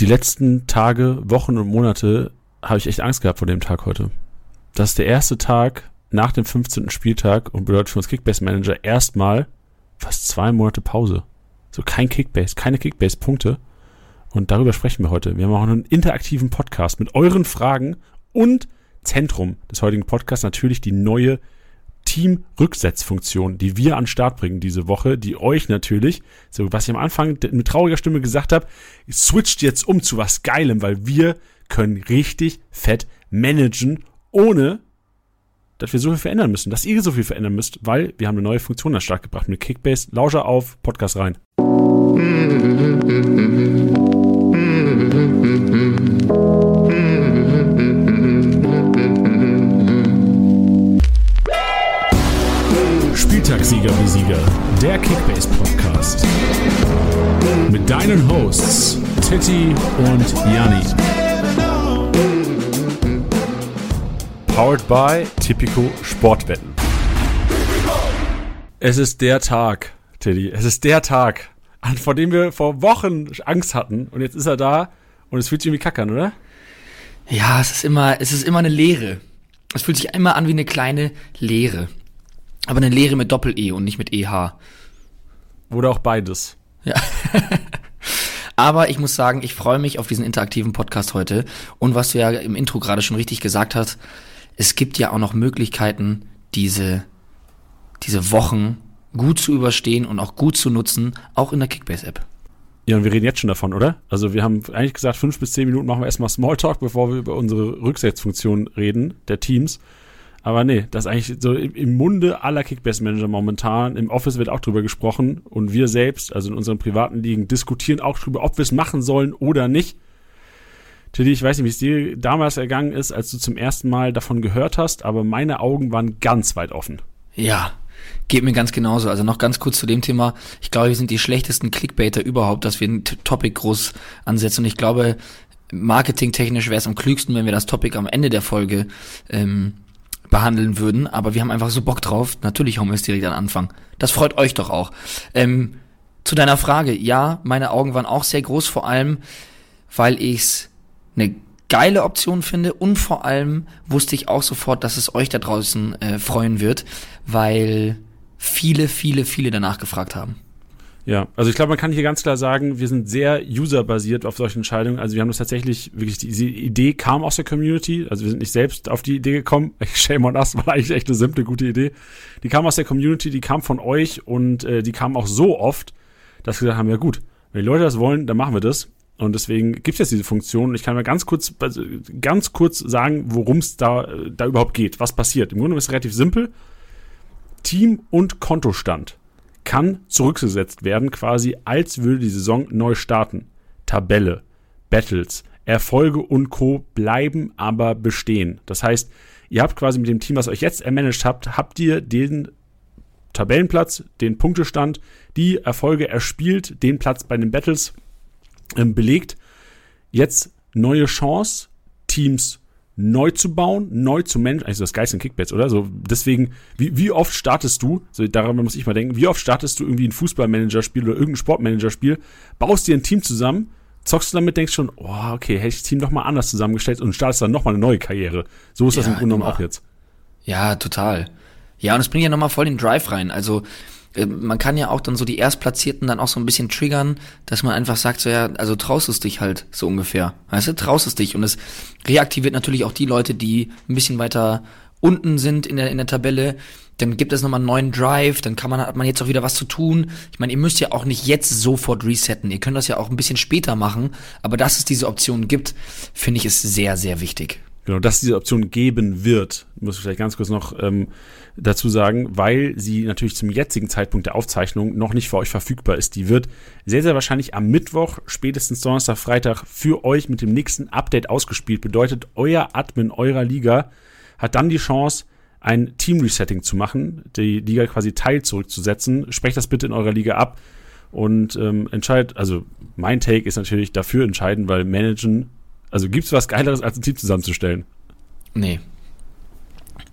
die letzten Tage, Wochen und Monate habe ich echt Angst gehabt vor dem Tag heute. Das ist der erste Tag nach dem 15. Spieltag und bedeutet für uns Kickbase Manager erstmal fast zwei Monate Pause. So kein Kickbase, keine Kickbase-Punkte. Und darüber sprechen wir heute. Wir haben auch einen interaktiven Podcast mit euren Fragen und Zentrum des heutigen Podcasts natürlich die neue Team-Rücksetzfunktion, die wir an den Start bringen diese Woche, die euch natürlich, so was ich am Anfang mit trauriger Stimme gesagt habe, switcht jetzt um zu was Geilem, weil wir können richtig fett managen, ohne dass wir so viel verändern müssen, dass ihr so viel verändern müsst, weil wir haben eine neue Funktion an den Start gebracht mit Kickbase. Lauscher auf, Podcast rein. Spieltagssieger wie Sieger, der Kickbase Podcast. Mit deinen Hosts Titti und Janni. Powered by Tipico Sportwetten. Es ist der Tag, Teddy. Es ist der Tag, vor dem wir vor Wochen Angst hatten. Und jetzt ist er da und es fühlt sich irgendwie kackern, oder? Ja, es ist immer, es ist immer eine Leere. Es fühlt sich immer an wie eine kleine Leere. Aber eine Leere mit Doppel-E und nicht mit EH. Oder auch beides. Ja. Aber ich muss sagen, ich freue mich auf diesen interaktiven Podcast heute. Und was du ja im Intro gerade schon richtig gesagt hast, es gibt ja auch noch Möglichkeiten, diese, diese Wochen gut zu überstehen und auch gut zu nutzen, auch in der Kickbase-App. Ja, und wir reden jetzt schon davon, oder? Also wir haben eigentlich gesagt, fünf bis zehn Minuten machen wir erstmal Smalltalk, bevor wir über unsere Rücksetzfunktion reden, der Teams. Aber nee, das ist eigentlich so im Munde aller Kickbase-Manager momentan. Im Office wird auch drüber gesprochen und wir selbst, also in unseren privaten Ligen, diskutieren auch drüber, ob wir es machen sollen oder nicht. Tilly, ich weiß nicht, wie es dir damals ergangen ist, als du zum ersten Mal davon gehört hast, aber meine Augen waren ganz weit offen. Ja, geht mir ganz genauso. Also noch ganz kurz zu dem Thema. Ich glaube, wir sind die schlechtesten Clickbaiter überhaupt, dass wir ein Topic groß ansetzen. Und ich glaube, marketingtechnisch wäre es am klügsten, wenn wir das Topic am Ende der Folge ähm, behandeln würden. Aber wir haben einfach so Bock drauf. Natürlich hauen wir es direkt an Anfang. Das freut euch doch auch. Ähm, zu deiner Frage. Ja, meine Augen waren auch sehr groß, vor allem, weil ich's eine geile Option finde und vor allem wusste ich auch sofort, dass es euch da draußen äh, freuen wird, weil viele, viele, viele danach gefragt haben. Ja, also ich glaube, man kann hier ganz klar sagen, wir sind sehr userbasiert auf solche Entscheidungen. Also wir haben das tatsächlich, wirklich, diese Idee kam aus der Community. Also wir sind nicht selbst auf die Idee gekommen. Shame on us, war eigentlich echt eine simple, gute Idee. Die kam aus der Community, die kam von euch und äh, die kam auch so oft, dass wir gesagt haben, ja gut, wenn die Leute das wollen, dann machen wir das. Und deswegen gibt es jetzt diese Funktion. Ich kann mal ganz kurz, also ganz kurz sagen, worum es da, da überhaupt geht, was passiert. Im Grunde ist es relativ simpel. Team und Kontostand kann zurückgesetzt werden, quasi als würde die Saison neu starten. Tabelle, Battles, Erfolge und Co. bleiben aber bestehen. Das heißt, ihr habt quasi mit dem Team, was euch jetzt ermanagt habt, habt ihr den Tabellenplatz, den Punktestand, die Erfolge erspielt, den Platz bei den Battles ähm, belegt. Jetzt neue Chance, Teams neu zu bauen, neu zu managen. Also das Geist in Kickbats, oder? So, deswegen, wie, wie oft startest du, so daran muss ich mal denken, wie oft startest du irgendwie ein Fußballmanager-Spiel oder irgendein Sportmanager-Spiel, baust dir ein Team zusammen, zockst du damit, denkst schon, oh, okay, hätte ich das Team noch mal anders zusammengestellt und startest dann noch mal eine neue Karriere. So ist ja, das im Grunde genommen auch jetzt. Ja, total. Ja, und es bringt ja noch mal voll den Drive rein. Also man kann ja auch dann so die Erstplatzierten dann auch so ein bisschen triggern, dass man einfach sagt, so ja, also traust es dich halt so ungefähr. Weißt du, traust es dich. Und es reaktiviert natürlich auch die Leute, die ein bisschen weiter unten sind in der, in der Tabelle. Dann gibt es nochmal einen neuen Drive, dann kann man, hat man jetzt auch wieder was zu tun. Ich meine, ihr müsst ja auch nicht jetzt sofort resetten. Ihr könnt das ja auch ein bisschen später machen. Aber dass es diese Option gibt, finde ich, ist sehr, sehr wichtig. Genau, dass es diese Option geben wird, muss ich vielleicht ganz kurz noch ähm, dazu sagen, weil sie natürlich zum jetzigen Zeitpunkt der Aufzeichnung noch nicht für euch verfügbar ist. Die wird sehr, sehr wahrscheinlich am Mittwoch, spätestens Donnerstag, Freitag für euch mit dem nächsten Update ausgespielt. Bedeutet, euer Admin eurer Liga hat dann die Chance, ein Team-Resetting zu machen, die Liga quasi teil zurückzusetzen. Sprecht das bitte in eurer Liga ab und ähm, entscheidet, also mein Take ist natürlich dafür entscheiden, weil managen, also gibt es was Geileres, als ein Team zusammenzustellen? Nee,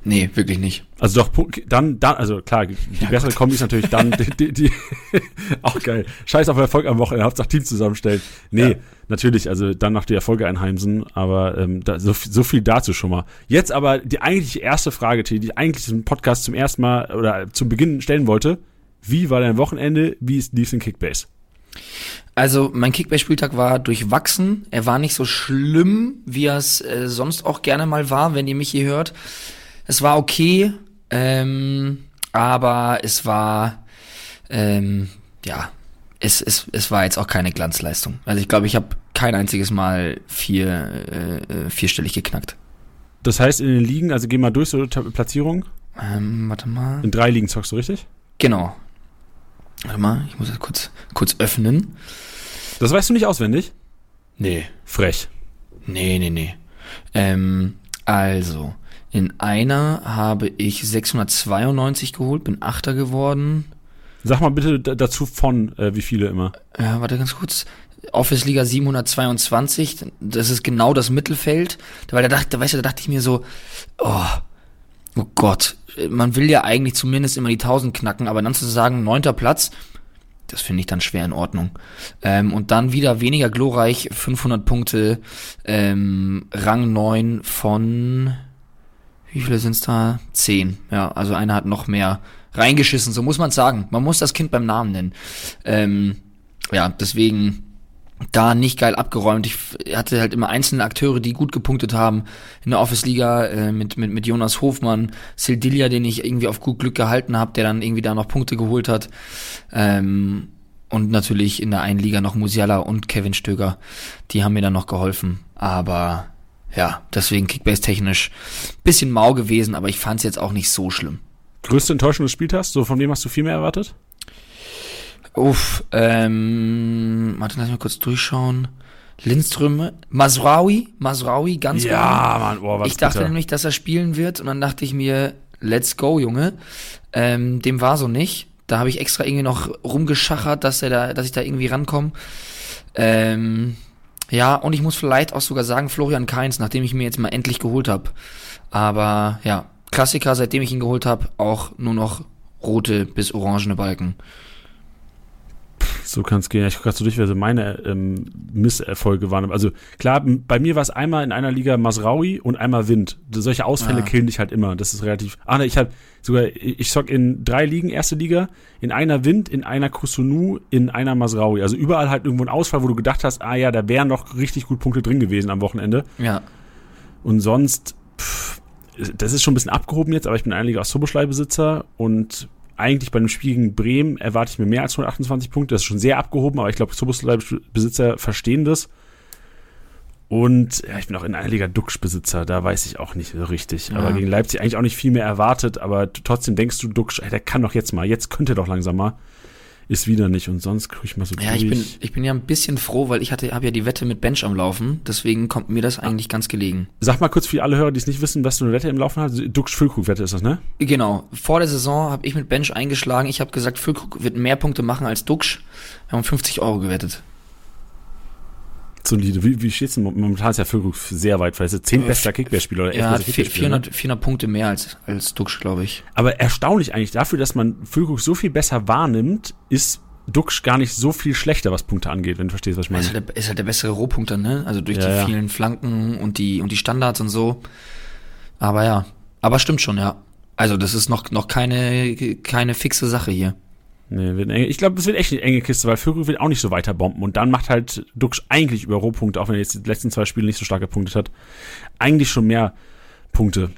Nee, wirklich nicht. Also doch, dann, dann, also klar, die bessere Kombi ist natürlich dann, die, die, die auch geil. Scheiß auf Erfolg am Wochenende, Hauptsache Team zusammenstellen. Nee, Ja. natürlich, also dann noch die Erfolge einheimsen, aber ähm, da, so, viel- so viel dazu schon mal. Jetzt aber die eigentlich erste Frage, die ich eigentlich diesen Podcast zum ersten Mal oder zum Beginn stellen wollte. Wie war dein Wochenende? Wie ist lief's in Kickbase? Also mein Kickbase-Spieltag war durchwachsen. Er war nicht so schlimm, wie er es äh, sonst auch gerne mal war, wenn ihr mich hier hört. Es war okay, ähm, aber es war, ähm, ja, es, es, es war jetzt auch keine Glanzleistung. Also ich glaube, ich habe kein einziges Mal vier, äh, äh, vierstellig geknackt. Das heißt, in den Ligen, also geh mal durch, so Platzierung. Ähm, warte mal. In drei Ligen zockst du, richtig? Genau. Warte mal, ich muss das kurz, kurz öffnen. Das weißt du nicht auswendig? Nee. Frech. Nee, nee, nee. Ähm, also, in einer habe ich 692 geholt, bin Achter geworden. Sag mal bitte da- dazu von, äh, wie viele immer. Ja, warte ganz kurz. Office Liga 722, das ist genau das Mittelfeld. Weil da dachte, weißt du, da dachte ich mir so, oh, oh Gott, man will ja eigentlich zumindest immer die 1000 knacken, aber dann zu sagen, neunter Platz, das finde ich dann schwer in Ordnung. Ähm, und dann wieder weniger glorreich, 500 Punkte, ähm, Rang 9 von, wie viele sind's da? 10. Ja, also einer hat noch mehr reingeschissen, so muss man sagen. Man muss das Kind beim Namen nennen. Ähm, ja, deswegen da nicht geil abgeräumt. Ich hatte halt immer einzelne Akteure, die gut gepunktet haben. In der Office-Liga äh, mit, mit, mit Jonas Hofmann, Sildilia, den ich irgendwie auf gut Glück gehalten habe, der dann irgendwie da noch Punkte geholt hat. Ähm, und natürlich in der einen Liga noch Musiala und Kevin Stöger. Die haben mir dann noch geholfen. Aber ja, deswegen Kickbase-technisch bisschen mau gewesen, aber ich fand es jetzt auch nicht so schlimm. Größte Enttäuschung des Spiels hast? So von wem hast du viel mehr erwartet? Uff, ähm, warte, lass mich mal kurz durchschauen. Lindström, Masraoui, Masraoui, ganz genau. Mann, boah, was Ich dachte bitter. nämlich, dass er spielen wird und dann dachte ich mir, let's go, Junge. Ähm, dem war so nicht. Da habe ich extra irgendwie noch rumgeschachert, dass er da, dass ich da irgendwie rankomme. Ähm, ja, und ich muss vielleicht auch sogar sagen, Florian Kainz, nachdem ich mir jetzt mal endlich geholt habe. Aber ja, Klassiker, seitdem ich ihn geholt habe, auch nur noch rote bis orangene Balken. So kann es gehen. Ja, Ich gucke gerade so durch, wer so meine ähm, Misserfolge waren. Also klar, bei mir war es einmal in einer Liga Masraui und einmal Wind. Solche Ausfälle Ah. killen dich halt immer. Das ist relativ. Ah, ne, ich habe sogar, ich zock in drei Ligen, erste Liga, in einer Wind, in einer Kusunu, in einer Masraui. Also überall halt irgendwo ein Ausfall, wo du gedacht hast, ah ja, da wären noch richtig gut Punkte drin gewesen am Wochenende. Ja, Und sonst, pff, das ist schon ein bisschen abgehoben jetzt, aber ich bin eigentlich auch Soboschlei-Besitzer und eigentlich bei einem Spiel gegen Bremen erwarte ich mir mehr als 128 Punkte. Das ist schon sehr abgehoben, aber ich glaube, Soboschlei-Besitzer verstehen das. Und ja, ich bin auch in einer Liga Duxch-Besitzer, da weiß ich auch nicht so richtig. Aber Ja. gegen Leipzig eigentlich auch nicht viel mehr erwartet, aber trotzdem denkst du, Duxch, ey, der kann doch jetzt mal, jetzt könnte er doch langsam mal. Ist wieder nicht und sonst gucke ich mal so ja, durch. ich bin, ich bin ja ein bisschen froh, weil ich hatte, habe ja die Wette mit Bench am Laufen, deswegen kommt mir das eigentlich ganz gelegen. Sag mal kurz für alle Hörer, die es nicht wissen, was du eine Wette im Laufen hast. Duxch-Füllkrug-Wette ist das, ne? Genau. Vor der Saison habe ich mit Bench eingeschlagen. Ich habe gesagt, Füllkrug wird mehr Punkte machen als Duxch. Wir haben 50 Euro gewettet. Solide. Wie, wie steht's denn? Momentan ist ja Füllkrug sehr weit, weil es ist zehn bester Kickbase-Spieler oder Er hat bester vier- Kickbase-Spieler, 400, 400 Punkte mehr als, als Duxch, glaube ich. Aber erstaunlich eigentlich dafür, dass man Füllkrug so viel besser wahrnimmt, ist Duxch gar nicht so viel schlechter, was Punkte angeht, wenn du verstehst, was ich Er ist meine. halt der, ist halt der bessere Rohpunkter, ne? Also durch Ja, die ja. vielen Flanken und die, und die Standards und so. Aber ja. Aber stimmt schon, ja. Also das ist noch, noch keine, keine fixe Sache hier. Nee, wird enge, ich glaube, es wird echt eine enge Kiste, weil Füllkrug wird auch nicht so weiter bomben. Und dann macht halt Duxch eigentlich über Rohpunkte, auch wenn er jetzt die letzten zwei Spiele nicht so stark gepunktet hat, eigentlich schon mehr Punkte.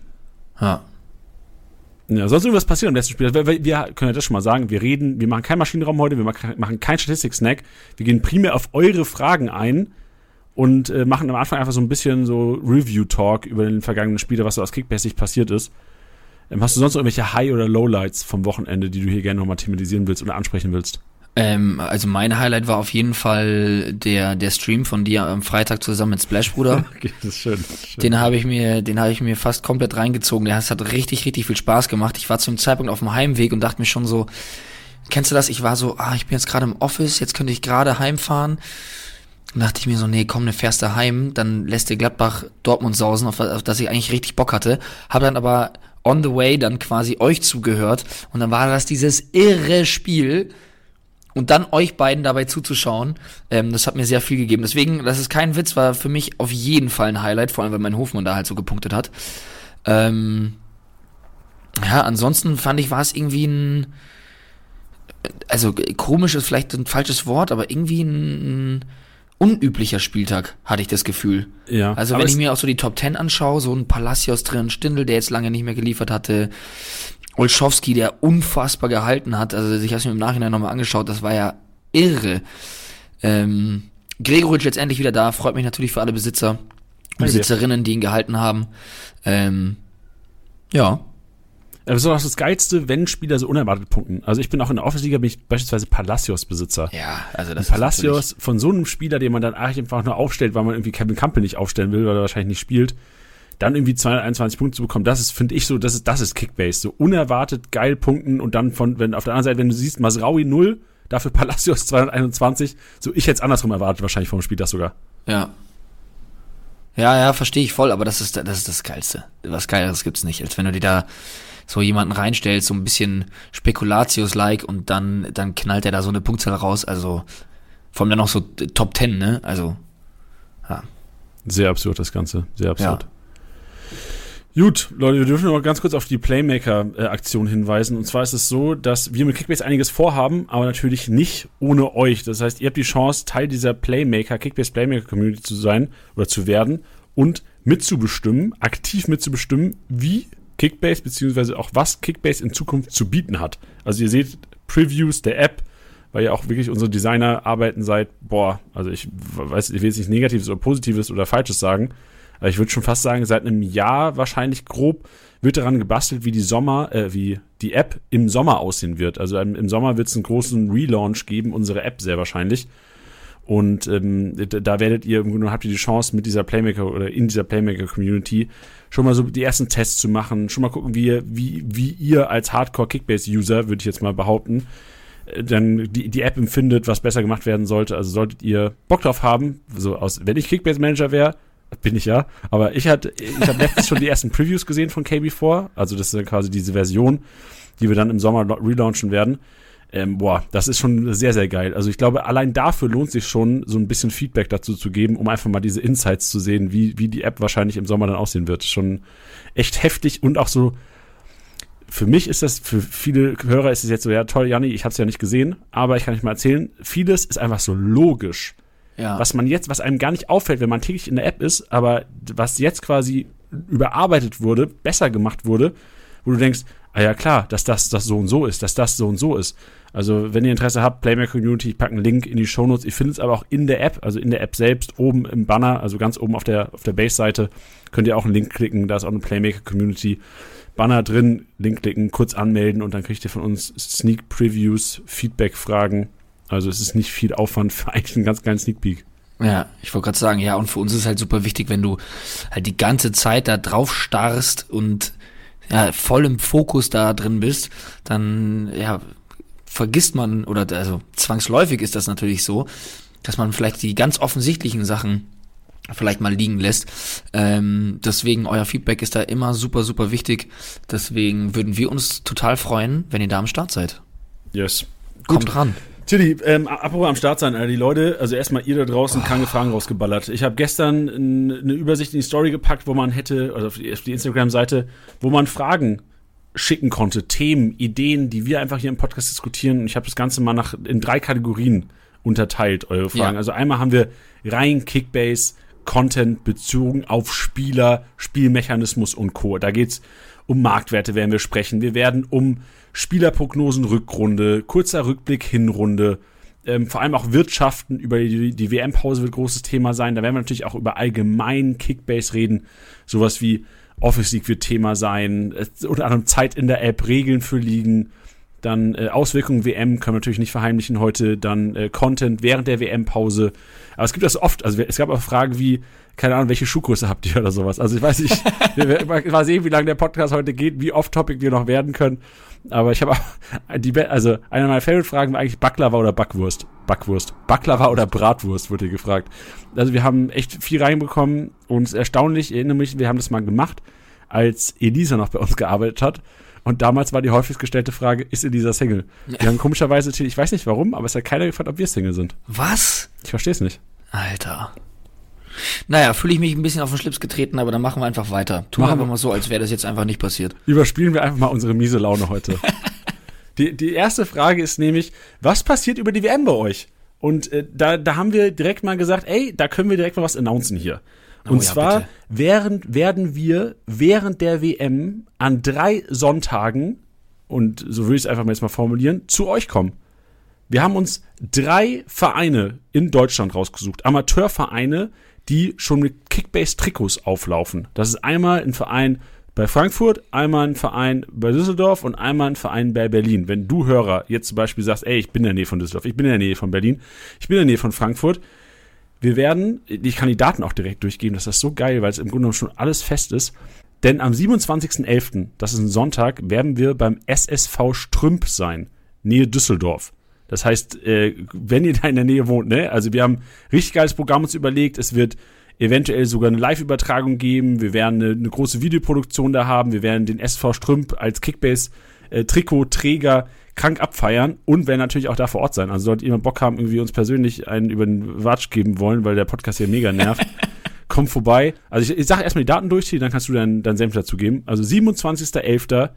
Ja. Ja, sonst irgendwas passiert im letzten Spiel. Wir, wir wir können ja das schon mal sagen. Wir reden, wir machen keinen Maschinenraum heute, wir machen keinen Statistik-Snack. Wir gehen primär auf eure Fragen ein und äh, machen am Anfang einfach so ein bisschen so Review-Talk über den vergangenen Spieler, was so aus Kickbase passiert ist. Ähm, hast du sonst noch irgendwelche High- oder Lowlights vom Wochenende, die du hier gerne nochmal thematisieren willst oder ansprechen willst? Ähm, also mein Highlight war auf jeden Fall der, der Stream von dir am Freitag zusammen mit Splash Bruder. Okay, das ist schön. schön. Den habe ich mir, den habe ich mir fast komplett reingezogen. Der hat richtig, richtig viel Spaß gemacht. Ich war zu dem Zeitpunkt auf dem Heimweg und dachte mir schon so, kennst du das? Ich war so, ah, ich bin jetzt gerade im Office, jetzt könnte ich gerade heimfahren. Dann dachte ich mir so, nee, komm, ne fährst du heim, dann lässt dir Gladbach Dortmund sausen, auf, auf das ich eigentlich richtig Bock hatte. Habe dann aber on the way dann quasi euch zugehört und dann war das dieses irre Spiel und dann euch beiden dabei zuzuschauen, ähm, das hat mir sehr viel gegeben. Deswegen, das ist kein Witz, war für mich auf jeden Fall ein Highlight, vor allem weil mein Hofmann da halt so gepunktet hat. Ähm, ja, ansonsten fand ich, war es irgendwie ein, also komisch ist vielleicht ein falsches Wort, aber irgendwie ein, ein unüblicher Spieltag, hatte ich das Gefühl. Ja. Also wenn ich mir auch so die Top Ten anschaue, so ein Palacios drin, Stindel, der jetzt lange nicht mehr geliefert hatte, Olschowski, der unfassbar gehalten hat, also ich habe es mir im Nachhinein nochmal angeschaut, das war ja irre. Ähm, Gregoritsch jetzt endlich wieder da, freut mich natürlich für alle Besitzer und Besitzerinnen, die ihn gehalten haben. Ähm, ja, das ist auch das Geilste, wenn Spieler so unerwartet punkten. Also ich bin auch in der Office-Liga, bin ich beispielsweise Palacios-Besitzer. ja, also das Palacios von so einem Spieler, den man dann eigentlich einfach nur aufstellt, weil man irgendwie Kevin Campbell nicht aufstellen will, weil er wahrscheinlich nicht spielt, dann irgendwie 221 Punkte zu bekommen, das ist, finde ich so, das ist, das ist Kickbase. So unerwartet geil punkten und dann von, wenn auf der anderen Seite, wenn du siehst, Masraui 0, dafür Palacios 221, so ich hätte es andersrum erwartet, wahrscheinlich vom Spiel das sogar. Ja. Ja, ja, verstehe ich voll, aber das ist, das ist das Geilste. Was Geileres gibt's nicht, als wenn du dir da so jemanden reinstellst, so ein bisschen Spekulatius-like und dann, dann knallt er da so eine Punktzahl raus, also, vor allem dann noch so Top 10, ne, also, ja. Sehr absurd, das Ganze. Sehr absurd. Gut, Leute, wir dürfen noch ganz kurz auf die Playmaker-Aktion hinweisen. Und zwar ist es so, dass wir mit Kickbase einiges vorhaben, aber natürlich nicht ohne euch. Das heißt, ihr habt die Chance, Teil dieser Playmaker, Kickbase Playmaker Community zu sein oder zu werden und mitzubestimmen, aktiv mitzubestimmen, wie Kickbase beziehungsweise auch was Kickbase in Zukunft zu bieten hat. Also ihr seht Previews der App, weil ja auch wirklich unsere Designer arbeiten seit, boah, also ich weiß, ich will jetzt nicht Negatives oder Positives oder Falsches sagen, aber ich würde schon fast sagen, seit einem Jahr wahrscheinlich grob wird daran gebastelt, wie die Sommer, äh, wie die App im Sommer aussehen wird. Also im Sommer wird es einen großen Relaunch geben, unsere App sehr wahrscheinlich. Und ähm, da werdet ihr, habt ihr die Chance, mit dieser Playmaker oder in dieser Playmaker-Community schon mal so die ersten Tests zu machen, schon mal gucken, wie, ihr- wie, wie ihr als Hardcore-Kickbase-User, würde ich jetzt mal behaupten, äh, dann die, die App empfindet, was besser gemacht werden sollte. Also solltet ihr Bock drauf haben, so aus, wenn ich Kickbase-Manager wäre, bin ich ja, aber ich hatte, ich habe letztens schon die ersten Previews gesehen von KB4, also das ist dann quasi diese Version, die wir dann im Sommer relaunchen werden. Ähm, boah, das ist schon sehr, sehr geil. Also ich glaube, allein dafür lohnt sich schon, so ein bisschen Feedback dazu zu geben, um einfach mal diese Insights zu sehen, wie, wie die App wahrscheinlich im Sommer dann aussehen wird. Schon echt heftig und auch so, für mich ist das, für viele Hörer ist es jetzt so, ja toll, Janni, ich habe es ja nicht gesehen, aber ich kann euch mal erzählen, vieles ist einfach so logisch Ja. was man jetzt, was einem gar nicht auffällt, wenn man täglich in der App ist, aber was jetzt quasi überarbeitet wurde, besser gemacht wurde, wo du denkst, ah ja klar, dass das, das so und so ist, dass das so und so ist. Also wenn ihr Interesse habt, Playmaker Community, ich packe einen Link in die Shownotes. Ihr findet es aber auch in der App, also in der App selbst, oben im Banner, also ganz oben auf der, auf der Base-Seite, könnt ihr auch einen Link klicken, da ist auch eine Playmaker Community. Banner drin, Link klicken, kurz anmelden und dann kriegt ihr von uns Sneak Previews, Feedback-Fragen. Also es ist nicht viel Aufwand für eigentlich einen ganz kleinen Sneak Peek. Ja, ich wollte gerade sagen, ja, und für uns ist halt super wichtig, wenn du halt die ganze Zeit da drauf starrst und ja, voll im Fokus da drin bist, dann ja, vergisst man, oder also zwangsläufig ist das natürlich so, dass man vielleicht die ganz offensichtlichen Sachen vielleicht mal liegen lässt. Ähm, deswegen, euer Feedback ist da immer super, super wichtig. Deswegen würden wir uns total freuen, wenn ihr da am Start seid. Yes. Kommt ran. Tilly, ähm, apropos am Start sein, Alter, die Leute, also erstmal ihr da draußen, kranke Fragen rausgeballert. Ich habe gestern eine Übersicht in die Story gepackt, wo man hätte, also auf die, die Instagram-Seite, wo man Fragen schicken konnte, Themen, Ideen, die wir einfach hier im Podcast diskutieren. Und ich habe das Ganze mal nach in drei Kategorien unterteilt, eure Fragen. Ja. Also einmal haben wir rein Kickbase, Content bezogen auf Spieler, Spielmechanismus und Co. Da geht's um Marktwerte werden wir sprechen. Wir werden um Spielerprognosen Rückrunde, kurzer Rückblick Hinrunde, ähm, vor allem auch Wirtschaften über die, die WM-Pause wird großes Thema sein. Da werden wir natürlich auch über allgemein Kickbase reden. Sowas wie Office League wird Thema sein, äh, unter anderem Zeit in der App, Regeln für Ligen, dann äh, Auswirkungen WM können wir natürlich nicht verheimlichen heute, dann äh, Content während der WM-Pause. Aber es gibt das oft, also es gab auch Fragen wie, keine Ahnung, welche Schuhgröße habt ihr oder sowas. Also ich weiß nicht, wir mal- sehen, wie lange der Podcast heute geht, wie off-topic wir noch werden können. Aber ich habe auch, die, also eine meiner Favorite-Fragen war eigentlich Baklava oder Backwurst. Backwurst. Baklava oder Bratwurst, wurde gefragt. Also wir haben echt viel reinbekommen und erstaunlich, ich erinnere mich, wir haben das mal gemacht, als Elisa noch bei uns gearbeitet hat. Und damals war die häufigst gestellte Frage, ist Elisa Single? Wir haben komischerweise, ich weiß nicht warum, aber es hat keiner gefragt, ob wir Single sind. Was? Ich verstehe es nicht. Alter. Naja, fühle ich mich ein bisschen auf den Schlips getreten, aber dann machen wir einfach weiter. Tun wir Machen einfach wir. mal so, als wäre das jetzt einfach nicht passiert. Überspielen wir einfach mal unsere miese Laune heute. die, die erste Frage ist nämlich, was passiert über die WM bei euch? Und äh, da, da haben wir direkt mal gesagt, ey, da können wir direkt mal was announcen hier. Und Oh ja, zwar bitte. während, werden wir während der WM an drei Sonntagen, und so würde ich es einfach mal jetzt mal formulieren, zu euch kommen. Wir haben uns drei Vereine in Deutschland rausgesucht, Amateurvereine, die schon mit Kickbase-Trikots auflaufen. Das ist einmal ein Verein bei Frankfurt, einmal ein Verein bei Düsseldorf und einmal ein Verein bei Berlin. Wenn du Hörer jetzt zum Beispiel sagst, ey, ich bin in der Nähe von Düsseldorf, ich bin in der Nähe von Berlin, ich bin in der Nähe von Frankfurt, wir werden die Kandidaten auch direkt durchgeben. Das ist so geil, weil es im Grunde genommen schon alles fest ist. Denn am 27.11., das ist ein Sonntag, werden wir beim SSV Strümp sein, Nähe Düsseldorf. Das heißt, äh, wenn ihr da in der Nähe wohnt, ne, also wir haben richtig geiles Programm uns überlegt. Es wird eventuell sogar eine Live-Übertragung geben. Wir werden eine, eine große Videoproduktion da haben. Wir werden den SV Strümp als Kickbase-Trikotträger krank abfeiern und werden natürlich auch da vor Ort sein. Also sollte jemand Bock haben, irgendwie uns persönlich einen über den Watsch geben wollen, weil der Podcast hier mega nervt. Kommt vorbei. Also ich, ich sage erstmal die Daten durch, dann kannst du deinen dein Senf dazu geben. Also 27.11.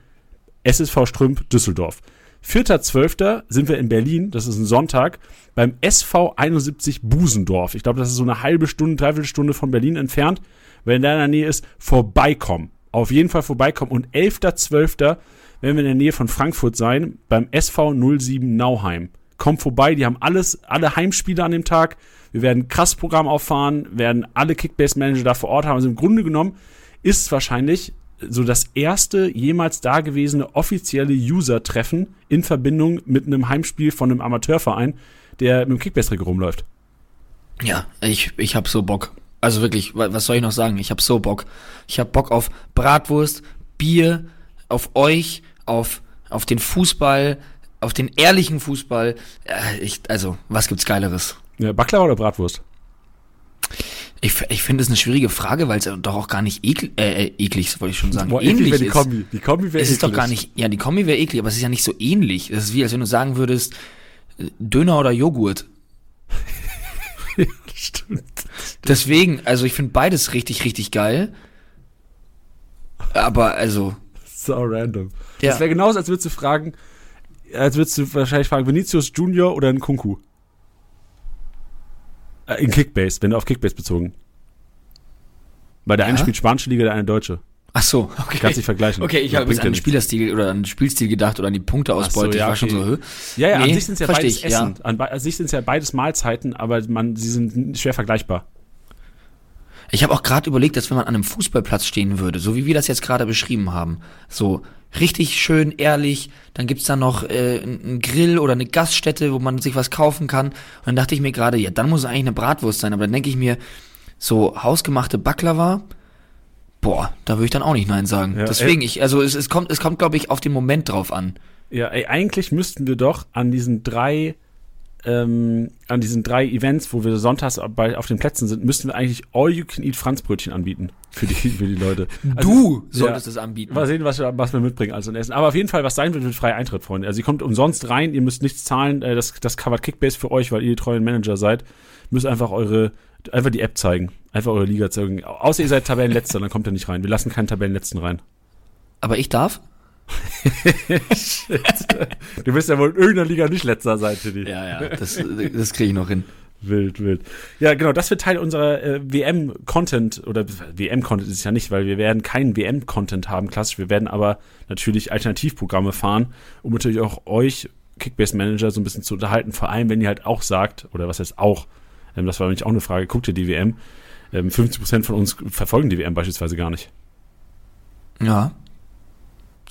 SSV Strümp Düsseldorf. 4.12. sind wir in Berlin, das ist ein Sonntag, beim SV 71 Busendorf. Ich glaube, das ist so eine halbe Stunde, dreiviertel Stunde von Berlin entfernt. Wenn der in der Nähe ist, vorbeikommen. Auf jeden Fall vorbeikommen. Und 11.12. werden wir in der Nähe von Frankfurt sein, beim SV 07 Nauheim. Kommt vorbei, die haben alles, alle Heimspiele an dem Tag. Wir werden ein krass Programm auffahren, werden alle Kickbase-Manager da vor Ort haben. Also im Grunde genommen ist es wahrscheinlich so das erste jemals dagewesene offizielle User-Treffen in Verbindung mit einem Heimspiel von einem Amateurverein, der mit dem Kickbase-Trikot rumläuft. Ja, ich, ich hab so Bock. Also wirklich, wa- was soll ich noch sagen? Ich hab so Bock. Ich hab Bock auf Bratwurst, Bier, auf euch, auf, auf den Fußball, auf den ehrlichen Fußball. Äh, Ich, also, was gibt's Geileres? Ja, Baklava oder Bratwurst? Ich, ich finde es eine schwierige Frage, weil es doch auch gar nicht eklig, äh, äh, eklig, wollte ich schon sagen, Boah, ähnlich wär die ist. Kombi. Die Kombi wäre Es ist doch gar nicht, ja, die Kombi wäre eklig, aber es ist ja nicht so ähnlich. Es ist wie, als wenn du sagen würdest, Döner oder Joghurt. Stimmt. Deswegen, also ich finde beides richtig, richtig geil. Aber also, So random. Ja. Das wäre genauso, als würdest du fragen, als würdest du wahrscheinlich fragen, Vinicius Junior oder ein Kunku? Äh, in Kickbase, wenn du auf Kickbase bezogen. Weil der eine Ja? spielt spanische Liga, der eine deutsche. ach so, okay. Kannst dich vergleichen. Okay, ich habe jetzt an ja den. Spielerstil oder an den Spielstil gedacht oder an die Punkteausbeute. So, ja, ich war schon okay. so, hö? Ja, ja, Nee, an sich sind es ja beides ich, ja. Essen. An, an sich sind es ja beides Mahlzeiten, aber man, sie sind schwer vergleichbar. Ich habe auch gerade überlegt, dass wenn man an einem Fußballplatz stehen würde, so wie wir das jetzt gerade beschrieben haben, so richtig schön ehrlich, dann gibt's da noch äh, einen Grill oder eine Gaststätte, wo man sich was kaufen kann. Und dann dachte ich mir gerade, ja, dann muss es eigentlich eine Bratwurst sein. Aber dann denke ich mir, so hausgemachte Baklava, boah, da würde ich dann auch nicht Nein sagen. Ja, Deswegen, ich, also es, es kommt, es kommt, glaube ich, auf den Moment drauf an. Ja, ey, eigentlich müssten wir doch an diesen drei, ähm, an diesen drei Events, wo wir sonntags bei, auf den Plätzen sind, müssten wir eigentlich All-You-Can-Eat Franzbrötchen anbieten für die, für die Leute. Also, du solltest ja. es anbieten. Mal sehen, was wir, was wir mitbringen als ein Essen. Aber auf jeden Fall, was sein wird, wird freier Eintritt, Freunde. Also ihr kommt umsonst rein, ihr müsst nichts zahlen, äh, das, das covert Kickbase für euch, weil ihr die treuen Manager seid. Müsst einfach eure, einfach die App zeigen. Einfach eure Liga zeigen. Außer ihr seid Tabellenletzter, dann kommt ihr nicht rein. Wir lassen keinen Tabellenletzten rein. Aber ich darf? Du wirst ja wohl in irgendeiner Liga nicht letzter sein, Tiddy. Ja, ja, das, das kriege ich noch hin. Wild, wild. Ja, genau, das wird Teil unserer äh, WM-Content, oder WM-Content ist es ja nicht, weil wir werden keinen WM-Content haben, klassisch. Wir werden aber natürlich Alternativprogramme fahren, um natürlich auch euch, Kickbase-Manager, so ein bisschen zu unterhalten. Vor allem, wenn ihr halt auch sagt, oder was heißt auch, ähm, das war nämlich auch eine Frage, guckt ihr die WM? Ähm, 50% von uns verfolgen die WM beispielsweise gar nicht. Ja.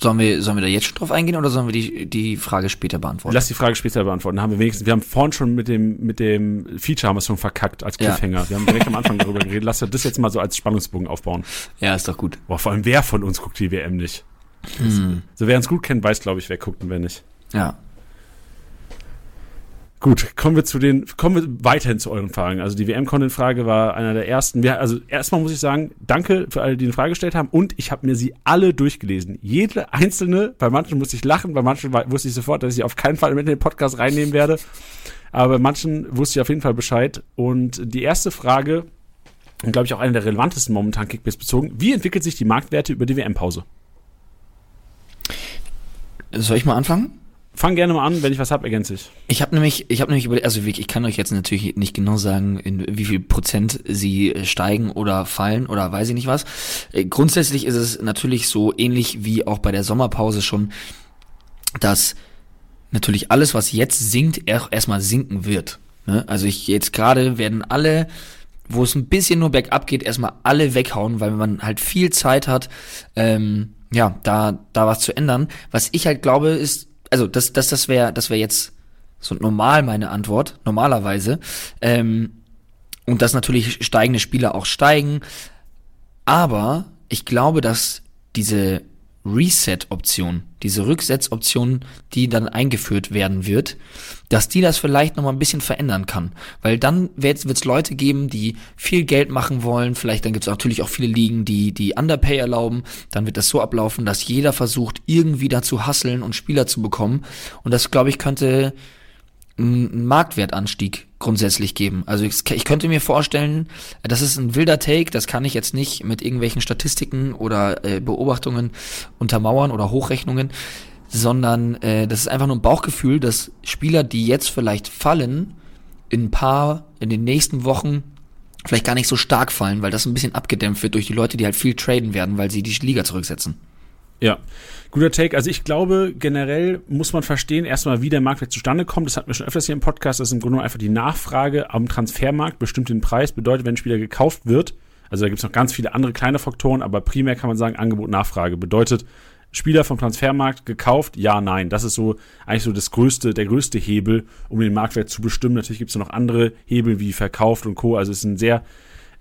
Sollen wir, sollen wir da jetzt schon drauf eingehen oder sollen wir die, die Frage später beantworten? Lass die Frage später beantworten. Haben wir wenigstens, wir haben vorhin schon mit dem, mit dem Feature haben wir es schon verkackt als Ja. Cliffhanger. Wir haben direkt am Anfang darüber geredet. Lass das jetzt mal so als Spannungsbogen aufbauen. Ja, ist doch gut. Boah, vor allem wer von uns guckt die WM nicht? Hm. So wer uns gut kennt, weiß, glaube ich, wer guckt und wer nicht. Ja. Gut, kommen wir zu den, kommen wir weiterhin zu euren Fragen. Also die WM-Content-Frage war einer der ersten. Wir, also erstmal muss ich sagen, danke für alle, die eine Frage gestellt haben. Und ich habe mir sie alle durchgelesen. Jede einzelne, bei manchen musste ich lachen, bei manchen wusste ich sofort, dass ich auf keinen Fall mit in den Podcast reinnehmen werde. Aber bei manchen wusste ich auf jeden Fall Bescheid. Und die erste Frage, und glaube ich auch eine der relevantesten momentan Kickbase bezogen, wie entwickelt sich die Marktwerte über die WM-Pause? Soll ich mal anfangen? Fang gerne mal an, wenn ich was hab, ergänze ich. Ich habe nämlich, ich habe nämlich über, also ich kann euch jetzt natürlich nicht genau sagen, in wie viel Prozent sie steigen oder fallen oder weiß ich nicht was. Äh, grundsätzlich ist es natürlich so ähnlich wie auch bei der Sommerpause schon, dass natürlich alles, was jetzt sinkt, erstmal sinken wird. Ne? Also ich jetzt gerade werden alle, wo es ein bisschen nur bergab geht, erstmal alle weghauen, weil man halt viel Zeit hat, ähm, ja, da, da was zu ändern. Was ich halt glaube, ist, also das, das, das wäre, das wäre jetzt so normal meine Antwort, normalerweise. Ähm, und dass natürlich steigende Spieler auch steigen. Aber ich glaube, dass diese Reset-Option, diese Rücksetzoption, die dann eingeführt werden wird, dass die das vielleicht nochmal ein bisschen verändern kann. Weil dann wird es Leute geben, die viel Geld machen wollen, vielleicht dann gibt es natürlich auch viele Ligen, die die Underpay erlauben, dann wird das so ablaufen, dass jeder versucht, irgendwie dazu hasseln und Spieler zu bekommen. Und das, glaube ich, könnte einen Marktwertanstieg grundsätzlich geben. Also ich, ich, könnte mir vorstellen, das ist ein wilder Take, das kann ich jetzt nicht mit irgendwelchen Statistiken oder äh, Beobachtungen untermauern oder Hochrechnungen, sondern äh, das ist einfach nur ein Bauchgefühl, dass Spieler, die jetzt vielleicht fallen, in ein paar, in den nächsten Wochen vielleicht gar nicht so stark fallen, weil das ein bisschen abgedämpft wird durch die Leute, die halt viel traden werden, weil sie die Liga zurücksetzen. Ja, guter Take. Also ich glaube, generell muss man verstehen, erstmal, wie der Marktwert zustande kommt. Das hatten wir schon öfters hier im Podcast. Das ist im Grunde einfach die Nachfrage am Transfermarkt bestimmt den Preis. Bedeutet, wenn ein Spieler gekauft wird, also da gibt es noch ganz viele andere kleine Faktoren, aber primär kann man sagen, Angebot, Nachfrage. Bedeutet, Spieler vom Transfermarkt gekauft? Ja, nein. Das ist so eigentlich so das größte, der größte Hebel, um den Marktwert zu bestimmen. Natürlich gibt es noch andere Hebel wie verkauft und Co. Also es ist ein sehr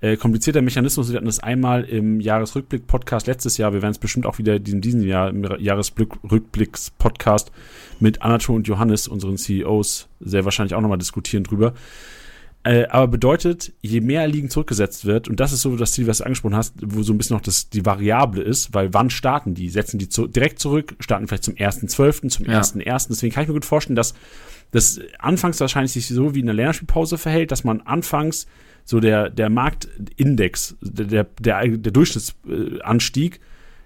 äh, komplizierter Mechanismus. Wir hatten das einmal im Jahresrückblick-Podcast letztes Jahr. Wir werden es bestimmt auch wieder in diesem Jahr im Jahresrückblicks-Podcast mit Anatol und Johannes, unseren CEOs, sehr wahrscheinlich auch nochmal diskutieren drüber. Äh, aber bedeutet, je mehr Ligen zurückgesetzt wird, und das ist so das Ziel, was du angesprochen hast, wo so ein bisschen noch das, die Variable ist, weil wann starten die? Setzen die zu, direkt zurück, starten vielleicht zum 1.12., zum ja. 1.1. Deswegen kann ich mir gut vorstellen, dass das anfangs wahrscheinlich sich so wie in der Länderspielpause verhält, dass man anfangs so der, der Marktindex, der, der, der Durchschnittsanstieg,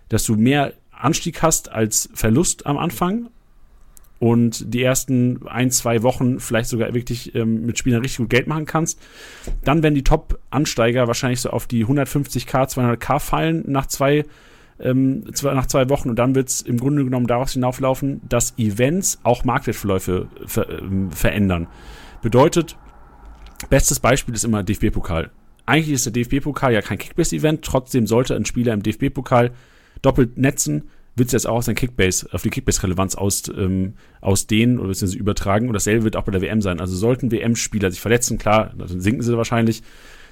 dass du mehr Anstieg hast als Verlust am Anfang und die ersten ein, zwei Wochen vielleicht sogar wirklich ähm, mit Spielern richtig gut Geld machen kannst. Dann werden die Top-Ansteiger wahrscheinlich so auf die 150k, 200k fallen nach zwei, ähm, zwei, nach zwei Wochen und dann wird es im Grunde genommen daraus hinauflaufen, dass Events auch Marktwertverläufe ver äh, verändern. Bedeutet, Bestes Beispiel ist immer DFB-Pokal. Eigentlich ist der DFB-Pokal ja kein Kickbase-Event, trotzdem sollte ein Spieler im DFB-Pokal doppelt netzen, wird es jetzt auch auf sein Kickbase, auf die Kickbase-Relevanz aus, ähm, ausdehnen oder beziehungsweise übertragen. Und dasselbe wird auch bei der WM sein. Also sollten WM-Spieler sich verletzen, klar, dann sinken sie wahrscheinlich.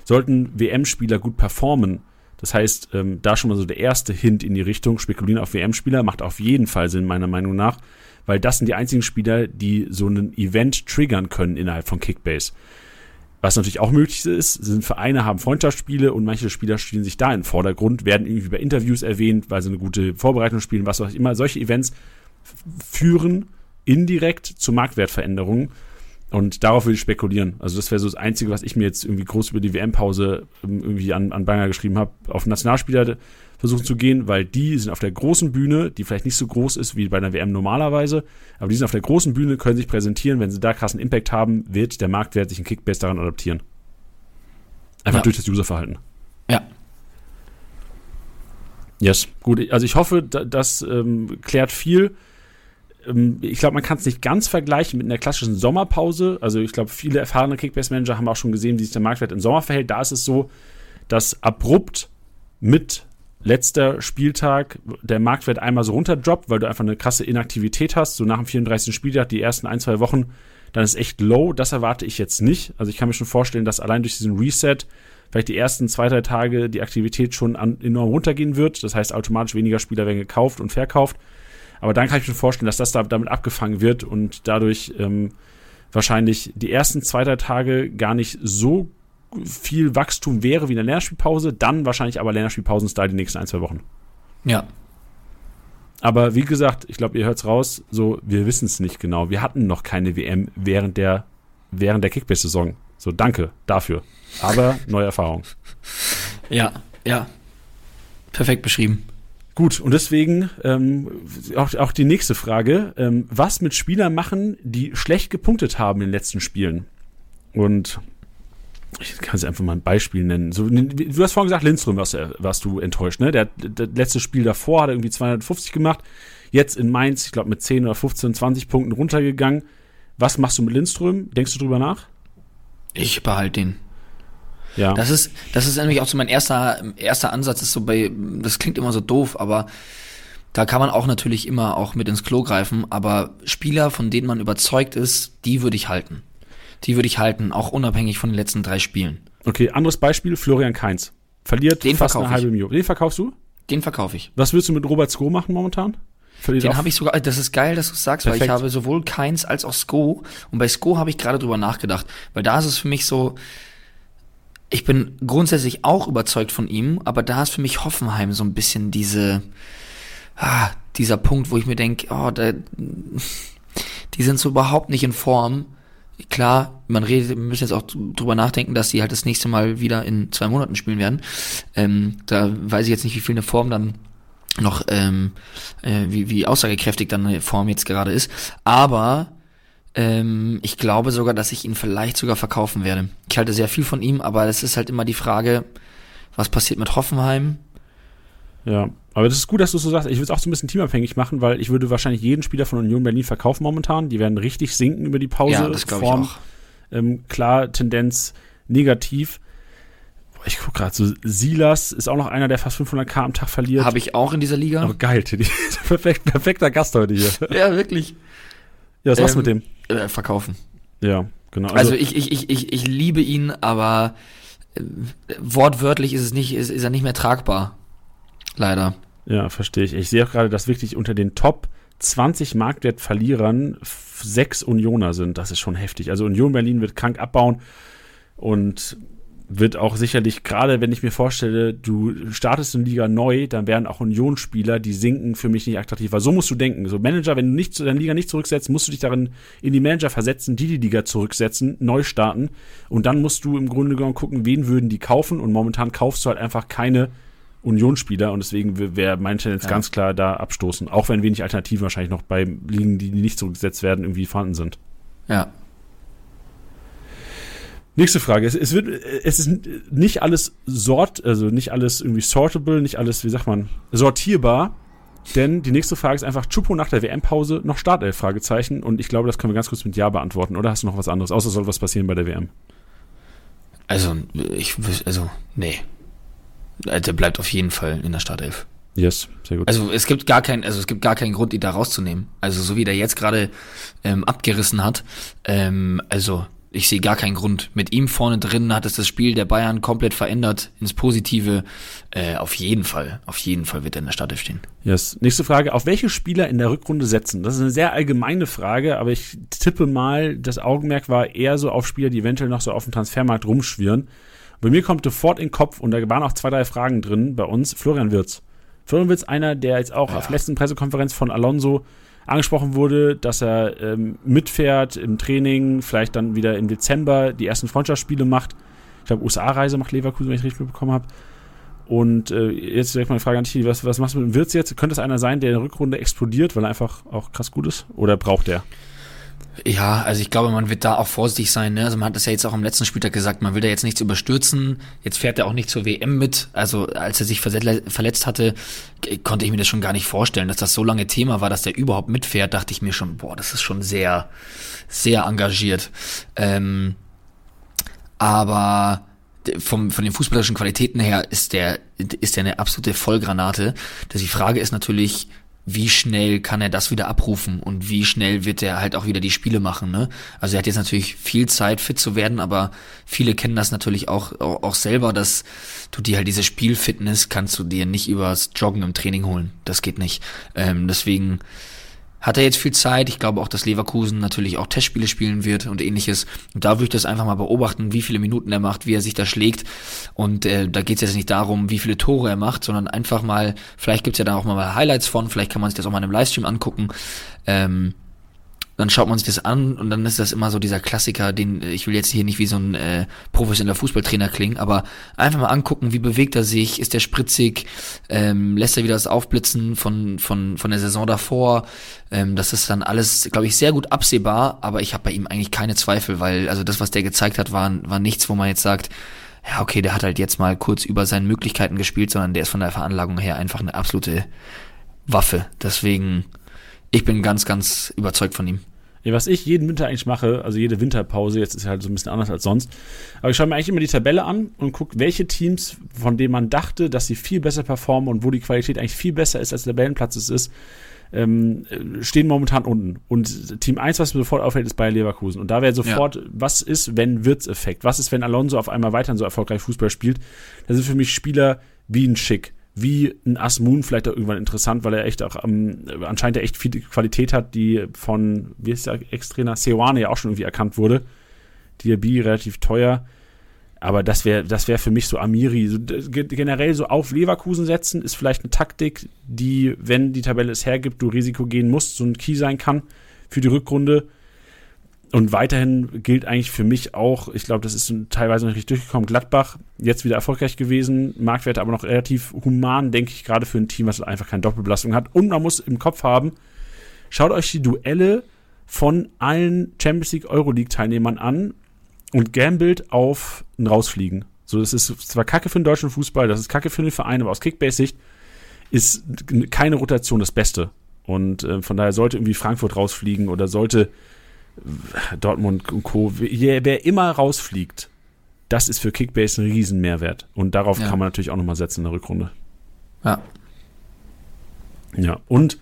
Sollten WM-Spieler gut performen, das heißt, ähm, da schon mal so der erste Hint in die Richtung, spekulieren auf WM-Spieler, macht auf jeden Fall Sinn, meiner Meinung nach, weil das sind die einzigen Spieler, die so einen Event triggern können innerhalb von Kickbase. Was natürlich auch möglich ist, sind Vereine haben Freundschaftsspiele und manche Spieler stehen sich da im Vordergrund, werden irgendwie bei Interviews erwähnt, weil sie eine gute Vorbereitung spielen, was auch immer. Solche Events führen indirekt zu Marktwertveränderungen. Und darauf würde ich spekulieren. Also das wäre so das Einzige, was ich mir jetzt irgendwie groß über die WM-Pause ähm, irgendwie an, an Banger geschrieben habe. Auf Nationalspieler versuchen zu gehen, weil die sind auf der großen Bühne, die vielleicht nicht so groß ist wie bei einer WM normalerweise, aber die sind auf der großen Bühne, können sich präsentieren. Wenn sie da krassen Impact haben, wird der Marktwert sich in Kickbase daran adaptieren. Einfach ja. durch das Userverhalten. Ja. Yes, gut. Also ich hoffe, das ähm, klärt viel. Ähm, ich glaube, man kann es nicht ganz vergleichen mit einer klassischen Sommerpause. Also ich glaube, viele erfahrene Kickbase-Manager haben auch schon gesehen, wie sich der Marktwert im Sommer verhält. Da ist es so, dass abrupt mit letzter Spieltag der Marktwert einmal so runterdroppt, weil du einfach eine krasse Inaktivität hast, so nach dem 34. Spieltag, die ersten ein, zwei Wochen, dann ist echt low. Das erwarte ich jetzt nicht. Also ich kann mir schon vorstellen, dass allein durch diesen Reset vielleicht die ersten zwei, drei Tage die Aktivität schon an, enorm runtergehen wird. Das heißt, automatisch weniger Spieler werden gekauft und verkauft. Aber dann kann ich mir vorstellen, dass das da, damit abgefangen wird und dadurch ähm, wahrscheinlich die ersten zwei, drei Tage gar nicht so viel Wachstum wäre wie in der Länderspielpause, dann wahrscheinlich aber Länderspielpausen-Style die nächsten ein, zwei Wochen. Ja. Aber wie gesagt, ich glaube, ihr hört's raus, so, wir wissen es nicht genau. Wir hatten noch keine WM während der, während der Kickbase-Saison. So, danke dafür. Aber neue Erfahrung. Ja, ja. Perfekt beschrieben. Gut, und deswegen ähm, auch, auch die nächste Frage. Ähm, was mit Spielern machen, die schlecht gepunktet haben in den letzten Spielen? Und ich kann es einfach mal ein Beispiel nennen. So, du hast vorhin gesagt, Lindström warst, warst du enttäuscht, ne? Der, der letzte Spiel davor hat er irgendwie 250 gemacht. Jetzt in Mainz, ich glaube, mit 10 oder 15, 20 Punkten runtergegangen. Was machst du mit Lindström? Denkst du drüber nach? Ich behalte ihn. Ja. Das ist, das ist nämlich auch so mein erster, erster Ansatz, ist so bei, das klingt immer so doof, aber da kann man auch natürlich immer auch mit ins Klo greifen, aber Spieler, von denen man überzeugt ist, die würde ich halten. Die würde ich halten, auch unabhängig von den letzten drei Spielen. Okay, anderes Beispiel, Florian Kainz. Verliert Den fast eine halbe. Million. Den verkaufst du? Den verkaufe ich. Was willst du mit Robert Sko machen momentan? Verliert Den habe ich sogar, das ist geil, dass du es sagst, weil Perfekt. ich habe sowohl Keins als auch Sko und bei Sko habe ich gerade drüber nachgedacht, weil da ist es für mich so, ich bin grundsätzlich auch überzeugt von ihm, aber da ist für mich Hoffenheim so ein bisschen diese, ah, dieser Punkt, wo ich mir denke, oh, da, die sind so überhaupt nicht in Form. Klar, man redet, wir müssen jetzt auch drüber nachdenken, dass die halt das nächste Mal wieder in zwei Monaten spielen werden. Ähm, da weiß ich jetzt nicht, wie viel eine Form dann noch, ähm, äh, wie, wie aussagekräftig dann eine Form jetzt gerade ist. Aber ähm, ich glaube sogar, dass ich ihn vielleicht sogar verkaufen werde. Ich halte sehr viel von ihm, aber es ist halt immer die Frage, was passiert mit Hoffenheim? Ja, aber das ist gut, dass du so sagst. Ich würde es auch so ein bisschen teamabhängig machen, weil ich würde wahrscheinlich jeden Spieler von Union Berlin verkaufen momentan. Die werden richtig sinken über die Pause. ja, das glaube ich auch. Ähm, klar, Tendenz negativ. Boah, Ich gucke gerade so, Silas ist auch noch einer, der fast 500k am Tag verliert. Habe ich auch in dieser Liga. Aber geil, Teddy. Perfekt, perfekter Gast heute hier. Ja, wirklich. Ja, was machst du Ähm, mit dem? Äh, verkaufen. Ja, genau. Also, ich, ich, ich, ich, ich liebe ihn, aber äh, wortwörtlich ist es nicht, ist, ist er nicht mehr tragbar. Leider. Ja, verstehe ich. Ich sehe auch gerade, dass wirklich unter den Top 20 Marktwertverlierern sechs Unioner sind. Das ist schon heftig. Also Union Berlin wird krank abbauen und wird auch sicherlich, gerade wenn ich mir vorstelle, du startest in Liga neu, dann werden auch Unionsspieler, die sinken, für mich nicht attraktiv. Weil so musst du denken. So Manager, wenn du nicht zu deiner Liga nicht zurücksetzt, musst du dich darin in die Manager versetzen, die die Liga zurücksetzen, neu starten. Und dann musst du im Grunde genommen gucken, wen würden die kaufen. Und momentan kaufst du halt einfach keine Unionsspieler und deswegen wäre mein Tendenz Ja. ganz klar da abstoßen. Auch wenn wenig Alternativen wahrscheinlich noch bei Ligen, die nicht zurückgesetzt werden, irgendwie vorhanden sind. Ja. Nächste Frage. Es, es wird, es ist nicht alles sort, also nicht alles irgendwie sortable, nicht alles, wie sagt man, sortierbar. Denn die nächste Frage ist einfach Chupo nach der WM-Pause noch Startelf? Fragezeichen. Und ich glaube, das können wir ganz kurz mit Ja beantworten. Oder hast du noch was anderes? Außer soll was passieren bei der WM? Also, ich, also, nee. Äh, Der bleibt auf jeden Fall in der Startelf. Yes, sehr gut. Also es gibt gar keinen, also es gibt gar keinen Grund, ihn da rauszunehmen. Also so wie der jetzt gerade ähm, abgerissen hat, ähm, also ich sehe gar keinen Grund. Mit ihm vorne drin hat es das Spiel der Bayern komplett verändert ins Positive. Äh, auf jeden Fall, auf jeden Fall wird er in der Startelf stehen. Yes. Nächste Frage. Auf welche Spieler in der Rückrunde setzen? Das ist eine sehr allgemeine Frage, aber ich tippe mal, das Augenmerk war eher so auf Spieler, die eventuell noch so auf dem Transfermarkt rumschwirren. Bei mir kommt sofort in den Kopf, und da waren auch zwei, drei Fragen drin bei uns, Florian Wirz. Florian Wirz, einer, der jetzt auch Ja. auf der letzten Pressekonferenz von Alonso angesprochen wurde, dass er ähm, mitfährt im Training, vielleicht dann wieder im Dezember die ersten Freundschaftsspiele macht. Ich glaube, USA-Reise macht Leverkusen, wenn ich richtig mitbekommen habe. Und äh, jetzt direkt mal eine Frage an dich, was, was machst du mit dem Wirtz jetzt? Könnte es einer sein, der in der Rückrunde explodiert, weil er einfach auch krass gut ist? Oder braucht er? Ja, also ich glaube, man wird da auch vorsichtig sein. Ne? Also man hat das ja jetzt auch am letzten Spieltag gesagt, man will da jetzt nichts überstürzen. Jetzt fährt er auch nicht zur WM mit. Also als er sich verletzt hatte, konnte ich mir das schon gar nicht vorstellen, dass das so lange Thema war, dass der überhaupt mitfährt. Dachte ich mir schon, boah, das ist schon sehr, sehr engagiert. Ähm, aber vom, von den fußballerischen Qualitäten her ist der, ist der eine absolute Vollgranate. Das die Frage ist natürlich, wie schnell kann er das wieder abrufen und wie schnell wird er halt auch wieder die Spiele machen, ne? Also er hat jetzt natürlich viel Zeit, fit zu werden, aber viele kennen das natürlich auch, auch, selber, dass du dir halt diese Spielfitness kannst du dir nicht übers Joggen im Training holen. Das geht nicht. Ähm, deswegen, hat er jetzt viel Zeit. Ich glaube auch, dass Leverkusen natürlich auch Testspiele spielen wird und ähnliches. Und da würde ich das einfach mal beobachten, wie viele Minuten er macht, wie er sich da schlägt. Und äh, da geht es jetzt nicht darum, wie viele Tore er macht, sondern einfach mal, vielleicht gibt's ja da auch mal Highlights von, vielleicht kann man sich das auch mal in einem Livestream angucken. Ähm, dann schaut man sich das an und dann ist das immer so dieser Klassiker, den ich will jetzt hier nicht wie so ein äh, professioneller Fußballtrainer klingen, aber einfach mal angucken, wie bewegt er sich, ist er spritzig, ähm, lässt er wieder das Aufblitzen von von von der Saison davor. Ähm, das ist dann alles, glaube ich, sehr gut absehbar, aber ich habe bei ihm eigentlich keine Zweifel, weil also das, was der gezeigt hat, war war nichts, wo man jetzt sagt, ja okay, der hat halt jetzt mal kurz über seinen Möglichkeiten gespielt, sondern der ist von der Veranlagung her einfach eine absolute Waffe. Deswegen ich bin ganz, ganz überzeugt von ihm. Ja, was ich jeden Winter eigentlich mache, also jede Winterpause, jetzt ist ja halt so ein bisschen anders als sonst, aber ich schaue mir eigentlich immer die Tabelle an und gucke, welche Teams, von denen man dachte, dass sie viel besser performen und wo die Qualität eigentlich viel besser ist, als der Tabellenplatz es ist, ähm, stehen momentan unten. Und Team 1, was mir sofort auffällt, ist Bayer Leverkusen. Und da wäre sofort, ja. was ist, wenn Wirts-Effekt? Was ist, wenn Alonso auf einmal weiterhin so erfolgreich Fußball spielt? Das sind für mich Spieler wie ein Schick, wie ein Asmun vielleicht auch irgendwann interessant, weil er echt auch ähm, anscheinend echt viel Qualität hat, die von, wie ist der Ex-Trainer, Seoane ja auch schon irgendwie erkannt wurde. Diaby relativ teuer. Aber das wäre das wäre für mich so Amiri. So, generell so auf Leverkusen setzen ist vielleicht eine Taktik, die, wenn die Tabelle es hergibt, du Risiko gehen musst, so ein Key sein kann für die Rückrunde. Und weiterhin gilt eigentlich für mich auch, ich glaube, das ist teilweise noch nicht durchgekommen, Gladbach, jetzt wieder erfolgreich gewesen, Marktwerte aber noch relativ human, denke ich, gerade für ein Team, was einfach keine Doppelbelastung hat. Und man muss im Kopf haben, schaut euch die Duelle von allen Champions League Euroleague-Teilnehmern an und gambelt auf ein Rausfliegen. So, das ist zwar kacke für den deutschen Fußball, das ist kacke für den Verein, aber aus Kickbase-Sicht ist keine Rotation das Beste. Und äh, von daher sollte irgendwie Frankfurt rausfliegen oder sollte Dortmund und Co., wer, immer rausfliegt, das ist für Kickbase ein Riesenmehrwert. Und darauf ja. kann man natürlich auch nochmal setzen in der Rückrunde. Ja. Ja, und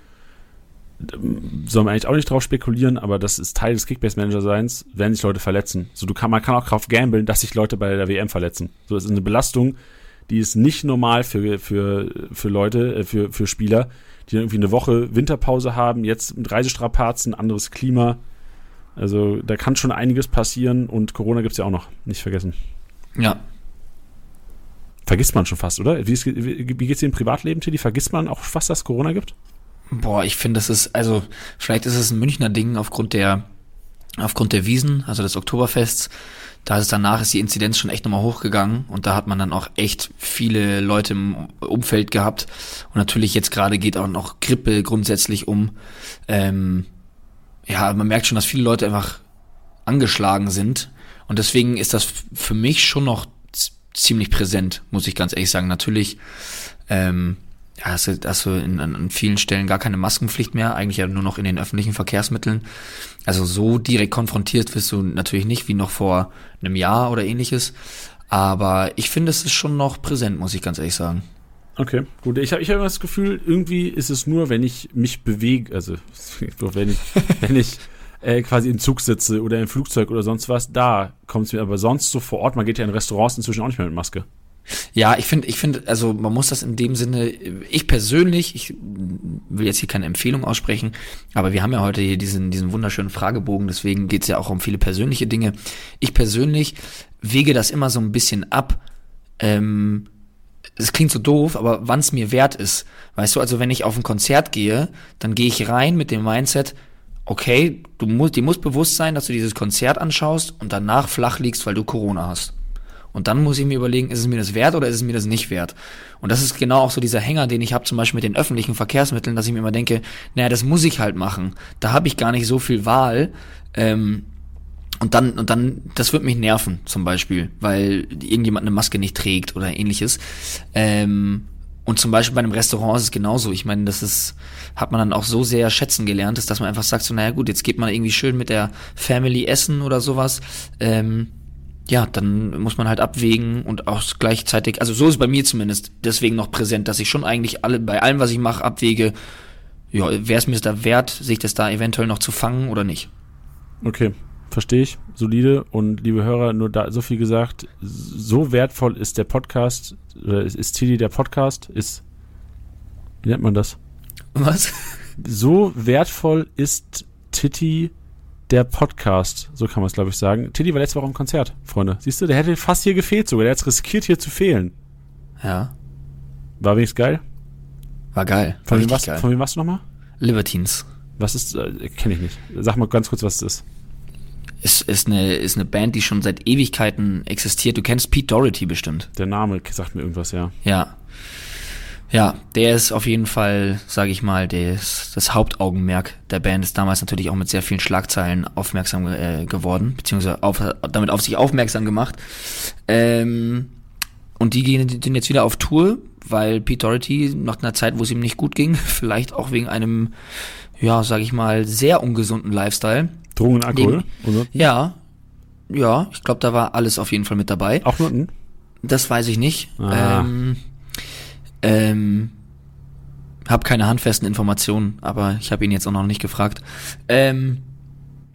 soll man eigentlich auch nicht drauf spekulieren, aber das ist Teil des Kickbase-Manager-Seins, wenn sich Leute verletzen. So, du kann, man kann auch drauf gambeln, dass sich Leute bei der WM verletzen. So, das ist eine Belastung, die ist nicht normal für, für, für Leute, äh, für, für Spieler, die irgendwie eine Woche Winterpause haben, jetzt mit Reisestrapazen, anderes Klima, also da kann schon einiges passieren und Corona gibt es ja auch noch, nicht vergessen. Ja. Vergisst man schon fast, oder? Wie, ist, wie, wie geht's dir im Privatleben, Tilly? Vergisst man auch fast, dass es Corona gibt? Boah, ich finde, das ist, also vielleicht ist es ein Münchner Ding aufgrund der, aufgrund der Wiesen, also des Oktoberfests. Da ist danach ist die Inzidenz schon echt nochmal hochgegangen und da hat man dann auch echt viele Leute im Umfeld gehabt. Und natürlich jetzt gerade geht auch noch Grippe grundsätzlich um. Ähm, ja, man merkt schon, dass viele Leute einfach angeschlagen sind. Und deswegen ist das für mich schon noch ziemlich präsent, muss ich ganz ehrlich sagen. Natürlich, ähm, hast du, hast du in, an vielen Stellen gar keine Maskenpflicht mehr, eigentlich ja nur noch in den öffentlichen Verkehrsmitteln. Also so direkt konfrontiert wirst du natürlich nicht wie noch vor einem Jahr oder ähnliches. Aber ich finde, es ist schon noch präsent, muss ich ganz ehrlich sagen. Okay, gut. Ich habe ich hab immer das Gefühl, irgendwie ist es nur, wenn ich mich bewege, also wenn ich, wenn ich äh, quasi im Zug sitze oder im Flugzeug oder sonst was, da kommt es mir aber sonst so vor Ort, man geht ja in Restaurants inzwischen auch nicht mehr mit Maske. Ja, ich finde, ich finde, also man muss das in dem Sinne, ich persönlich, ich will jetzt hier keine Empfehlung aussprechen, aber wir haben ja heute hier diesen, diesen wunderschönen Fragebogen, deswegen geht's ja auch um viele persönliche Dinge. Ich persönlich wege das immer so ein bisschen ab, ähm, das klingt so doof, aber wann es mir wert ist. Weißt du, also wenn ich auf ein Konzert gehe, dann gehe ich rein mit dem Mindset, okay, du musst, dir muss bewusst sein, dass du dieses Konzert anschaust und danach flach liegst, weil du Corona hast. Und dann muss ich mir überlegen, ist es mir das wert oder ist es mir das nicht wert? Und das ist genau auch so dieser Hänger, den ich habe zum Beispiel mit den öffentlichen Verkehrsmitteln, dass ich mir immer denke, naja, das muss ich halt machen. Da habe ich gar nicht so viel Wahl. Ähm, und dann, und dann, das wird mich nerven, zum Beispiel, weil irgendjemand eine Maske nicht trägt oder ähnliches. Ähm, und zum Beispiel bei einem Restaurant ist es genauso. Ich meine, das ist, hat man dann auch so sehr schätzen gelernt, dass man einfach sagt, so, naja gut, jetzt geht man irgendwie schön mit der Family essen oder sowas. Ähm, ja, dann muss man halt abwägen und auch gleichzeitig, also so ist bei mir zumindest deswegen noch präsent, dass ich schon eigentlich alle, bei allem, was ich mache, abwäge, ja, wäre es mir da wert, sich das da eventuell noch zu fangen oder nicht. Okay, verstehe ich, solide. Und liebe Hörer, nur da so viel gesagt, so wertvoll ist der Podcast, oder ist, ist Tilly der Podcast, ist, wie nennt man das? Was? So wertvoll ist Titi der Podcast, so kann man es, glaube ich, sagen. Titi war letzte Woche im Konzert, Freunde. Siehst du, der hätte fast hier gefehlt sogar. Der hat es riskiert, hier zu fehlen. Ja, War wenigstens geil. war geil. Von War wem, warst, geil. von wem warst du nochmal? Libertines. Was ist, äh, kenne ich nicht. Sag mal ganz kurz, was es ist. Ist, ist, eine, ist eine Band, die schon seit Ewigkeiten existiert. Du kennst Pete Doherty bestimmt. Der Name sagt mir irgendwas, ja. Ja. Ja, der ist auf jeden Fall, sage ich mal, des, das Hauptaugenmerk der Band ist damals natürlich auch mit sehr vielen Schlagzeilen aufmerksam äh, geworden, beziehungsweise auf, damit auf sich aufmerksam gemacht. Ähm, und die gehen sind jetzt wieder auf Tour, weil Pete Doherty nach einer Zeit, wo es ihm nicht gut ging, vielleicht auch wegen einem, ja, sage ich mal, sehr ungesunden Lifestyle. Drogen und Alkohol? Oder? Ja, ja, ich glaube, da war alles auf jeden Fall mit dabei. Auch Nutten? Das weiß ich nicht. Ah. Ähm, ähm, hab keine handfesten Informationen, aber ich habe ihn jetzt auch noch nicht gefragt. Ähm,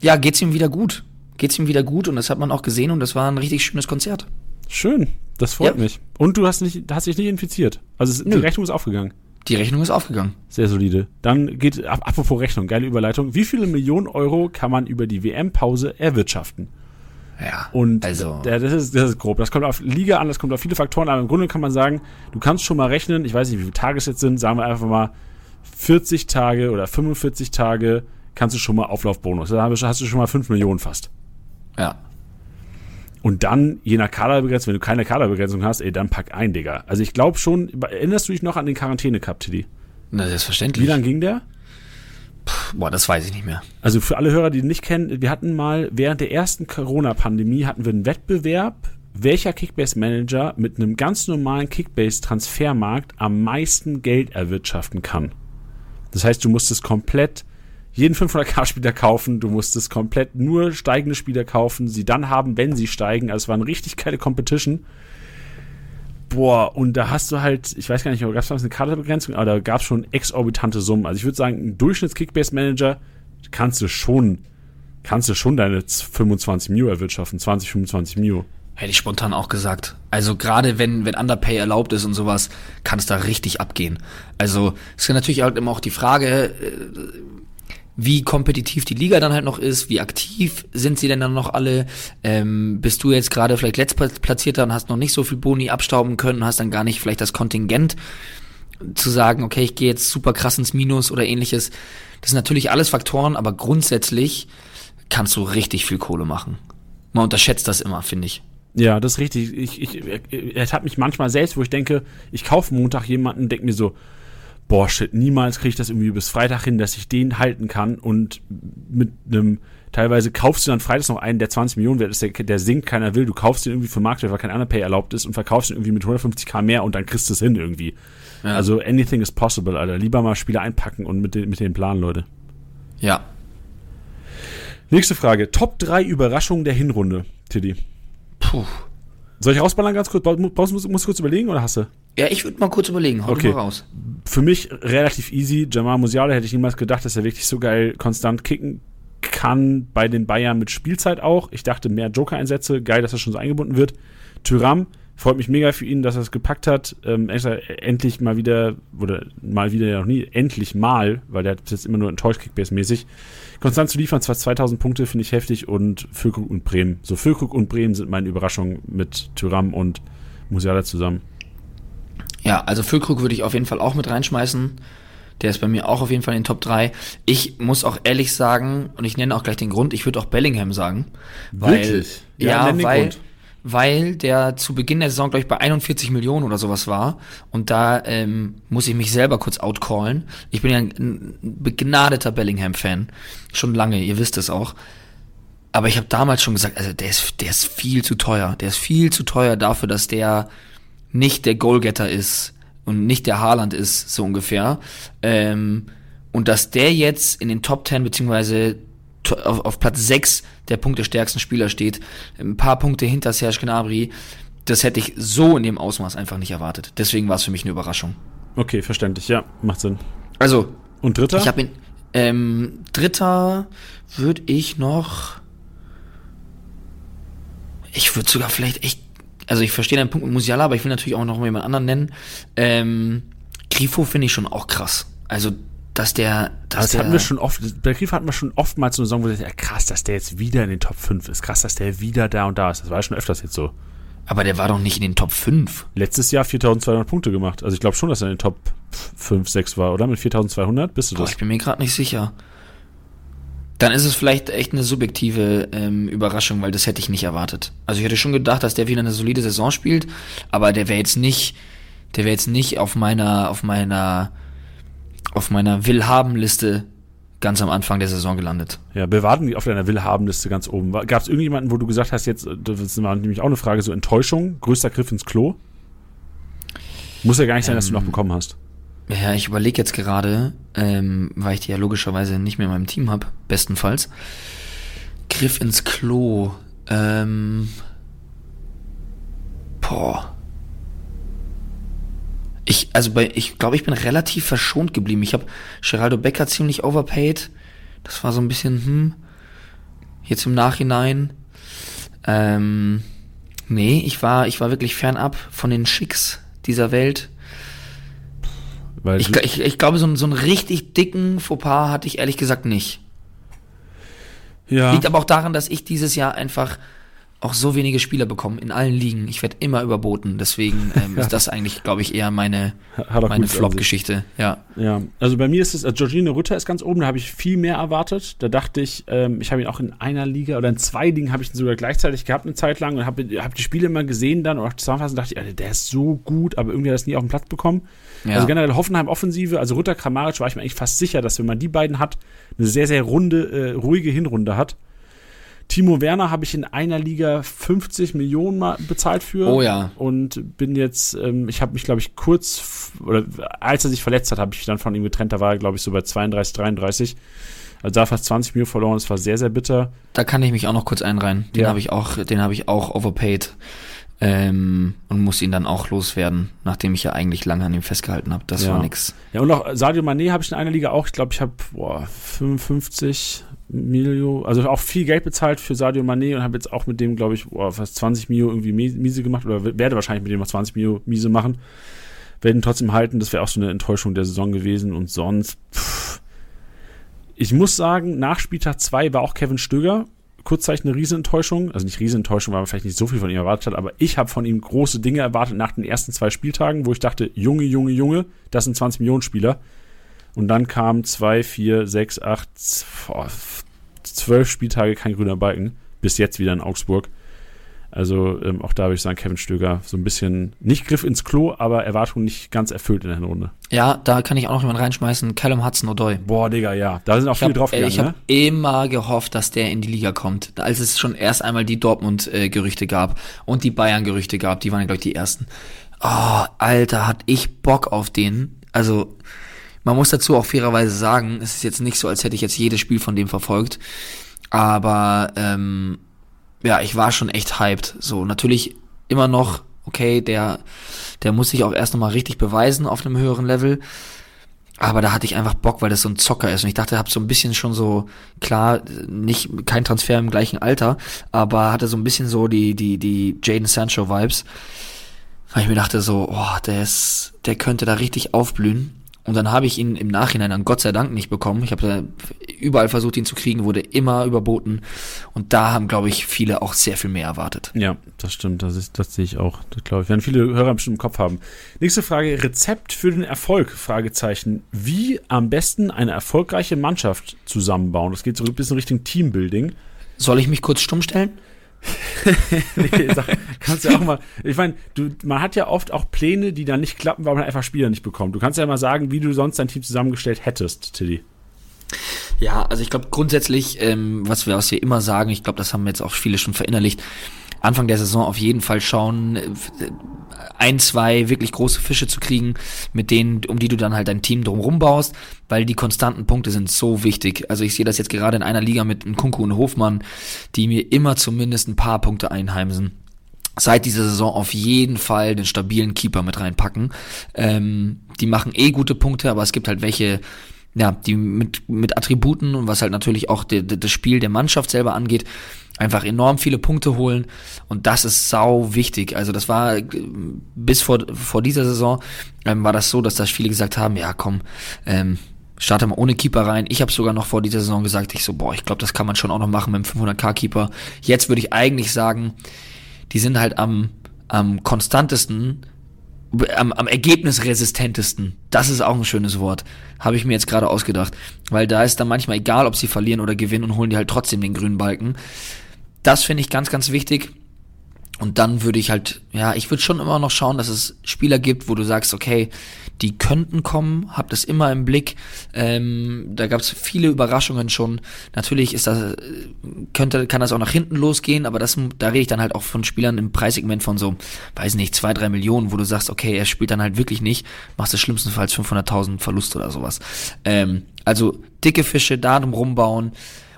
ja, geht's ihm wieder gut. Geht's ihm wieder gut und das hat man auch gesehen und das war ein richtig schönes Konzert. Schön. Das freut Ja. mich. Und du hast, nicht, hast dich nicht infiziert. Also es, die Nö. Rechnung ist aufgegangen. Die Rechnung ist aufgegangen. Sehr solide. Dann geht, ap- apropos Rechnung, geile Überleitung. Wie viele Millionen Euro kann man über die WM-Pause erwirtschaften? Ja. Und Also- das, ist, das ist grob. Das kommt auf Liga an, das kommt auf viele Faktoren an. Im Grunde kann man sagen, du kannst schon mal rechnen, ich weiß nicht, wie viele Tage es jetzt sind, sagen wir einfach mal 40 Tage oder 45 Tage kannst du schon mal Auflaufbonus. Da hast du schon mal 5 Millionen fast. Ja. Und dann, je nach Kaderbegrenzung, wenn du keine Kaderbegrenzung hast, ey, dann pack ein, Digga. Also ich glaube schon, erinnerst du dich noch an den Quarantäne-Cup, Tiddy? Na, Wie selbstverständlich. lang ging der? Boah, das weiß ich nicht mehr. Also für alle Hörer, die ihn nicht kennen, wir hatten mal während der ersten Corona-Pandemie hatten wir einen Wettbewerb, welcher Kickbase-Manager mit einem ganz normalen Kickbase-Transfermarkt am meisten Geld erwirtschaften kann. Das heißt, du musstest komplett jeden 500k-Spieler kaufen, du musstest komplett nur steigende Spieler kaufen, sie dann haben, wenn sie steigen. Also es war eine richtig geile Competition. Boah, und da hast du halt, ich weiß gar nicht, gab es eine Kaderbegrenzung, aber da gab es schon exorbitante Summen. Also ich würde sagen, ein Durchschnitts-Kickbase-Manager kannst du schon, kannst du schon deine 25 Mio erwirtschaften, 20, 25 Mio. Hätte ich spontan auch gesagt. Also gerade wenn, wenn Underpay erlaubt ist und sowas, kann es da richtig abgehen. Also es ist natürlich halt immer auch die Frage, äh, wie kompetitiv die Liga dann halt noch ist, wie aktiv sind sie denn dann noch alle? Ähm, bist du jetzt gerade vielleicht letztplatzierter und hast noch nicht so viel Boni abstauben können, hast dann gar nicht vielleicht das Kontingent zu sagen, okay, ich gehe jetzt super krass ins Minus oder ähnliches. Das sind natürlich alles Faktoren, aber grundsätzlich kannst du richtig viel Kohle machen. Man unterschätzt das immer, finde ich. Ja, das ist richtig. Ich, ich, es hat mich manchmal selbst, wo ich denke, ich kaufe Montag jemanden, denke mir so, boah, shit, niemals kriege ich das irgendwie bis Freitag hin, dass ich den halten kann und mit einem, teilweise kaufst du dann freitags noch einen, der 20 Millionen wert ist, der, der sinkt, keiner will, du kaufst den irgendwie für Marktwert, weil kein Underpay erlaubt ist und verkaufst ihn irgendwie mit 150k mehr und dann kriegst du es hin irgendwie. Ja. Also anything is possible, Alter. Lieber mal Spieler einpacken und mit den, mit den Plan, Leute. Ja. Nächste Frage. Top 3 Überraschungen der Hinrunde, Tiddy. Puh. Soll ich rausballern ganz kurz? Brauchst, musst, musst du kurz überlegen oder hast du? Ja, ich würde mal kurz überlegen. Hau Okay. mal raus. Für mich relativ easy. Jamal Musiala hätte ich niemals gedacht, dass er wirklich so geil konstant kicken kann. Bei den Bayern mit Spielzeit auch. Ich dachte mehr Joker-Einsätze. Geil, dass er schon so eingebunden wird. Tyram, freut mich mega für ihn, dass er es gepackt hat. Ähm, endlich mal wieder, oder mal wieder ja noch nie, endlich mal, weil der hat bis jetzt immer nur enttäuscht Kickbase-mäßig. Konstant zu liefern, zwar 2000 Punkte, finde ich heftig und Füllkrug und Bremen. So, Füllkrug und Bremen sind meine Überraschungen mit Tyram und Musiala zusammen. Ja, also Füllkrug würde ich auf jeden Fall auch mit reinschmeißen. Der ist bei mir auch auf jeden Fall in den Top 3. Ich muss auch ehrlich sagen, und ich nenne auch gleich den Grund, ich würde auch Bellingham sagen. Weil, Wirklich? Ja, Ja, den weil, Grund. Weil der zu Beginn der Saison, glaube ich, bei 41 Millionen oder sowas war. Und da ähm, muss ich mich selber kurz outcallen. Ich bin ja ein, ein begnadeter Bellingham-Fan. Schon lange, ihr wisst es auch. Aber ich habe damals schon gesagt, also der ist, der ist viel zu teuer. Der ist viel zu teuer dafür, dass der nicht der Goalgetter ist und nicht der Haaland ist, so ungefähr. Ähm, und dass der jetzt in den Top 10 beziehungsweise auf, auf Platz 6 der punktestärksten Spieler steht, ein paar Punkte hinter Serge Gnabry, das hätte ich so in dem Ausmaß einfach nicht erwartet. Deswegen war es für mich eine Überraschung. Okay, verständlich. Ja, macht Sinn. Also, Und dritter? ich habe ihn, ähm, dritter würde ich noch, ich würde sogar vielleicht echt, also ich verstehe deinen Punkt mit Musiala, aber ich will natürlich auch noch mal jemand anderen nennen. Ähm, Grifo finde ich schon auch krass. Also dass der, dass das der, hatten wir schon oft, bei Griff hatten wir schon oftmals so eine Saison, wo wir ja krass, dass der jetzt wieder in den Top 5 ist, krass, dass der wieder da und da ist. Das war ja schon öfters jetzt so. aber der war doch nicht in den Top 5. Letztes Jahr 4200 Punkte gemacht. Also ich glaube schon, dass er in den Top 5, 6 war, oder? Mit 4200 bist du Boah, das? ich bin mir gerade nicht sicher. Dann ist es vielleicht echt eine subjektive ähm, Überraschung, weil das hätte ich nicht erwartet. Also ich hätte schon gedacht, dass der wieder eine solide Saison spielt, aber der wäre jetzt nicht, der wäre jetzt nicht auf meiner, auf meiner, auf meiner Willhaben-Liste ganz am Anfang der Saison gelandet. Ja, wir warten auf deiner Willhaben-Liste ganz oben. Gab es irgendjemanden, wo du gesagt hast, jetzt, das war nämlich auch eine Frage, so Enttäuschung, größter Griff ins Klo? Muss ja gar nicht sein, dass du noch Ähm, bekommen hast. Ja, ich überlege jetzt gerade, ähm, weil ich die ja logischerweise nicht mehr in meinem Team habe, bestenfalls. Griff ins Klo. Ähm, boah. Ich, also bei, ich glaube, ich bin relativ verschont geblieben. Ich habe Geraldo Becker ziemlich overpaid. Das war so ein bisschen, hm, jetzt im Nachhinein. Ähm, nee, ich war, ich war wirklich fernab von den Schicks dieser Welt. Weil Ich, ich, ich glaube, so, einen- so einen richtig dicken Fauxpas hatte ich ehrlich gesagt nicht. ja, Liegt aber auch daran, dass ich dieses Jahr einfach auch so wenige Spieler bekomme in allen Ligen. Ich werde immer überboten. Deswegen ähm, ist das eigentlich, glaube ich, eher meine, meine Flop-Geschichte. Ja. Ja, also bei mir ist es, also Georgine Rütter ist ganz oben, da habe ich viel mehr erwartet. Da dachte ich, ähm, ich habe ihn auch in einer Liga oder in zwei Ligen habe ich ihn sogar gleichzeitig gehabt eine Zeit lang und habe hab die Spiele immer gesehen dann und auch zusammenfassend dachte ich, Alter, der ist so gut, aber irgendwie hat er es nie auf den Platz bekommen. ja. Also generell Hoffenheim Offensive, also Rütter Kramaric war ich mir eigentlich fast sicher, dass wenn man die beiden hat, eine sehr, sehr runde, äh, ruhige Hinrunde hat. Timo Werner habe ich in einer Liga 50 Millionen mal bezahlt für. Oh ja. Und bin jetzt, ähm, ich habe mich, glaube ich, kurz, oder als er sich verletzt hat, habe ich mich dann von ihm getrennt. Da war er, glaube ich, so bei 32, 33. Also da fast 20 Millionen verloren. Das war sehr, sehr bitter. Da kann ich mich auch noch kurz einreihen. Den Ja. habe ich auch, den habe ich auch overpaid. Ähm, und muss ihn dann auch loswerden, nachdem ich ja eigentlich lange an ihm festgehalten habe. Das Ja. war nix. Ja, und auch Sadio Mané habe ich in einer Liga auch. Ich glaube, ich habe boah, 55 Milio, also auch viel Geld bezahlt für Sadio Mané und habe jetzt auch mit dem, glaube ich, boah, fast 20 Mio irgendwie mies- miese gemacht oder werde wahrscheinlich mit dem noch 20 Mio miese machen. Werden trotzdem halten. Das wäre auch so eine Enttäuschung der Saison gewesen und sonst. Pff. Ich muss sagen, nach Spieltag 2 war auch Kevin Stöger kurzzeitig eine Riesenenttäuschung. Also nicht Riesenenttäuschung, weil man vielleicht nicht so viel von ihm erwartet hat, aber ich habe von ihm große Dinge erwartet nach den ersten zwei Spieltagen, wo ich dachte, Junge, Junge, Junge, das sind 20 Millionen Spieler. Und dann kamen zwei, vier, sechs, acht, zwölf Spieltage kein grüner Balken. Bis jetzt wieder in Augsburg. Also ähm, auch da würde ich sagen, Kevin Stöger so ein bisschen, nicht Griff ins Klo, aber Erwartungen nicht ganz erfüllt in der Hinrunde. Ja, da kann ich auch noch jemanden reinschmeißen. Callum Hudson-Odoi. Boah, Digga, ja. Da sind auch Ich viele habe draufgegangen, ich hab ne? immer gehofft, dass der in die Liga kommt. Als es schon erst einmal die Dortmund-Gerüchte gab und die Bayern-Gerüchte gab, die waren, glaube ich, die ersten. Oh, Alter, hat ich Bock auf den. Also, man muss dazu auch fairerweise sagen, es ist jetzt nicht so, als hätte ich jetzt jedes Spiel von dem verfolgt. Aber, ähm, ja, ich war schon echt hyped. So, natürlich immer noch, okay, der, der muss sich auch erst nochmal richtig beweisen auf einem höheren Level. Aber da hatte ich einfach Bock, weil das so ein Zocker ist. Und ich dachte, hab so ein bisschen schon so, klar, nicht, kein Transfer im gleichen Alter, aber hatte so ein bisschen so die, die, die Jaden Sancho Vibes. Weil ich mir dachte so, oh, der ist, der könnte da richtig aufblühen. Und dann habe ich ihn im Nachhinein dann Gott sei Dank nicht bekommen. Ich habe überall versucht, ihn zu kriegen, wurde immer überboten. Und da haben, glaube ich, viele auch sehr viel mehr erwartet. Ja, das stimmt. Das, ist, das sehe ich auch. Das glaube ich. Werden viele Hörer bestimmt im Kopf haben. Nächste Frage: Rezept für den Erfolg? Fragezeichen. Wie am besten eine erfolgreiche Mannschaft zusammenbauen? Das geht so ein bisschen Richtung Teambuilding. Soll ich mich kurz stumm stellen? nee, sag, kannst ja auch mal. Ich meine, man hat ja oft auch Pläne, die dann nicht klappen, weil man einfach Spieler nicht bekommt. Du kannst ja mal sagen, wie du sonst dein Team zusammengestellt hättest, Tilly. Ja, also ich glaube grundsätzlich, ähm, was wir was wir immer sagen, ich glaube, das haben jetzt auch viele schon verinnerlicht. Anfang der Saison auf jeden Fall schauen, äh, ein, zwei wirklich große Fische zu kriegen, mit denen, um die du dann halt dein Team drumherum baust, weil die konstanten Punkte sind so wichtig. Also ich sehe das jetzt gerade in einer Liga mit Nkunku und Hofmann, die mir immer zumindest ein paar Punkte einheimsen seit dieser Saison auf jeden Fall den stabilen Keeper mit reinpacken. Ähm, die machen eh gute Punkte, aber es gibt halt welche, ja, die mit, mit Attributen und was halt natürlich auch de, de, das Spiel der Mannschaft selber angeht, einfach enorm viele Punkte holen und das ist sau wichtig. Also das war äh, bis vor, vor dieser Saison ähm, war das so, dass da viele gesagt haben, ja komm, ähm, starte mal ohne Keeper rein. Ich habe sogar noch vor dieser Saison gesagt, ich so, boah, ich glaube, das kann man schon auch noch machen mit dem 500k Keeper. Jetzt würde ich eigentlich sagen, die sind halt am, am konstantesten, am, am ergebnisresistentesten. Das ist auch ein schönes Wort. Habe ich mir jetzt gerade ausgedacht. Weil da ist dann manchmal egal, ob sie verlieren oder gewinnen und holen die halt trotzdem den grünen Balken. Das finde ich ganz, ganz wichtig. Und dann würde ich halt, ja, ich würde schon immer noch schauen, dass es Spieler gibt, wo du sagst, okay, die könnten kommen, hab das immer im Blick. Ähm, da gab es viele Überraschungen schon. Natürlich ist das, könnte, kann das auch nach hinten losgehen, aber das, da rede ich dann halt auch von Spielern im Preissegment von so, weiß nicht, zwei, drei Millionen, wo du sagst, okay, er spielt dann halt wirklich nicht, machst du schlimmstenfalls 500.000 Verlust oder sowas. Ähm, also dicke Fische, da drum rumbauen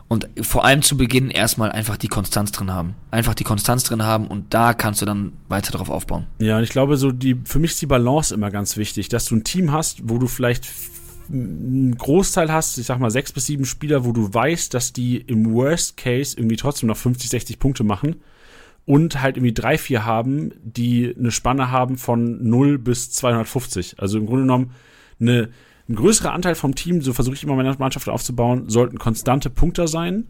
und vor allem zu Beginn erstmal einfach die Konstanz drin haben. Einfach die Konstanz drin haben und da kannst du dann weiter drauf aufbauen. Ja, und ich glaube, so die, für mich ist die Balance immer ganz wichtig, dass du ein Team hast, wo du vielleicht einen Großteil hast, ich sag mal sechs bis sieben Spieler, wo du weißt, dass die im Worst Case irgendwie trotzdem noch 50, 60 Punkte machen und halt irgendwie drei, vier haben, die eine Spanne haben von 0 bis 250. Also im Grunde genommen eine, ein größerer Anteil vom Team, so versuche ich immer meine Mannschaft aufzubauen, sollten konstante Punkter sein.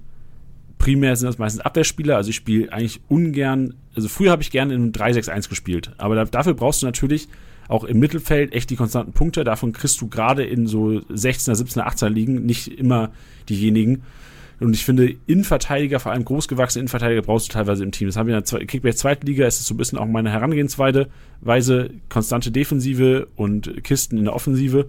Primär sind das meistens Abwehrspieler, also ich spiele eigentlich ungern, also früher habe ich gerne in 3-6-1 gespielt, aber da, dafür brauchst du natürlich auch im Mittelfeld echt die konstanten Punkte. Davon kriegst du gerade in so 16er, 17er, 18er Ligen nicht immer diejenigen. Und ich finde, Innenverteidiger, vor allem großgewachsene Innenverteidiger, brauchst du teilweise im Team. Das haben wir in der Kickback zweiten Liga, ist es so ein bisschen auch meine Herangehensweise, konstante Defensive und Kisten in der Offensive.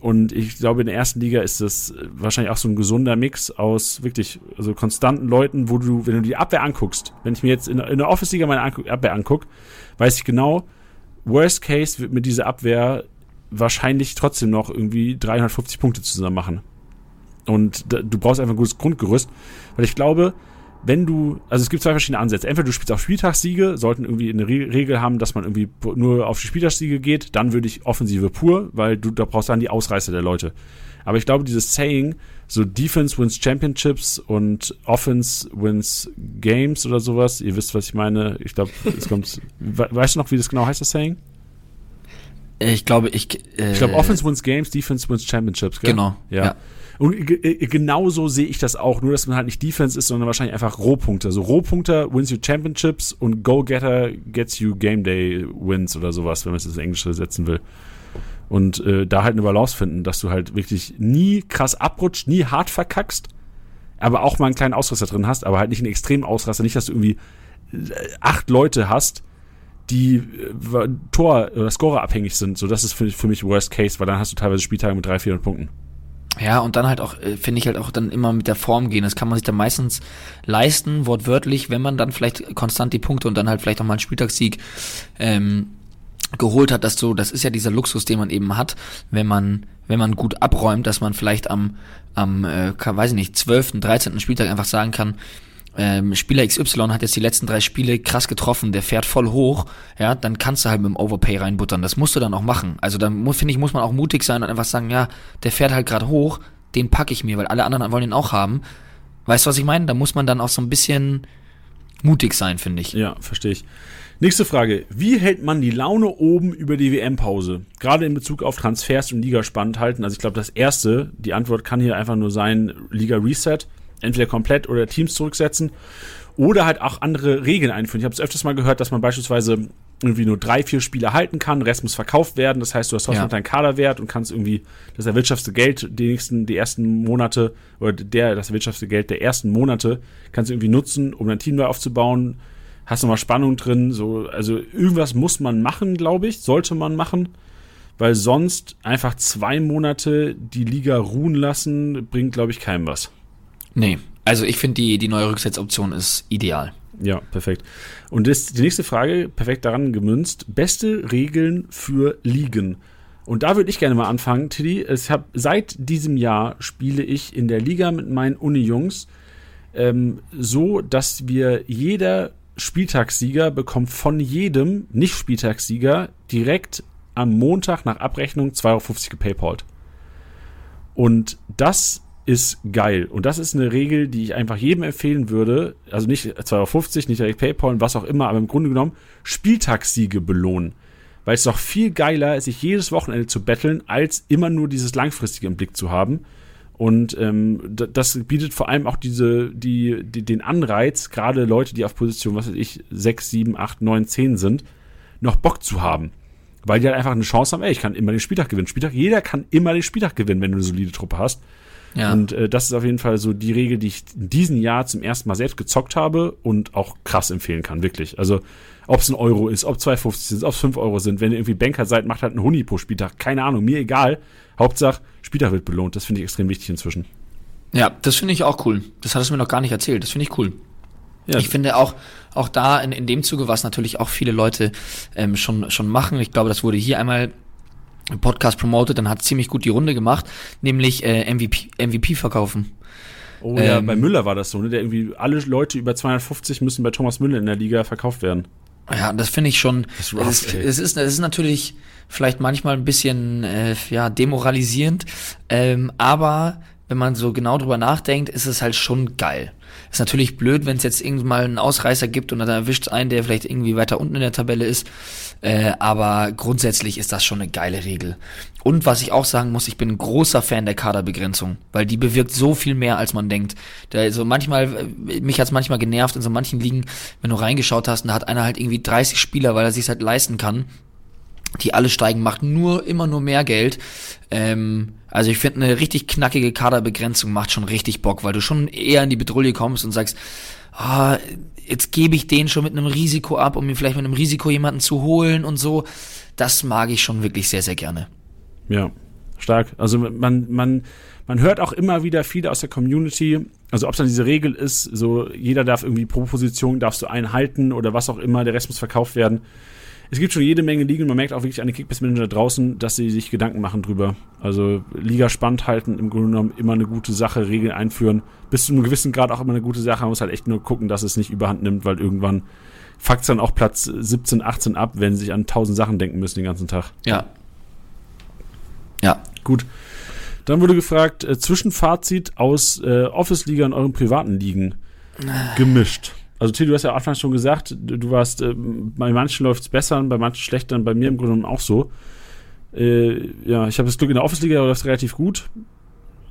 Und ich glaube, in der ersten Liga ist das wahrscheinlich auch so ein gesunder Mix aus wirklich also konstanten Leuten, wo du, wenn du die Abwehr anguckst, wenn ich mir jetzt in, in der Office-Liga meine Abwehr angucke, weiß ich genau, Worst Case wird mit dieser Abwehr wahrscheinlich trotzdem noch irgendwie 350 Punkte zusammen machen. Und du brauchst einfach ein gutes Grundgerüst, weil ich glaube, wenn du, also es gibt zwei verschiedene Ansätze. Entweder du spielst auf Spieltagssiege, sollten irgendwie eine Re Regel haben, dass man irgendwie nur auf die Spieltagssiege geht, dann würde ich Offensive pur, weil du da brauchst dann die Ausreißer der Leute. Aber ich glaube, dieses Saying, so Defense wins Championships und Offense wins Games oder sowas, ihr wisst, was ich meine. Ich glaube, es kommt, weißt du noch, wie das genau heißt, das Saying? Ich glaube, ich. Äh, ich glaube, Offense wins Games, Defense wins Championships, gell? Genau. ja. ja. Und genau so sehe ich das auch, nur dass man halt nicht Defense ist, sondern wahrscheinlich einfach Rohpunkte. Also Rohpunkter wins you Championships und Go-Getter gets you Game Day Wins oder sowas, wenn man es ins Englische setzen will. Und äh, da halt eine Balance finden, dass du halt wirklich nie krass abrutscht, nie hart verkackst, aber auch mal einen kleinen Ausraster drin hast, aber halt nicht einen extremen Ausraster. Nicht, dass du irgendwie äh, acht Leute hast, die äh, Tor- oder Scorer abhängig sind. So, das ist für, für mich Worst Case, weil dann hast du teilweise Spieltage mit 300, 400 Punkten. Ja, und dann halt auch, äh, finde ich halt auch dann immer mit der Form gehen. Das kann man sich dann meistens leisten, wortwörtlich, wenn man dann vielleicht konstant die Punkte und dann halt vielleicht auch mal einen Spieltagssieg ähm, geholt hat, dass so, das ist ja dieser Luxus, den man eben hat, wenn man, wenn man gut abräumt, dass man vielleicht am, am, äh, weiß ich nicht, 12., 13. Spieltag einfach sagen kann, ähm, Spieler XY hat jetzt die letzten drei Spiele krass getroffen, der fährt voll hoch, ja, dann kannst du halt mit dem Overpay reinbuttern. Das musst du dann auch machen. Also da finde ich, muss man auch mutig sein und einfach sagen, ja, der fährt halt gerade hoch, den packe ich mir, weil alle anderen wollen ihn auch haben. Weißt du, was ich meine? Da muss man dann auch so ein bisschen mutig sein, finde ich. Ja, verstehe ich. Nächste Frage. Wie hält man die Laune oben über die WM-Pause? Gerade in Bezug auf Transfers und Liga spannend halten. Also ich glaube, das erste, die Antwort kann hier einfach nur sein, Liga Reset entweder komplett oder Teams zurücksetzen oder halt auch andere Regeln einführen. Ich habe es öfters mal gehört, dass man beispielsweise irgendwie nur drei, vier Spiele halten kann, Rest muss verkauft werden. Das heißt, du hast trotzdem ja. deinen Kaderwert und kannst irgendwie das erwirtschaftete Geld die nächsten, die ersten Monate oder der, das erwirtschaftete Geld der ersten Monate kannst du irgendwie nutzen, um dein Team neu aufzubauen. Hast nochmal Spannung drin, so, also irgendwas muss man machen, glaube ich, sollte man machen, weil sonst einfach zwei Monate die Liga ruhen lassen, bringt, glaube ich, keinem was. Nee, also ich finde die, die neue Rücksetzoption ist ideal. Ja, perfekt. Und das, die nächste Frage, perfekt daran gemünzt, beste Regeln für Ligen. Und da würde ich gerne mal anfangen, Tiddy. Ich hab, seit diesem Jahr spiele ich in der Liga mit meinen Uni-Jungs ähm, so, dass wir jeder Spieltagssieger bekommt von jedem Nicht-Spieltagssieger direkt am Montag nach Abrechnung 2,50 Euro gepaypalt. Und das ist geil. Und das ist eine Regel, die ich einfach jedem empfehlen würde. Also nicht 2,50 Euro, nicht direkt PayPal, was auch immer, aber im Grunde genommen Spieltagssiege belohnen. weil es doch viel geiler ist, sich jedes Wochenende zu betteln, als immer nur dieses langfristige im Blick zu haben. Und ähm, das bietet vor allem auch diese, die, die, den Anreiz, gerade Leute, die auf Position, was weiß ich, 6, 7, 8, 9, 10 sind, noch Bock zu haben. Weil die halt einfach eine Chance haben, ey, ich kann immer den Spieltag gewinnen. Spieltag, jeder kann immer den Spieltag gewinnen, wenn du eine solide Truppe hast. Ja. Und äh, das ist auf jeden Fall so die Regel, die ich in diesem Jahr zum ersten Mal selbst gezockt habe und auch krass empfehlen kann, wirklich. Also, ob es ein Euro ist, ob 2,50 sind, ob es 5 Euro sind, wenn ihr irgendwie Banker seid, macht halt einen Huni pro Spieltag. Keine Ahnung, mir egal. Hauptsache, Spieltag wird belohnt. Das finde ich extrem wichtig inzwischen. Ja, das finde ich auch cool. Das hat es mir noch gar nicht erzählt. Das finde ich cool. Ja. Ich finde auch, auch da in, in dem Zuge, was natürlich auch viele Leute ähm, schon, schon machen, ich glaube, das wurde hier einmal Podcast promoted, dann hat ziemlich gut die Runde gemacht, nämlich äh, MVP, MVP verkaufen. Oh ja, ähm, bei Müller war das so, ne? Der irgendwie alle Leute über 250 müssen bei Thomas Müller in der Liga verkauft werden. Ja, das finde ich schon. Das rough, es, ist, es, ist, es ist natürlich vielleicht manchmal ein bisschen äh, ja demoralisierend, ähm, aber wenn man so genau drüber nachdenkt, ist es halt schon geil. Ist natürlich blöd, wenn es jetzt irgendwann mal einen Ausreißer gibt und dann erwischt einen, der vielleicht irgendwie weiter unten in der Tabelle ist. Äh, aber grundsätzlich ist das schon eine geile Regel. Und was ich auch sagen muss, ich bin ein großer Fan der Kaderbegrenzung, weil die bewirkt so viel mehr, als man denkt. Da, also manchmal, äh, mich hat's manchmal genervt in so manchen Ligen, wenn du reingeschaut hast, und da hat einer halt irgendwie 30 Spieler, weil er sich halt leisten kann die alle steigen, macht nur immer nur mehr Geld. Ähm, also ich finde eine richtig knackige Kaderbegrenzung macht schon richtig Bock, weil du schon eher in die Bedrohung kommst und sagst, ah, jetzt gebe ich den schon mit einem Risiko ab, um mir vielleicht mit einem Risiko jemanden zu holen und so. Das mag ich schon wirklich sehr, sehr gerne. Ja, stark. Also man, man, man hört auch immer wieder viele aus der Community, also ob es dann diese Regel ist, so jeder darf irgendwie pro Position darfst du einen halten oder was auch immer, der Rest muss verkauft werden es gibt schon jede Menge Ligen. Man merkt auch wirklich an den Kickbase-Manager draußen, dass sie sich Gedanken machen drüber. Also Liga spannend halten, im Grunde genommen immer eine gute Sache, Regeln einführen. Bis zu einem gewissen Grad auch immer eine gute Sache. Man muss halt echt nur gucken, dass es nicht überhand nimmt, weil irgendwann fuckt dann auch Platz 17, 18 ab, wenn sie sich an tausend Sachen denken müssen den ganzen Tag. Ja. Ja. Gut. Dann wurde gefragt, äh, Zwischenfazit aus äh, Office-Liga und euren privaten Ligen gemischt. Also Till, du hast ja anfangs schon gesagt, du, warst, äh, bei manchen läuft es besser, bei manchen schlechter, bei mir im Grunde genommen auch so. Äh, ja, ich habe das Glück, in der Office-Liga läuft es relativ gut.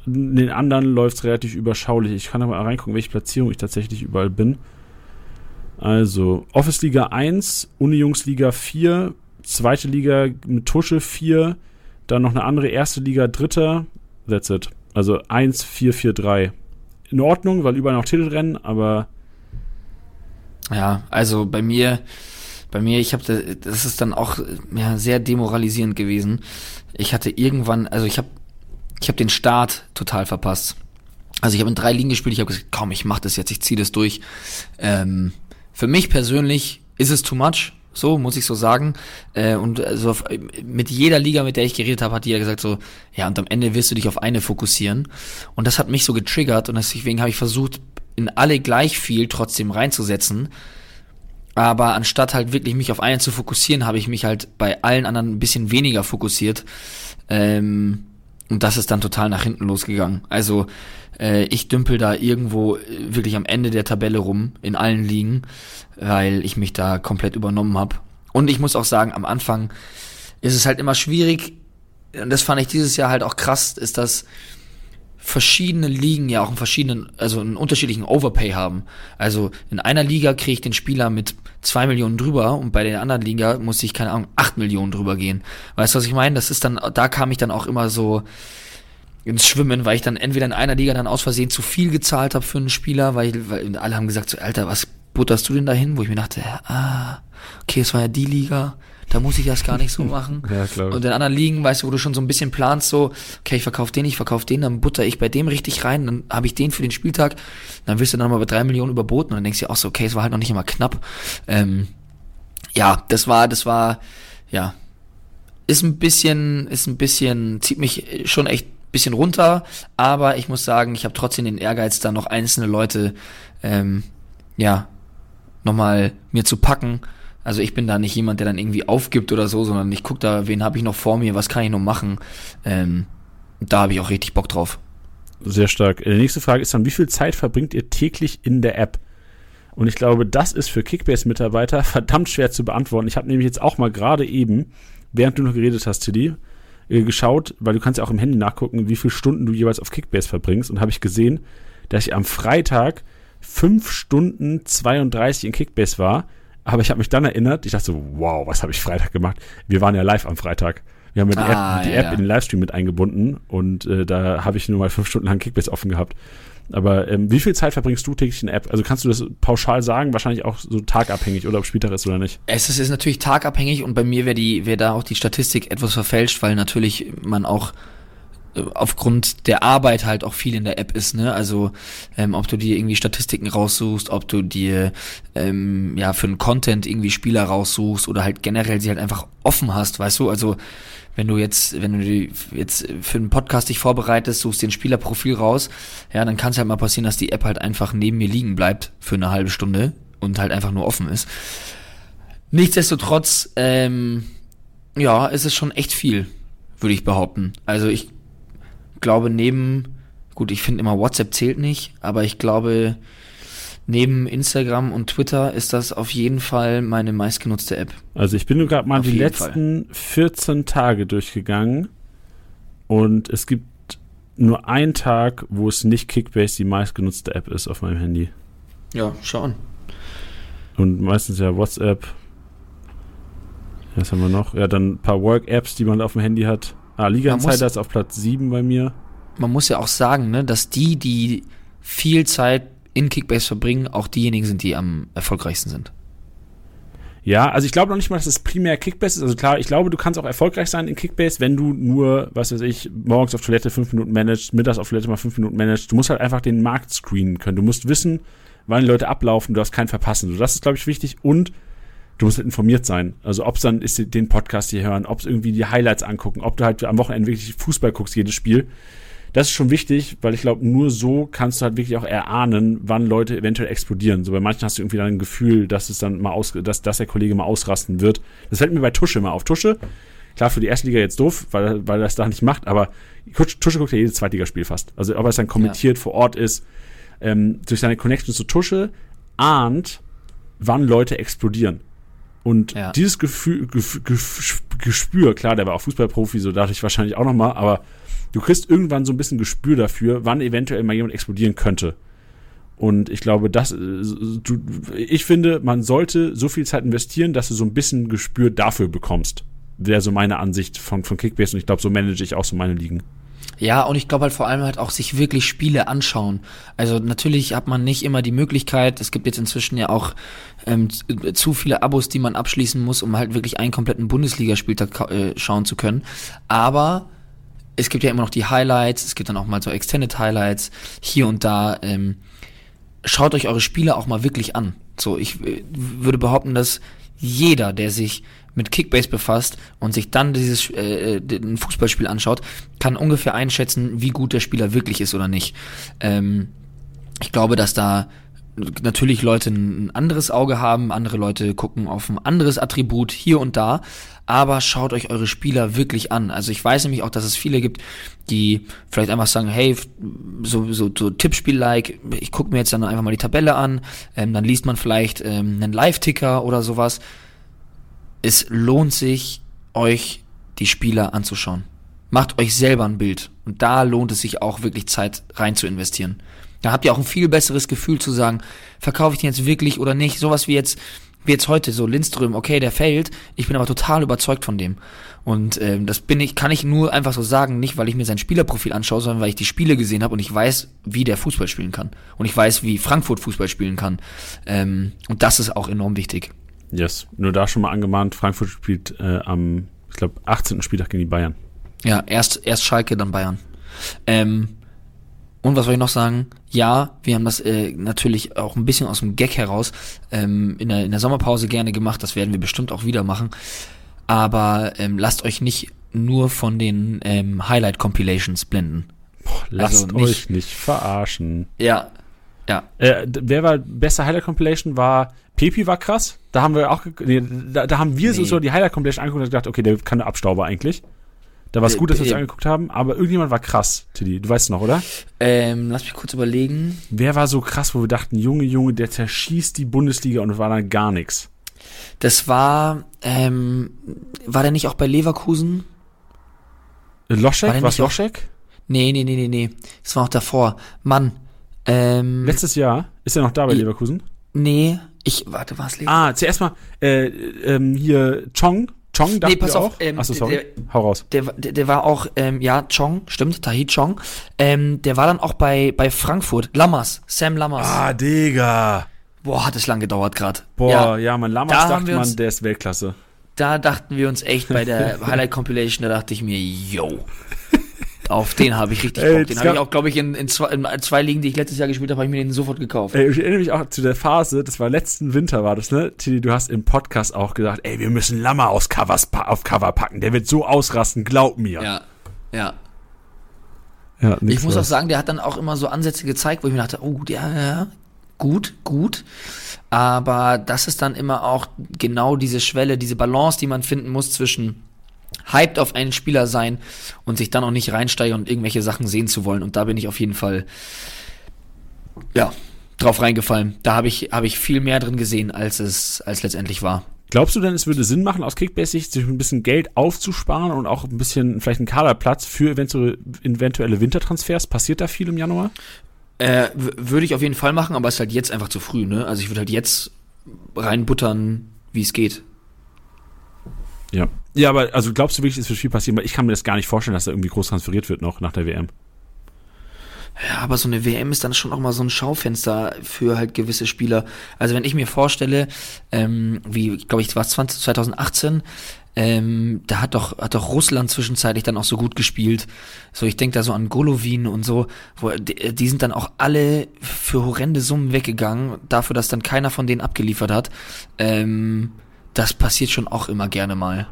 In den anderen läuft es relativ überschaulich. Ich kann aber reingucken, welche Platzierung ich tatsächlich überall bin. Also, Office Liga 1, Uni-Jungs Liga 4, zweite Liga mit Tusche 4, dann noch eine andere erste Liga, dritter, that's it. Also 1, 4, 4, 3. In Ordnung, weil überall noch Titelrennen, aber ja, also bei mir, bei mir, ich habe das ist dann auch ja, sehr demoralisierend gewesen. Ich hatte irgendwann, also ich habe ich habe den Start total verpasst. Also ich habe in drei Ligen gespielt, ich habe gesagt, komm, ich mach das jetzt, ich ziehe das durch. Ähm, für mich persönlich ist es too much, so muss ich so sagen. Äh, und also auf, mit jeder Liga, mit der ich geredet habe, hat jeder gesagt so, ja, und am Ende wirst du dich auf eine fokussieren. Und das hat mich so getriggert und deswegen habe ich versucht, in alle gleich viel trotzdem reinzusetzen. Aber anstatt halt wirklich mich auf einen zu fokussieren, habe ich mich halt bei allen anderen ein bisschen weniger fokussiert. Ähm, und das ist dann total nach hinten losgegangen. Also äh, ich dümpel da irgendwo äh, wirklich am Ende der Tabelle rum, in allen Ligen, weil ich mich da komplett übernommen habe. Und ich muss auch sagen, am Anfang ist es halt immer schwierig, und das fand ich dieses Jahr halt auch krass, ist, dass verschiedene Ligen ja auch einen verschiedenen, also einen unterschiedlichen Overpay haben. Also in einer Liga kriege ich den Spieler mit zwei Millionen drüber und bei der anderen Liga muss ich, keine Ahnung, acht Millionen drüber gehen. Weißt du, was ich meine? Das ist dann, da kam ich dann auch immer so ins Schwimmen, weil ich dann entweder in einer Liga dann aus Versehen zu viel gezahlt habe für einen Spieler, weil, weil alle haben gesagt, so, Alter, was butterst du denn dahin? Wo ich mir dachte, ah, okay, es war ja die Liga, da muss ich das gar nicht so machen. ja, klar. Und in anderen Ligen, weißt du, wo du schon so ein bisschen planst, so, okay, ich verkaufe den, ich verkaufe den, dann butter ich bei dem richtig rein, dann habe ich den für den Spieltag, dann wirst du dann mal bei drei Millionen überboten und dann denkst du dir auch so, okay, es war halt noch nicht immer knapp. Ähm, ja, das war, das war, ja, ist ein bisschen, ist ein bisschen, zieht mich schon echt bisschen runter, aber ich muss sagen, ich habe trotzdem den Ehrgeiz, da noch einzelne Leute, ähm, ja, nochmal mir zu packen also ich bin da nicht jemand, der dann irgendwie aufgibt oder so, sondern ich gucke da, wen habe ich noch vor mir, was kann ich noch machen. Ähm, da habe ich auch richtig Bock drauf. Sehr stark. Die nächste Frage ist dann, wie viel Zeit verbringt ihr täglich in der App? Und ich glaube, das ist für Kickbase-Mitarbeiter verdammt schwer zu beantworten. Ich habe nämlich jetzt auch mal gerade eben, während du noch geredet hast, Tilly, äh, geschaut, weil du kannst ja auch im Handy nachgucken, wie viele Stunden du jeweils auf Kickbase verbringst. Und habe ich gesehen, dass ich am Freitag 5 Stunden 32 in Kickbase war. Aber ich habe mich dann erinnert, ich dachte so, wow, was habe ich Freitag gemacht? Wir waren ja live am Freitag. Wir haben ja die, Ah, App, die ja, App ja. in den Livestream mit eingebunden und äh, da habe ich nur mal fünf Stunden lang Kickbase offen gehabt. Aber ähm, wie viel Zeit verbringst du täglich in der App? Also kannst du das pauschal sagen? Wahrscheinlich auch so tagabhängig oder ob Spieltag ist oder nicht? Es ist, ist natürlich tagabhängig und bei mir wäre wäre da auch die Statistik etwas verfälscht, weil natürlich man auch aufgrund der Arbeit halt auch viel in der App ist, ne? Also ähm, ob du dir irgendwie Statistiken raussuchst, ob du dir ähm, ja für einen Content irgendwie Spieler raussuchst oder halt generell sie halt einfach offen hast, weißt du? Also wenn du jetzt, wenn du jetzt für einen Podcast dich vorbereitest, suchst dir ein Spielerprofil raus, ja, dann kann es halt mal passieren, dass die App halt einfach neben mir liegen bleibt für eine halbe Stunde und halt einfach nur offen ist. Nichtsdestotrotz, ähm, ja, es ist schon echt viel, würde ich behaupten. Also ich glaube neben, gut, ich finde immer WhatsApp zählt nicht, aber ich glaube neben Instagram und Twitter ist das auf jeden Fall meine meistgenutzte App. Also ich bin nur gerade mal Auf die letzten 14 Tage durchgegangen und es gibt nur einen Tag, wo es nicht Kickbase die meistgenutzte App ist auf meinem Handy. Ja, schauen. Und meistens ja WhatsApp. Was haben wir noch? Ja, dann ein paar Work-Apps, die man auf dem Handy hat. Ah, Liga Man muss- Insider ist auf Platz 7 bei mir. Man muss ja auch sagen, ne, dass die, die viel Zeit in Kickbase verbringen, auch diejenigen sind, die am erfolgreichsten sind. Ja, also ich glaube noch nicht mal, dass es primär Kickbase ist. Also klar, ich glaube, du kannst auch erfolgreich sein in Kickbase, wenn du nur, was weiß ich, morgens auf Toilette fünf Minuten managst, mittags auf Toilette mal fünf Minuten managst. Du musst halt einfach den Markt screenen können. Du musst wissen, wann die Leute ablaufen, du darfst keinen verpassen. So, das ist, glaube ich, wichtig. Und du musst halt informiert sein. Also ob es dann ist, den Podcast hier hören, ob es irgendwie die Highlights angucken, ob du halt am Wochenende wirklich Fußball guckst, jedes Spiel. Das ist schon wichtig, weil ich glaube, nur so kannst du halt wirklich auch erahnen, wann Leute eventuell explodieren. So bei manchen hast du irgendwie dann ein Gefühl, dass es dann mal aus, dass, dass der Kollege mal ausrasten wird. Das fällt mir bei Tusche immer auf. Tusche, klar für die erste Liga jetzt doof, weil, weil er das da nicht macht, aber Tusche, guckt ja jedes Zweitligaspiel fast. Also ob er es dann kommentiert vor Ort ist, ähm, durch seine Connection zu Tusche ahnt, wann Leute explodieren. Und Ja. dieses Gefühl, Gef- Gef- Gespür, klar, der war auch Fußballprofi, so dadurch wahrscheinlich auch nochmal, aber du kriegst irgendwann so ein bisschen Gespür dafür, wann eventuell mal jemand explodieren könnte. Und ich glaube, das, äh, ich finde, man sollte so viel Zeit investieren, dass du so ein bisschen Gespür dafür bekommst. Wäre so meine Ansicht von, von Kickbase und ich glaube, so manage ich auch so meine Ligen. Ja, und ich glaube halt vor allem halt auch sich wirklich Spiele anschauen. Also natürlich hat man nicht immer die Möglichkeit, es gibt jetzt inzwischen ja auch ähm, zu- zu viele Abos, die man abschließen muss, um halt wirklich einen kompletten Bundesligaspieltag äh, schauen zu können. Aber es gibt ja immer noch die Highlights, es gibt dann auch mal so Extended Highlights hier und da. Ähm, schaut euch eure Spiele auch mal wirklich an. So, ich äh, würde behaupten, dass jeder, der sich mit Kickbase befasst und sich dann dieses äh, äh, ein Fußballspiel anschaut, kann ungefähr einschätzen, wie gut der Spieler wirklich ist oder nicht. Ähm, ich glaube, dass da natürlich Leute ein anderes Auge haben, andere Leute gucken auf ein anderes Attribut hier und da, aber schaut euch eure Spieler wirklich an. Also ich weiß nämlich auch, dass es viele gibt, die vielleicht einfach sagen, hey, so, so, so Tippspiel-like, ich gucke mir jetzt dann einfach mal die Tabelle an, ähm, dann liest man vielleicht ähm, einen Live-Ticker oder sowas. Es lohnt sich, euch die Spieler anzuschauen. Macht euch selber ein Bild. Und da lohnt es sich auch wirklich Zeit rein zu investieren. Da habt ihr auch ein viel besseres Gefühl zu sagen, verkaufe ich den jetzt wirklich oder nicht. Sowas wie jetzt, wie jetzt heute, so Lindström, okay, der fällt, ich bin aber total überzeugt von dem. Und ähm, das bin ich, kann ich nur einfach so sagen, nicht weil ich mir sein Spielerprofil anschaue, sondern weil ich die Spiele gesehen habe und ich weiß, wie der Fußball spielen kann. Und ich weiß, wie Frankfurt Fußball spielen kann. Ähm, und das ist auch enorm wichtig. Yes. Nur da schon mal angemahnt, Frankfurt spielt äh, am, ich glaube, 18. Spieltag gegen die Bayern. Ja, erst, erst Schalke, dann Bayern. Ähm, und was soll ich noch sagen? Ja, wir haben das äh, natürlich auch ein bisschen aus dem Gag heraus ähm, in, der, in der Sommerpause gerne gemacht. Das werden wir bestimmt auch wieder machen. Aber ähm, lasst euch nicht nur von den ähm, Highlight-Compilations blenden. Boah, lasst Also nicht- euch nicht verarschen. Ja, ja. Äh, wer war beste Highlight Compilation war Pepi war krass. Da haben wir auch nee, da, da haben wir so, Nee. so die Highlight Compilation angeguckt und gedacht, okay, der kann eine Abstauber eigentlich. Da war es Äh, gut, dass wir es äh, angeguckt haben, aber irgendjemand war krass, Tilly. Du weißt noch, oder? Ähm, lass mich kurz überlegen. Wer war so krass, wo wir dachten, Junge, Junge, der zerschießt die Bundesliga und es war dann gar nichts. Das war, ähm, war der nicht auch bei Leverkusen? Äh, Loschek? War auch- Loschek? Nee, nee, nee, nee, nee. Das war auch davor. Mann, ähm, Letztes Jahr ist er noch da bei Leverkusen. nee, ich, warte, war es Leverkusen? Ah, zuerst mal äh, ähm, hier Chong. Chong, dachten pass wir auf, auch. ähm, Achso, sorry. der- Hau raus. Der, war- der, der war auch, ähm, ja, Chong, stimmt, Tahi Chong. Ähm, der war dann auch bei, bei Frankfurt. Lammers, Sam Lammers. Ah, Digga. Boah, hat es lang gedauert gerade. Boah, Ja, ja, man, Lammers da dachte man, uns- der ist Weltklasse. da dachten wir uns echt bei der Highlight Compilation, da dachte ich mir, yo. Auf den habe ich richtig Bock. Den habe ich auch, glaube ich, in, in, zwei, in zwei Ligen, die ich letztes Jahr gespielt habe, habe ich mir den sofort gekauft. Ey, ich erinnere mich auch zu der Phase, das war letzten Winter, war das, ne? Tilly, du hast im Podcast auch gesagt, ey, wir müssen Lammer aus Covers, auf Cover packen, der wird so ausrasten, glaub mir. Ja, ja. ja Ich muss auch sagen, der hat dann auch immer so Ansätze gezeigt, wo ich mir dachte, oh, ja, ja, gut, gut. Aber das ist dann immer auch genau diese Schwelle, diese Balance, die man finden muss zwischen hyped auf einen Spieler sein und sich dann auch nicht reinsteigern und irgendwelche Sachen sehen zu wollen. Und da bin ich auf jeden Fall, ja, drauf reingefallen. Da habe ich, habe ich viel mehr drin gesehen, als es, als letztendlich war. Glaubst du denn, es würde Sinn machen, aus Kickbase-Sicht sich ein bisschen Geld aufzusparen und auch ein bisschen, vielleicht einen Kaderplatz für eventuelle, Wintertransfers? Passiert da viel im Januar? Äh, würde ich auf jeden Fall machen, aber es ist halt jetzt einfach zu früh, ne? Also ich würde halt jetzt reinbuttern, wie es geht. Ja. Ja, aber also glaubst du wirklich, es wird viel passieren? Weil ich kann mir das gar nicht vorstellen, dass da irgendwie groß transferiert wird noch nach der WM. Ja, aber so eine WM ist dann schon auch mal so ein Schaufenster für halt gewisse Spieler. Also wenn ich mir vorstelle, ähm, wie, glaube ich, war es 20, 2018, ähm, da hat doch, hat doch Russland zwischenzeitlich dann auch so gut gespielt. So, ich denke da so an Golovin und so, wo die, die sind dann auch alle für horrende Summen weggegangen, dafür, dass dann keiner von denen abgeliefert hat. Ähm, das passiert schon auch immer gerne mal.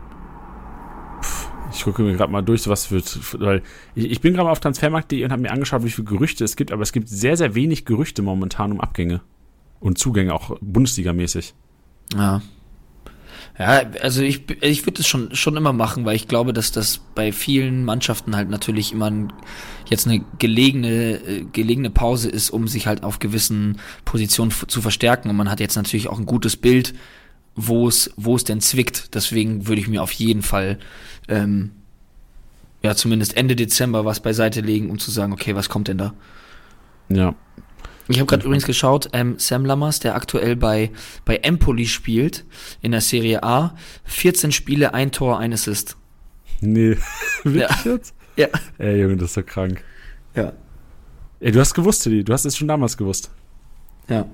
Ich gucke mir gerade mal durch, was wird, weil ich, ich bin gerade mal auf transfermarkt.de und habe mir angeschaut, wie viele Gerüchte es gibt, aber es gibt sehr, sehr wenig Gerüchte momentan um Abgänge und Zugänge, auch Bundesliga-mäßig. Ja. Ja, also ich, ich würde es schon, schon immer machen, weil ich glaube, dass das bei vielen Mannschaften halt natürlich immer ein, jetzt eine gelegene, äh, gelegene Pause ist, um sich halt auf gewissen Positionen zu verstärken. Und man hat jetzt natürlich auch ein gutes Bild, wo es, wo es denn zwickt. Deswegen würde ich mir auf jeden Fall, ähm, ja, zumindest Ende Dezember was beiseite legen, um zu sagen, okay, was kommt denn da? Ja. Ich habe gerade übrigens geschaut, ähm, Sam Lammers, der aktuell bei, bei Empoli spielt, in der Serie A, 14 Spiele, ein Tor, ein Assist. Nee. Wirklich jetzt? Ja. Ey, Junge, das ist so krank. Ja. Ey, du hast gewusst, Tilly, du hast es schon damals gewusst. Ja.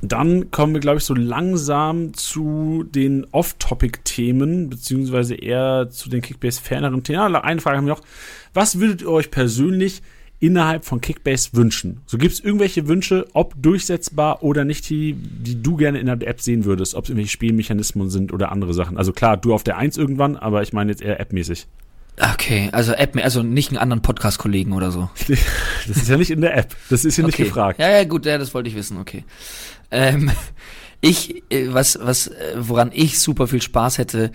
Dann kommen wir, glaube ich, so langsam zu den Off-Topic-Themen, beziehungsweise eher zu den Kickbase-ferneren Themen. Ja, eine Frage haben wir noch. Was würdet ihr euch persönlich innerhalb von Kickbase wünschen? So gibt es irgendwelche Wünsche, ob durchsetzbar oder nicht, die, die du gerne in der App sehen würdest, ob es irgendwelche Spielmechanismen sind oder andere Sachen. Also klar, du auf der 1 irgendwann, aber ich meine jetzt eher appmäßig. Okay, also App, also nicht einen anderen Podcast-Kollegen oder so. Das ist ja nicht in der App. Das ist hier nicht okay. gefragt. Ja, ja, gut, ja, das wollte ich wissen, okay. Ähm, ich, äh, was, was, äh, woran ich super viel Spaß hätte,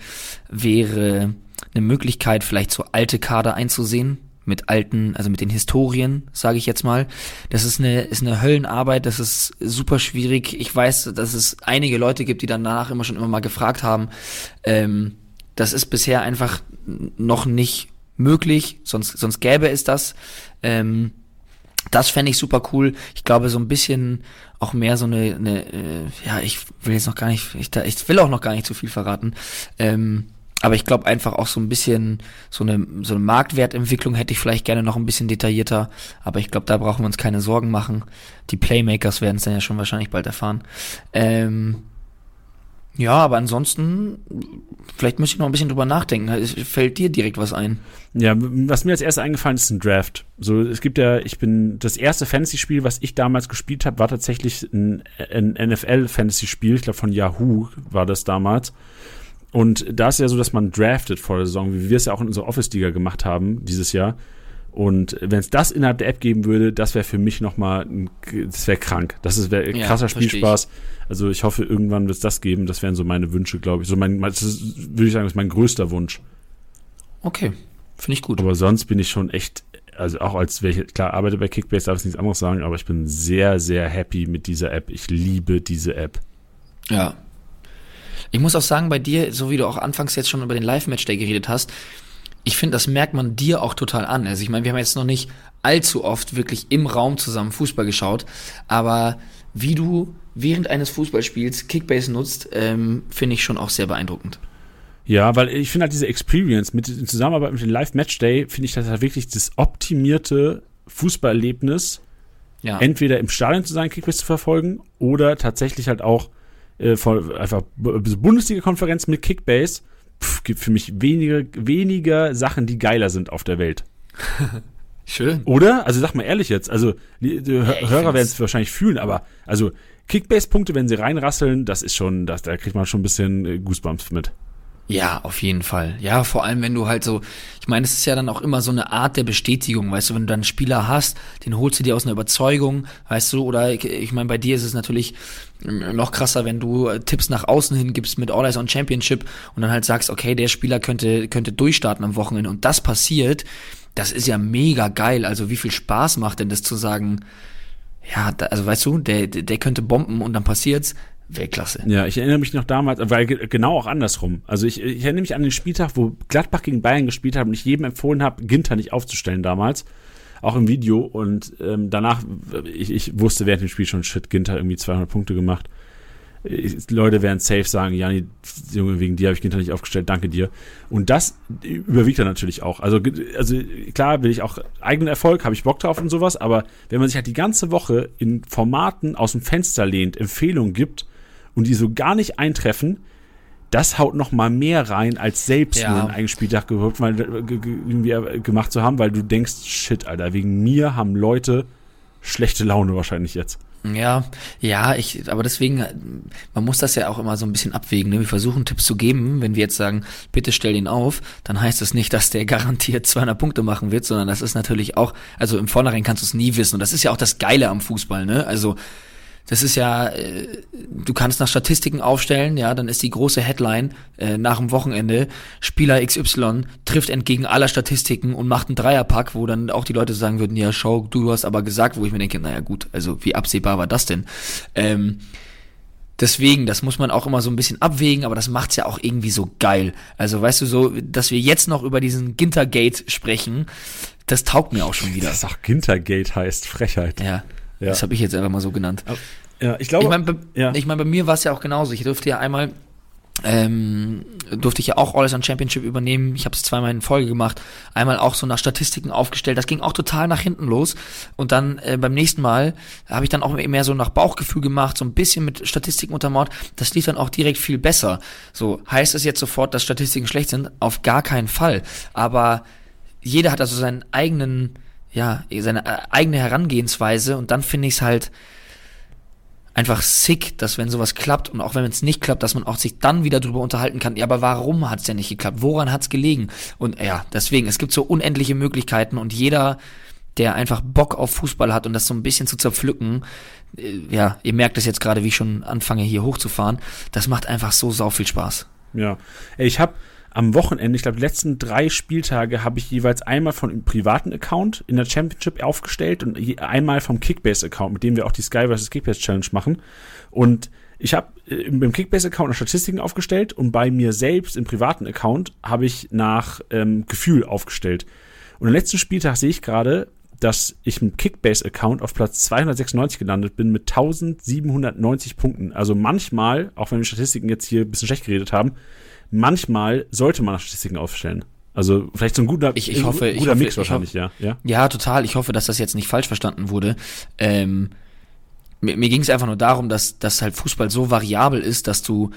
wäre eine Möglichkeit, vielleicht so alte Kader einzusehen, mit alten, also mit den Historien, sage ich jetzt mal. Das ist eine, ist eine Höllenarbeit, das ist super schwierig. Ich weiß, dass es einige Leute gibt, die danach immer schon immer mal gefragt haben. Ähm, das ist bisher einfach noch nicht möglich, sonst, sonst gäbe es das. Ähm, das fände ich super cool. Ich glaube, so ein bisschen auch mehr so eine, eine äh, ja, ich will jetzt noch gar nicht, ich, ich will auch noch gar nicht zu viel verraten. Ähm, aber ich glaube einfach auch so ein bisschen so eine, so eine Marktwertentwicklung hätte ich vielleicht gerne noch ein bisschen detaillierter. Aber ich glaube, da brauchen wir uns keine Sorgen machen. Die Playmakers werden es dann ja schon wahrscheinlich bald erfahren. Ähm, ja, aber ansonsten, vielleicht müsste ich noch ein bisschen drüber nachdenken. Fällt dir direkt was ein? Ja, was mir als erstes eingefallen ist, ist ein Draft. So, es gibt ja, ich bin, das erste Fantasy-Spiel, was ich damals gespielt habe, war tatsächlich ein, ein NFL-Fantasy-Spiel, ich glaube von Yahoo war das damals. Und da ist ja so, dass man draftet vor der Saison, wie wir es ja auch in unserer Office-Liga gemacht haben dieses Jahr. Und wenn es das innerhalb der App geben würde, das wäre für mich nochmal, das wäre krank. Das wäre Ja, krasser versteh ich. Spielspaß. Also ich hoffe, irgendwann wird es das geben. Das wären so meine Wünsche, glaube ich. So mein, das ist, würde ich sagen, ist mein größter Wunsch. Okay, finde ich gut. Aber sonst bin ich schon echt, also auch als welche, klar, arbeite bei Kickbase, darf ich nichts anderes sagen, aber ich bin sehr, sehr happy mit dieser App. Ich liebe diese App. Ja. Ich muss auch sagen, bei dir, so wie du auch anfangs jetzt schon über den Live-Match-Day geredet hast, ich finde, das merkt man dir auch total an. Also ich meine, wir haben jetzt noch nicht allzu oft wirklich im Raum zusammen Fußball geschaut, aber wie du während eines Fußballspiels Kickbase nutzt, ähm, finde ich schon auch sehr beeindruckend. Ja, weil ich finde halt diese Experience mit in Zusammenarbeit mit dem Live Match Day finde ich das halt wirklich das optimierte Fußballerlebnis. Ja. Entweder im Stadion zu sein, Kickbase zu verfolgen oder tatsächlich halt auch äh, von, einfach Bundesliga-Konferenz mit Kickbase. Pff, gibt für mich weniger, weniger Sachen, die geiler sind auf der Welt. Schön. Oder? Also sag mal ehrlich jetzt, also die, die ja, Hörer werden es wahrscheinlich fühlen, aber also Kickbase-Punkte, wenn sie reinrasseln, das ist schon, das, da kriegt man schon ein bisschen äh, Goosebumps mit. Ja, auf jeden Fall. Ja, vor allem, wenn du halt so, ich meine, es ist ja dann auch immer so eine Art der Bestätigung, weißt du, wenn du dann einen Spieler hast, den holst du dir aus einer Überzeugung, weißt du, oder ich, ich meine, bei dir ist es natürlich noch krasser, wenn du äh, Tipps nach außen hin gibst mit All Eyes on Championship und dann halt sagst, okay, der Spieler könnte, könnte durchstarten am Wochenende und das passiert, das ist ja mega geil. Also wie viel Spaß macht denn das zu sagen, ja, da, also weißt du, der, der könnte bomben und dann passiert's. Weltklasse. Ja, ich erinnere mich noch damals, weil genau auch andersrum. Also ich, ich erinnere mich an den Spieltag, wo Gladbach gegen Bayern gespielt hat und ich jedem empfohlen habe, Ginter nicht aufzustellen damals. Auch im Video. Und ähm, danach, ich, ich wusste während dem Spiel schon, shit, Ginter irgendwie 200 Punkte gemacht. Leute werden safe sagen, Jani, Junge, wegen dir habe ich Ginter nicht aufgestellt, danke dir. Und das überwiegt dann natürlich auch. Also, also klar will ich auch eigenen Erfolg, habe ich Bock drauf und sowas, aber wenn man sich halt die ganze Woche in Formaten aus dem Fenster lehnt, Empfehlungen gibt und die so gar nicht eintreffen, das haut noch mal mehr rein, als selbst ja. nur einen eigenen Spieltag geholt, weil, irgendwie gemacht zu haben, weil du denkst, shit, Alter, wegen mir haben Leute schlechte Laune wahrscheinlich jetzt. Ja, ja, ich, aber deswegen, man muss das ja auch immer so ein bisschen abwägen. Ne? Wir versuchen Tipps zu geben. Wenn wir jetzt sagen, bitte stell ihn auf, dann heißt das nicht, dass der garantiert 200 Punkte machen wird, sondern das ist natürlich auch, also im Vornherein kannst du es nie wissen. Und das ist ja auch das Geile am Fußball, ne? Also, das ist ja, äh, du kannst nach Statistiken aufstellen, ja, dann ist die große Headline äh, nach dem Wochenende, Spieler XY trifft entgegen aller Statistiken und macht einen Dreierpack, wo dann auch die Leute sagen würden, ja, schau, du hast aber gesagt, wo ich mir denke, naja gut, also wie absehbar war das denn? Ähm, Deswegen, das muss man auch immer so ein bisschen abwägen, aber das macht's ja auch irgendwie so geil. Also weißt du so, dass wir jetzt noch über diesen Gintergate sprechen, das taugt mir auch schon wieder. Das auch Gintergate heißt, Frechheit. Ja. Ja. Das habe ich jetzt einfach mal so genannt. Ja, ich glaube. Ich meine, bei, ja. ich mein, bei mir war es ja auch genauso. Ich durfte ja einmal ähm, durfte ich ja auch All on Championship übernehmen. Ich habe es zweimal in Folge gemacht. Einmal auch so nach Statistiken aufgestellt. Das ging auch total nach hinten los. Und dann äh, beim nächsten Mal habe ich dann auch mehr so nach Bauchgefühl gemacht, so ein bisschen mit Statistiken untermauert. Das lief dann auch direkt viel besser. So heißt es jetzt sofort, dass Statistiken schlecht sind? Auf gar keinen Fall. Aber jeder hat also seinen eigenen ja, seine äh, eigene Herangehensweise und dann finde ich es halt einfach sick, dass wenn sowas klappt und auch wenn es nicht klappt, dass man auch sich dann wieder drüber unterhalten kann, ja, aber warum hat es denn nicht geklappt? Woran hat es gelegen? Und ja, deswegen, es gibt so unendliche Möglichkeiten und jeder, der einfach Bock auf Fußball hat und das so ein bisschen zu zerpflücken, äh, ja, ihr merkt es jetzt gerade, wie ich schon anfange hier hochzufahren, das macht einfach so sau viel Spaß. Ja, ich habe am Wochenende, ich glaube, die letzten drei Spieltage habe ich jeweils einmal von einem privaten Account in der Championship aufgestellt und einmal vom Kickbase-Account, mit dem wir auch die Sky vs. Kickbase Challenge machen. Und ich habe äh, im Kickbase-Account Statistiken aufgestellt und bei mir selbst im privaten Account habe ich nach ähm, Gefühl aufgestellt. Und am letzten Spieltag sehe ich gerade, dass ich im Kickbase-Account auf Platz 296 gelandet bin mit 1790 Punkten. Also manchmal, auch wenn wir Statistiken jetzt hier ein bisschen schlecht geredet haben, manchmal sollte man Statistiken aufstellen. Also vielleicht so ein guter, ich, ich hoffe, guter ich hoffe, Mix wahrscheinlich, hoffe, ja. ja. Ja, total. Ich hoffe, dass das jetzt nicht falsch verstanden wurde. Ähm, mir, mir ging es einfach nur darum, dass, dass halt Fußball so variabel ist, dass du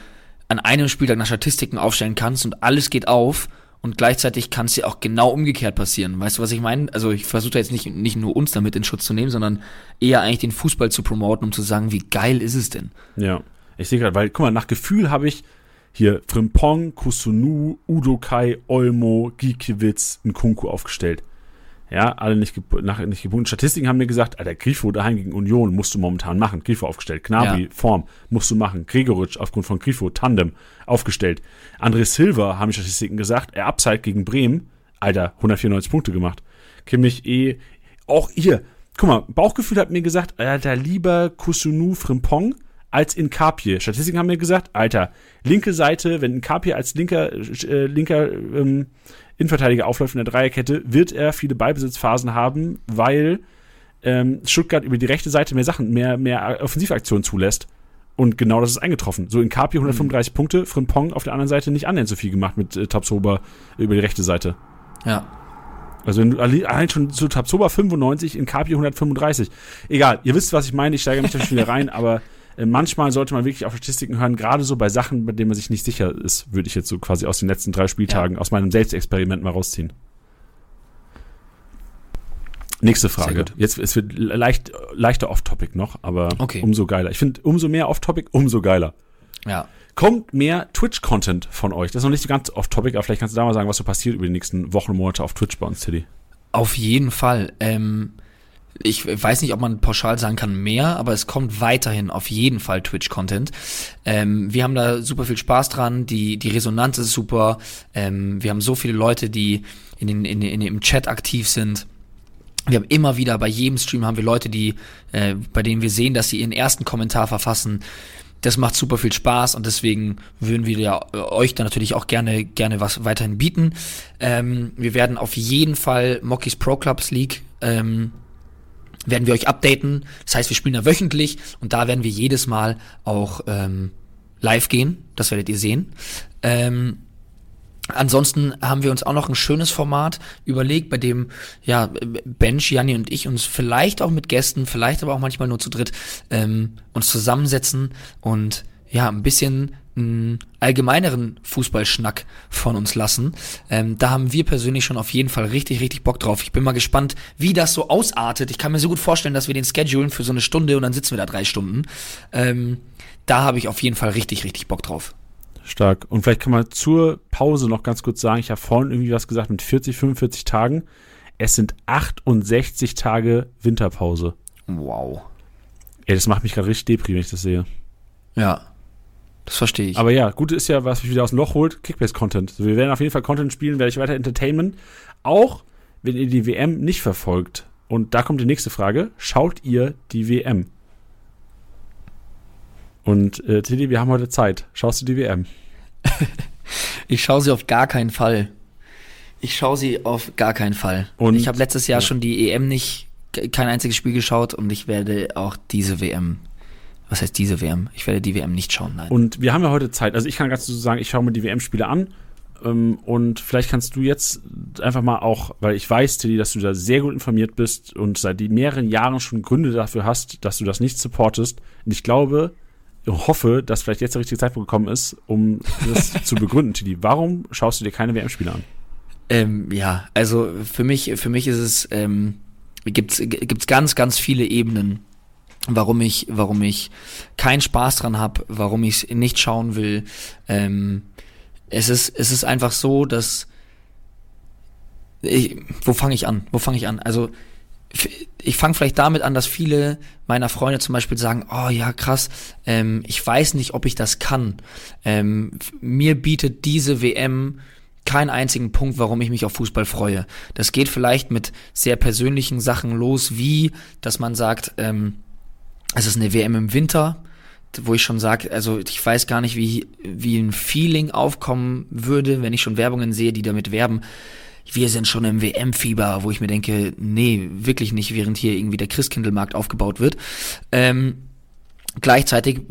an einem Spieltag nach Statistiken aufstellen kannst und alles geht auf und gleichzeitig kann es ja auch genau umgekehrt passieren. Weißt du, was ich meine? Also ich versuche jetzt nicht, nicht nur uns damit in Schutz zu nehmen, sondern eher eigentlich den Fußball zu promoten, um zu sagen, wie geil ist es denn? Ja, ich sehe gerade, weil, guck mal, nach Gefühl habe ich hier Frimpong, Kusunu, Udokai, Olmo, Gikiewicz, Nkunku aufgestellt. Ja, alle nicht, nach, nicht gebunden. Statistiken haben mir gesagt, Alter, Grifo daheim gegen Union musst du momentan machen. Grifo aufgestellt. Gnabry, ja. Form, musst du machen. Gregoritsch aufgrund von Grifo, Tandem, aufgestellt. André Silva haben die Statistiken gesagt, er Upside gegen Bremen, Alter, 194 Punkte gemacht. Kimmich eh, auch hier, guck mal, Bauchgefühl hat mir gesagt, Alter, lieber Kusunu Frimpong als in Kapje. Statistiken haben mir gesagt, Alter, linke Seite, wenn ein Kapje als linker, äh, linker ähm, Innenverteidiger aufläuft in der Dreierkette, wird er viele Ballbesitzphasen haben, weil ähm, Stuttgart über die rechte Seite mehr Sachen, mehr, mehr Offensivaktionen zulässt. Und genau das ist eingetroffen. So in Kapje 135 mhm. Punkte, Frimpong auf der anderen Seite nicht annähernd so viel gemacht mit äh, Tabsoba über die rechte Seite. Ja. Also allein schon zu Tabsoba 95 in Capri 135. Egal, ihr wisst, was ich meine, ich steige mich natürlich wieder rein, aber manchmal sollte man wirklich auf Statistiken hören, gerade so bei Sachen, bei denen man sich nicht sicher ist, würde ich jetzt so quasi aus den letzten drei Spieltagen, ja. aus meinem Selbstexperiment mal rausziehen. Nächste Frage. Jetzt es wird leicht leichter Off-Topic noch, aber okay. umso geiler. Ich finde, umso mehr Off-Topic, umso geiler. Ja kommt mehr Twitch-Content von euch. Das ist noch nicht so ganz off-topic, aber vielleicht kannst du da mal sagen, was so passiert über die nächsten Wochen und Monate auf Twitch bei uns, Tilly. Auf jeden Fall. Ähm, ich weiß nicht, ob man pauschal sagen kann mehr, aber es kommt weiterhin auf jeden Fall Twitch-Content. Ähm, wir haben da super viel Spaß dran, die, die Resonanz ist super. Ähm, wir haben so viele Leute, die in den, in, in, im Chat aktiv sind. Wir haben immer wieder bei jedem Stream haben wir Leute, die, äh, bei denen wir sehen, dass sie ihren ersten Kommentar verfassen. Das macht super viel Spaß und deswegen würden wir ja äh, euch dann natürlich auch gerne gerne was weiterhin bieten. Ähm, wir werden auf jeden Fall Mockies Pro Clubs League ähm, werden wir euch updaten. Das heißt, wir spielen da wöchentlich und da werden wir jedes Mal auch ähm, live gehen. Das werdet ihr sehen. Ähm, Ansonsten haben wir uns auch noch ein schönes Format überlegt, bei dem ja Bench, Janni und ich uns vielleicht auch mit Gästen, vielleicht aber auch manchmal nur zu dritt ähm, uns zusammensetzen und ja ein bisschen allgemeineren Fußballschnack von uns lassen. Ähm, da haben wir persönlich schon auf jeden Fall richtig, richtig Bock drauf. Ich bin mal gespannt, wie das so ausartet. Ich kann mir so gut vorstellen, dass wir den schedulen für so eine Stunde und dann sitzen wir da drei Stunden. Ähm, da habe ich auf jeden Fall richtig, richtig Bock drauf. Stark. Und vielleicht kann man zur Pause noch ganz kurz sagen, ich habe vorhin irgendwie was gesagt mit 40, 45 Tagen. Es sind 68 Tage Winterpause. Wow. Ey, das macht mich gerade richtig depri, wenn ich das sehe. Ja. Das verstehe ich. Aber ja, gut ist ja, was mich wieder aus dem Loch holt, Kickbase-Content. Also wir werden auf jeden Fall Content spielen, werde ich weiter Entertainment. Auch wenn ihr die WM nicht verfolgt. Und da kommt die nächste Frage. Schaut ihr die WM? Und äh, Tilly, wir haben heute Zeit. Schaust du die WM? ich schaue sie auf gar keinen Fall. Ich schaue sie auf gar keinen Fall. Und ich habe letztes Jahr ja. schon die EM nicht, kein einziges Spiel geschaut und ich werde auch diese WM was heißt diese WM? Ich werde die WM nicht schauen, nein. Und wir haben ja heute Zeit. Also ich kann ganz so sagen, ich schaue mir die WM-Spiele an. Ähm, und vielleicht kannst du jetzt einfach mal auch, weil ich weiß, Tilly, dass du da sehr gut informiert bist und seit mehreren Jahren schon Gründe dafür hast, dass du das nicht supportest. Und ich glaube, hoffe, dass vielleicht jetzt der richtige Zeitpunkt gekommen ist, um das zu begründen, Tidi. Warum schaust du dir keine WM-Spiele an? Ähm, ja, also für mich, für mich ist es, ähm, gibt's, gibt's ganz, ganz viele Ebenen, warum ich, warum ich keinen Spaß dran habe, warum ich es nicht schauen will. Ähm, es ist, es ist einfach so, dass ich, wo fange ich an? Wo fange ich an? Also ich fange vielleicht damit an, dass viele meiner Freunde zum Beispiel sagen, oh ja, krass, ähm, ich weiß nicht, ob ich das kann. Ähm, mir bietet diese WM keinen einzigen Punkt, warum ich mich auf Fußball freue. Das geht vielleicht mit sehr persönlichen Sachen los, wie, dass man sagt, ähm, es ist eine WM im Winter, wo ich schon sage, also ich weiß gar nicht, wie, wie ein Feeling aufkommen würde, wenn ich schon Werbungen sehe, die damit werben wir sind schon im WM-Fieber, wo ich mir denke, nee, wirklich nicht, während hier irgendwie der Christkindlmarkt aufgebaut wird. Ähm, gleichzeitig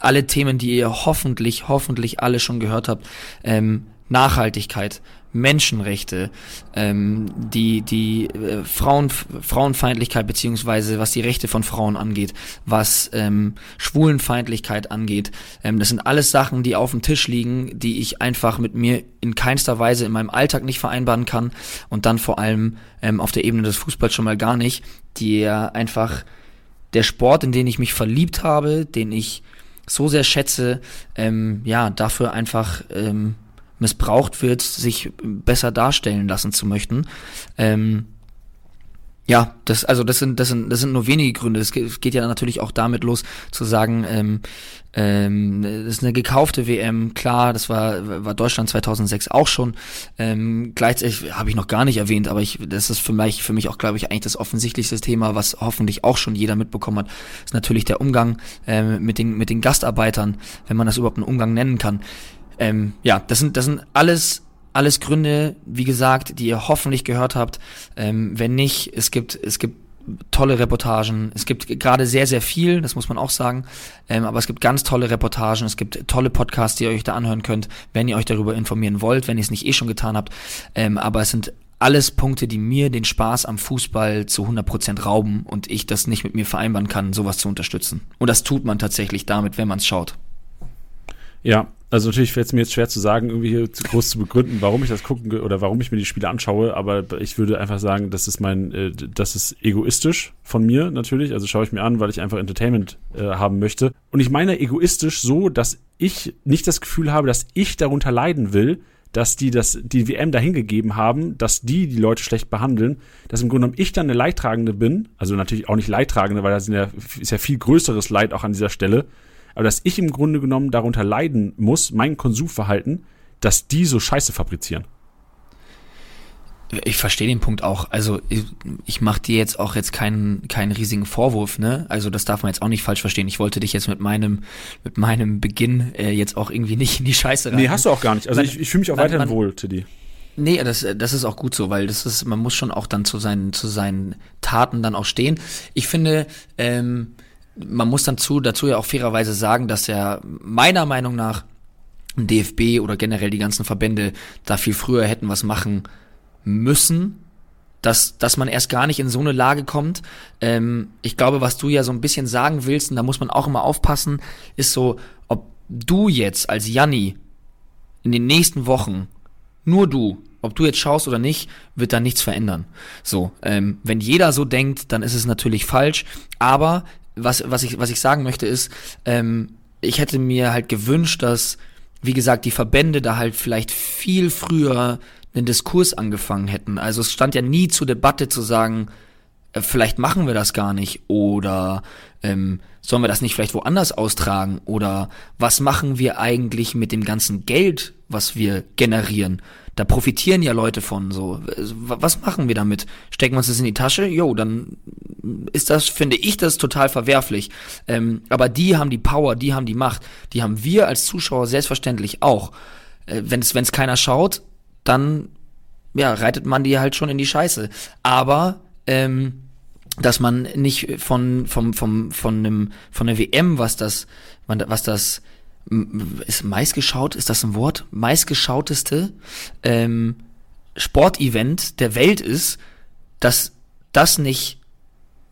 alle Themen, die ihr hoffentlich, hoffentlich alle schon gehört habt, ähm, Nachhaltigkeit, Menschenrechte, ähm, die, die äh, Frauen, Frauenfeindlichkeit beziehungsweise was die Rechte von Frauen angeht, was ähm, Schwulenfeindlichkeit angeht. Ähm, das sind alles Sachen, die auf dem Tisch liegen, die ich einfach mit mir in keinster Weise in meinem Alltag nicht vereinbaren kann und dann vor allem ähm, auf der Ebene des Fußballs schon mal gar nicht, die ja einfach der Sport, in den ich mich verliebt habe, den ich so sehr schätze, ähm, ja, dafür einfach ähm, missbraucht wird, sich besser darstellen lassen zu möchten. Ähm, Ja, das, also das sind, das sind, das sind nur wenige Gründe. Es geht ja natürlich auch damit los, zu sagen, ähm, ähm, das ist eine gekaufte WM, klar, das war, war Deutschland 2006 auch schon. Ähm, gleichzeitig habe ich noch gar nicht erwähnt, aber ich, das ist für mich, für mich auch, glaube ich, eigentlich das offensichtlichste Thema, was hoffentlich auch schon jeder mitbekommen hat, ist natürlich der Umgang ähm, mit, den, mit den Gastarbeitern, wenn man das überhaupt einen Umgang nennen kann. Ähm, ja, das sind, das sind alles alles Gründe, wie gesagt, die ihr hoffentlich gehört habt. Ähm, wenn nicht, es gibt, es gibt tolle Reportagen. Es gibt gerade sehr, sehr viel, das muss man auch sagen. Ähm, aber es gibt ganz tolle Reportagen, es gibt tolle Podcasts, die ihr euch da anhören könnt, wenn ihr euch darüber informieren wollt, wenn ihr es nicht eh schon getan habt. Ähm, aber es sind alles Punkte, die mir den Spaß am Fußball zu 100% rauben und ich das nicht mit mir vereinbaren kann, sowas zu unterstützen. Und das tut man tatsächlich damit, wenn man es schaut. Ja, also natürlich fällt es mir jetzt schwer zu sagen, irgendwie hier groß zu begründen, warum ich das gucken oder warum ich mir die Spiele anschaue, aber ich würde einfach sagen, das ist mein, äh, das ist egoistisch von mir natürlich. Also schaue ich mir an, weil ich einfach Entertainment äh, haben möchte. Und ich meine egoistisch so, dass ich nicht das Gefühl habe, dass ich darunter leiden will, dass die das, die WM dahingegeben haben, dass die die Leute schlecht behandeln, dass im Grunde genommen ich dann eine Leidtragende bin, also natürlich auch nicht Leidtragende, weil da ist ja, ist ja viel größeres Leid auch an dieser Stelle, aber dass ich im Grunde genommen darunter leiden muss, mein Konsumverhalten, dass die so Scheiße fabrizieren. Ich verstehe den Punkt auch. Also ich, ich mache dir jetzt auch jetzt keinen keinen riesigen Vorwurf, ne? Also das darf man jetzt auch nicht falsch verstehen. Ich wollte dich jetzt mit meinem mit meinem Beginn äh, jetzt auch irgendwie nicht in die Scheiße rein. Nee, hast du auch gar nicht. Also man, ich, ich fühle mich auch man, weiterhin man, wohl, Tiddy. Nee, das, das ist auch gut so, weil das ist, man muss schon auch dann zu seinen, zu seinen Taten dann auch stehen. Ich finde, ähm, man muss dann zu, dazu ja auch fairerweise sagen, dass er meiner Meinung nach DFB oder generell die ganzen Verbände da viel früher hätten was machen müssen, dass, dass man erst gar nicht in so eine Lage kommt. Ähm, ich glaube, was du ja so ein bisschen sagen willst, und da muss man auch immer aufpassen, ist so, ob du jetzt als Janni in den nächsten Wochen, nur du, ob du jetzt schaust oder nicht, wird da nichts verändern. So, ähm, wenn jeder so denkt, dann ist es natürlich falsch, aber was, was, ich, was ich sagen möchte ist, ähm, ich hätte mir halt gewünscht, dass, wie gesagt, die Verbände da halt vielleicht viel früher einen Diskurs angefangen hätten. Also es stand ja nie zur Debatte zu sagen, äh, vielleicht machen wir das gar nicht oder ähm, sollen wir das nicht vielleicht woanders austragen oder was machen wir eigentlich mit dem ganzen Geld, was wir generieren? Da profitieren ja Leute von so. Was machen wir damit? Stecken wir uns das in die Tasche? Jo, dann ist das, finde ich, das total verwerflich. Ähm, aber die haben die Power, die haben die Macht, die haben wir als Zuschauer selbstverständlich auch. Äh, wenn es keiner schaut, dann ja reitet man die halt schon in die Scheiße. Aber ähm, dass man nicht von vom vom von einem von der WM, was das was das ist meistgeschaut, ist das ein Wort? Meistgeschauteste ähm, Sportevent der Welt ist, dass das nicht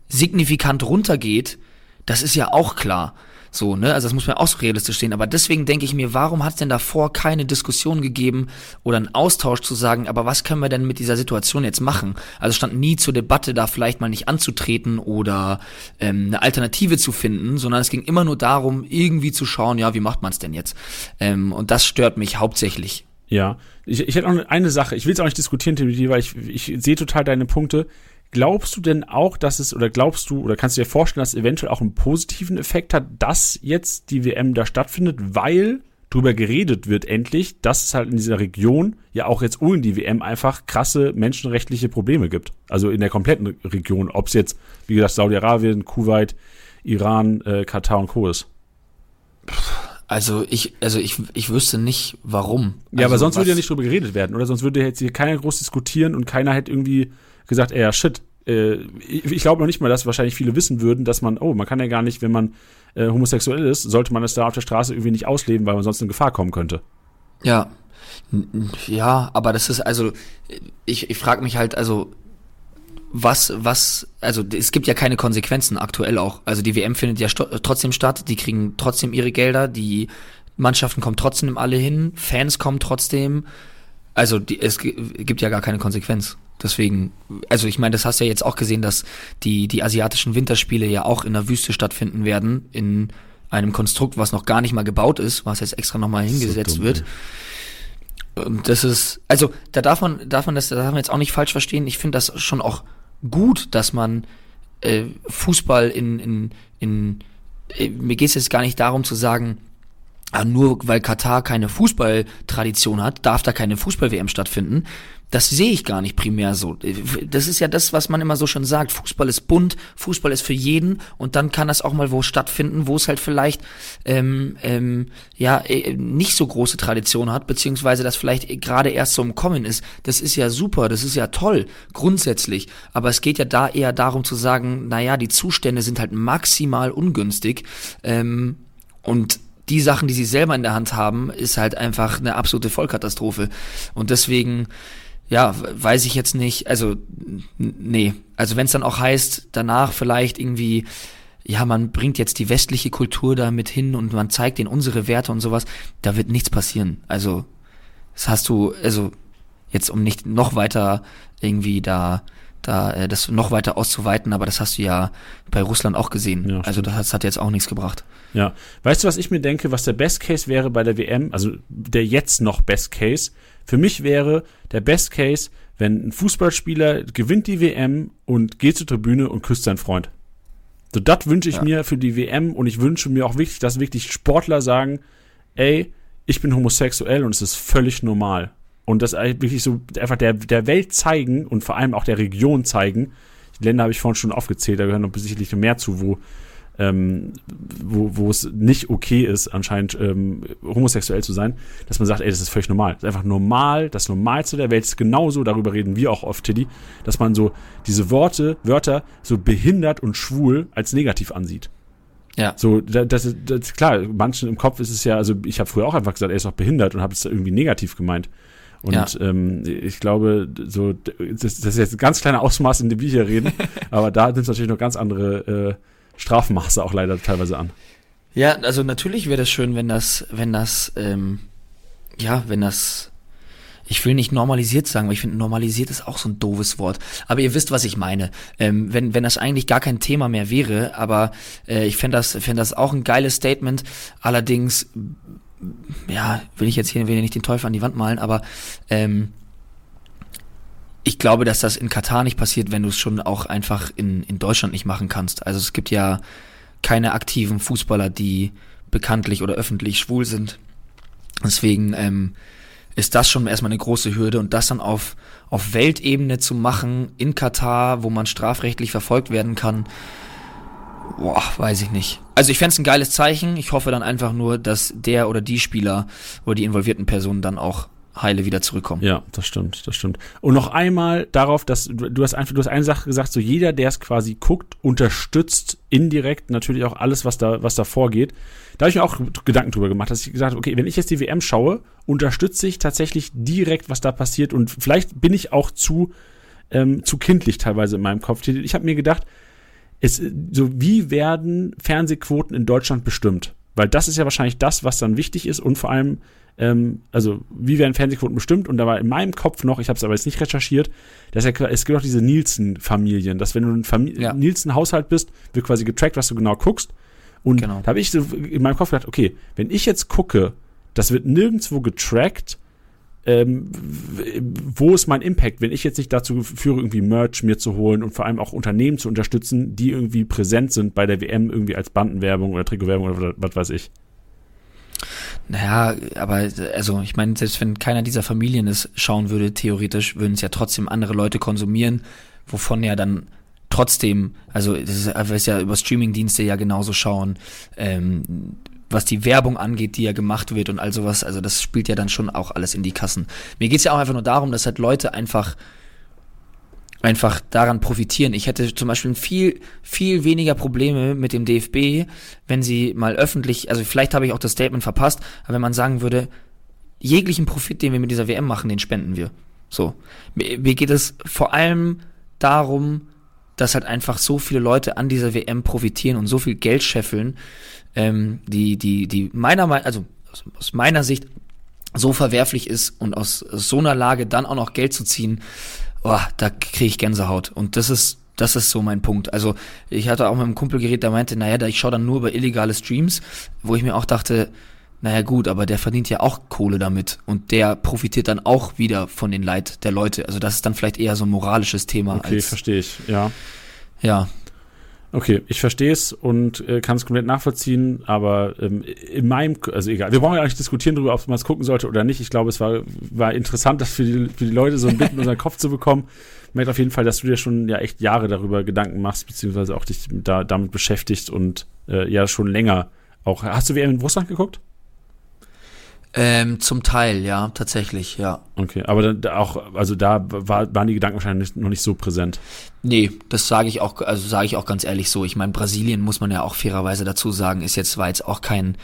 signifikant runtergeht, das ist ja auch klar. So, ne? Also das muss man auch so realistisch sehen. Aber deswegen denke ich mir, warum hat es denn davor keine Diskussion gegeben oder einen Austausch zu sagen, aber was können wir denn mit dieser Situation jetzt machen? Also stand nie zur Debatte, da vielleicht mal nicht anzutreten oder ähm, eine Alternative zu finden, sondern es ging immer nur darum, irgendwie zu schauen, ja, wie macht man es denn jetzt? Ähm, und das stört mich hauptsächlich. Ja, ich, ich hätte noch eine Sache, ich will es auch nicht diskutieren, Timothy, weil ich, ich sehe total deine Punkte. Glaubst du denn auch, dass es, oder glaubst du, oder kannst du dir vorstellen, dass es eventuell auch einen positiven Effekt hat, dass jetzt die WM da stattfindet, weil drüber geredet wird endlich, dass es halt in dieser Region ja auch jetzt ohne die WM einfach krasse menschenrechtliche Probleme gibt. Also in der kompletten Region, ob es jetzt, wie gesagt, Saudi-Arabien, Kuwait, Iran, äh, Katar und Co. ist. Also ich, also ich, ich wüsste nicht, warum. Ja, also aber sonst würde ja nicht drüber geredet werden, oder? Sonst würde jetzt hier keiner groß diskutieren und keiner hätte irgendwie gesagt, ja, shit, äh, ich, glaube noch nicht mal, dass wahrscheinlich viele wissen würden, dass man, oh, man kann ja gar nicht, wenn man äh, homosexuell ist, sollte man das da auf der Straße irgendwie nicht ausleben, weil man sonst in Gefahr kommen könnte. Ja. Ja, aber das ist also, ich, ich frage mich halt, also was, was, also es gibt ja keine Konsequenzen aktuell auch. Also die WM findet ja trotzdem statt, die kriegen trotzdem ihre Gelder, die Mannschaften kommen trotzdem alle hin, Fans kommen trotzdem. Also die, es gibt ja gar keine Konsequenz. Deswegen, also ich meine, das hast du ja jetzt auch gesehen, dass die, die asiatischen Winterspiele ja auch in der Wüste stattfinden werden, in einem Konstrukt, was noch gar nicht mal gebaut ist, was jetzt extra nochmal hingesetzt so wird. Und das ist, also da darf man, darf man das, da darf man jetzt auch nicht falsch verstehen. Ich finde das schon auch gut, dass man äh, Fußball in, in, in äh, mir geht es jetzt gar nicht darum zu sagen, ah, nur weil Katar keine Fußballtradition hat, darf da keine Fußball-WM stattfinden. Das sehe ich gar nicht primär so. Das ist ja das, was man immer so schon sagt. Fußball ist bunt, Fußball ist für jeden und dann kann das auch mal wo stattfinden, wo es halt vielleicht ähm, ähm, ja äh, nicht so große Tradition hat, beziehungsweise das vielleicht gerade erst so im Kommen ist. Das ist ja super, das ist ja toll, grundsätzlich. Aber es geht ja da eher darum zu sagen, naja, die Zustände sind halt maximal ungünstig ähm, und die Sachen, die sie selber in der Hand haben, ist halt einfach eine absolute Vollkatastrophe. Und deswegen ja, weiß ich jetzt nicht. Also, nee. Also wenn es dann auch heißt, danach vielleicht irgendwie, ja, man bringt jetzt die westliche Kultur da mit hin und man zeigt ihnen unsere Werte und sowas, da wird nichts passieren. Also, das hast du, also, jetzt um nicht noch weiter irgendwie da, da, äh, das noch weiter auszuweiten, aber das hast du ja bei Russland auch gesehen. Ja, also das, das hat jetzt auch nichts gebracht. Ja. Weißt du, was ich mir denke, was der Best Case wäre bei der WM, also der jetzt noch Best Case, für mich wäre der Best Case, wenn ein Fußballspieler gewinnt die WM und geht zur Tribüne und küsst seinen Freund. So, das wünsche ich ja. mir für die WM und ich wünsche mir auch wirklich, dass wirklich Sportler sagen, ey, ich bin homosexuell und es ist völlig normal. Und das wirklich so einfach der, der Welt zeigen und vor allem auch der Region zeigen. Die Länder habe ich vorhin schon aufgezählt, da gehören noch sicherlich mehr zu, wo ähm, wo, wo es nicht okay ist, anscheinend ähm, homosexuell zu sein, dass man sagt, ey, das ist völlig normal. Das ist einfach normal, das Normalste der Welt ist genauso, darüber reden wir auch oft, Tiddy, dass man so diese Worte, Wörter so behindert und schwul als negativ ansieht. Ja. So, das, das, das klar, manchen im Kopf ist es ja, also ich habe früher auch einfach gesagt, er ist auch behindert und habe es irgendwie negativ gemeint. Und ja. ähm, ich glaube, so das, das ist jetzt ein ganz kleiner Ausmaß, in dem wir hier reden, aber da sind es natürlich noch ganz andere äh, Strafmaße auch leider teilweise an. Ja, also natürlich wäre das schön, wenn das, wenn das, ähm, ja, wenn das, ich will nicht normalisiert sagen, weil ich finde, normalisiert ist auch so ein doofes Wort. Aber ihr wisst, was ich meine. Ähm, wenn, wenn das eigentlich gar kein Thema mehr wäre, aber äh, ich fände das, fänd das auch ein geiles Statement. Allerdings, ja, will ich jetzt hier nicht den Teufel an die Wand malen, aber ähm, ich glaube, dass das in Katar nicht passiert, wenn du es schon auch einfach in, in Deutschland nicht machen kannst. Also es gibt ja keine aktiven Fußballer, die bekanntlich oder öffentlich schwul sind. Deswegen ähm, ist das schon erstmal eine große Hürde und das dann auf, auf Weltebene zu machen in Katar, wo man strafrechtlich verfolgt werden kann, boah, weiß ich nicht. Also ich fände ein geiles Zeichen. Ich hoffe dann einfach nur, dass der oder die Spieler oder die involvierten Personen dann auch heile wieder zurückkommen. Ja, das stimmt, das stimmt. Und noch einmal darauf, dass du, du hast einfach, du hast eine Sache gesagt, so jeder, der es quasi guckt, unterstützt indirekt natürlich auch alles, was da, was da vorgeht. Da habe ich mir auch Gedanken drüber gemacht, dass ich gesagt habe, okay, wenn ich jetzt die WM schaue, unterstütze ich tatsächlich direkt, was da passiert und vielleicht bin ich auch zu, ähm, zu kindlich teilweise in meinem Kopf. Ich habe mir gedacht, es, so wie werden Fernsehquoten in Deutschland bestimmt? Weil das ist ja wahrscheinlich das, was dann wichtig ist und vor allem ähm, also wie werden Fernsehquoten bestimmt? Und da war in meinem Kopf noch, ich habe es aber jetzt nicht recherchiert, dass ja, es gibt auch diese Nielsen-Familien, dass wenn du ein Famili ja. Nielsen-Haushalt bist, wird quasi getrackt, was du genau guckst. Und genau. da habe ich so in meinem Kopf gedacht, okay, wenn ich jetzt gucke, das wird nirgendwo getrackt, ähm, wo ist mein Impact, wenn ich jetzt nicht dazu führe, irgendwie Merch mir zu holen und vor allem auch Unternehmen zu unterstützen, die irgendwie präsent sind bei der WM irgendwie als Bandenwerbung oder Trikotwerbung oder was weiß ich. Naja, aber also ich meine, selbst wenn keiner dieser Familien es schauen würde, theoretisch würden es ja trotzdem andere Leute konsumieren, wovon ja dann trotzdem, also das ist, ist ja über Streamingdienste ja genauso schauen, ähm, was die Werbung angeht, die ja gemacht wird und all sowas, also das spielt ja dann schon auch alles in die Kassen. Mir geht's ja auch einfach nur darum, dass halt Leute einfach einfach daran profitieren. Ich hätte zum Beispiel viel, viel weniger Probleme mit dem DFB, wenn sie mal öffentlich, also vielleicht habe ich auch das Statement verpasst, aber wenn man sagen würde, jeglichen Profit, den wir mit dieser WM machen, den spenden wir. So. Mir, geht es vor allem darum, dass halt einfach so viele Leute an dieser WM profitieren und so viel Geld scheffeln, ähm, die, die, die meiner Meinung, also aus meiner Sicht so verwerflich ist und aus so einer Lage dann auch noch Geld zu ziehen, oh, da kriege ich Gänsehaut. Und das ist, das ist so mein Punkt. Also ich hatte auch mit einem Kumpel geredet, der meinte, naja, ich schaue dann nur über illegale Streams, wo ich mir auch dachte, naja gut, aber der verdient ja auch Kohle damit und der profitiert dann auch wieder von den Leid der Leute. Also das ist dann vielleicht eher so ein moralisches Thema. Okay, verstehe ich, ja. Ja, Okay, ich verstehe es und äh, kann es komplett nachvollziehen, aber ähm, in meinem, also egal, wir brauchen ja nicht diskutieren darüber, ob man es gucken sollte oder nicht. Ich glaube, es war, war interessant, das für die, für die Leute so ein Bild in unseren Kopf zu bekommen. Ich merke auf jeden Fall, dass du dir schon ja echt Jahre darüber Gedanken machst, beziehungsweise auch dich da, damit beschäftigt und äh, ja schon länger auch. Hast du WM in Russland geguckt? Ähm, zum Teil, ja, tatsächlich, ja. Okay, aber da, auch, also da war, waren die Gedanken wahrscheinlich noch nicht so präsent. Nee, das sage ich auch, also sage ich auch ganz ehrlich so. Ich meine, Brasilien muss man ja auch fairerweise dazu sagen, ist jetzt war jetzt auch kein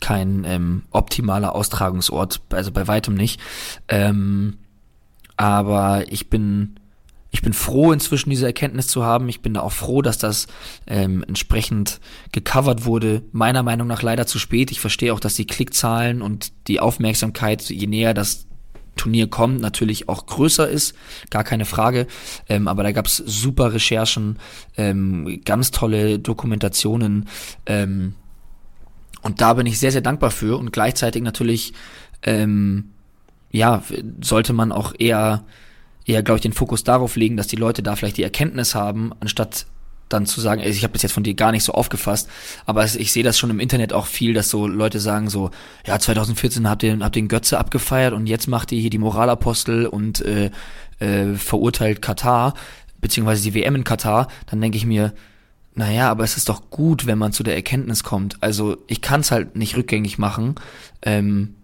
kein ähm, optimaler Austragungsort, also bei weitem nicht. Ähm, aber ich bin ich bin froh, inzwischen diese Erkenntnis zu haben. Ich bin da auch froh, dass das ähm, entsprechend gecovert wurde. Meiner Meinung nach leider zu spät. Ich verstehe auch, dass die Klickzahlen und die Aufmerksamkeit, je näher das Turnier kommt, natürlich auch größer ist, gar keine Frage. Ähm, aber da gab's super Recherchen, ähm, ganz tolle Dokumentationen. Ähm, und da bin ich sehr, sehr dankbar für. Und gleichzeitig natürlich, ähm, ja, sollte man auch eher eher, glaube ich, den Fokus darauf legen, dass die Leute da vielleicht die Erkenntnis haben, anstatt dann zu sagen, ich habe das jetzt von dir gar nicht so aufgefasst, aber ich sehe das schon im Internet auch viel, dass so Leute sagen so, ja 2014 habt ihr habt den Götze abgefeiert und jetzt macht ihr hier die Moralapostel und äh, äh, verurteilt Katar beziehungsweise die WM in Katar, dann denke ich mir, naja, aber es ist doch gut, wenn man zu der Erkenntnis kommt. Also ich kann es halt nicht rückgängig machen. Ähm,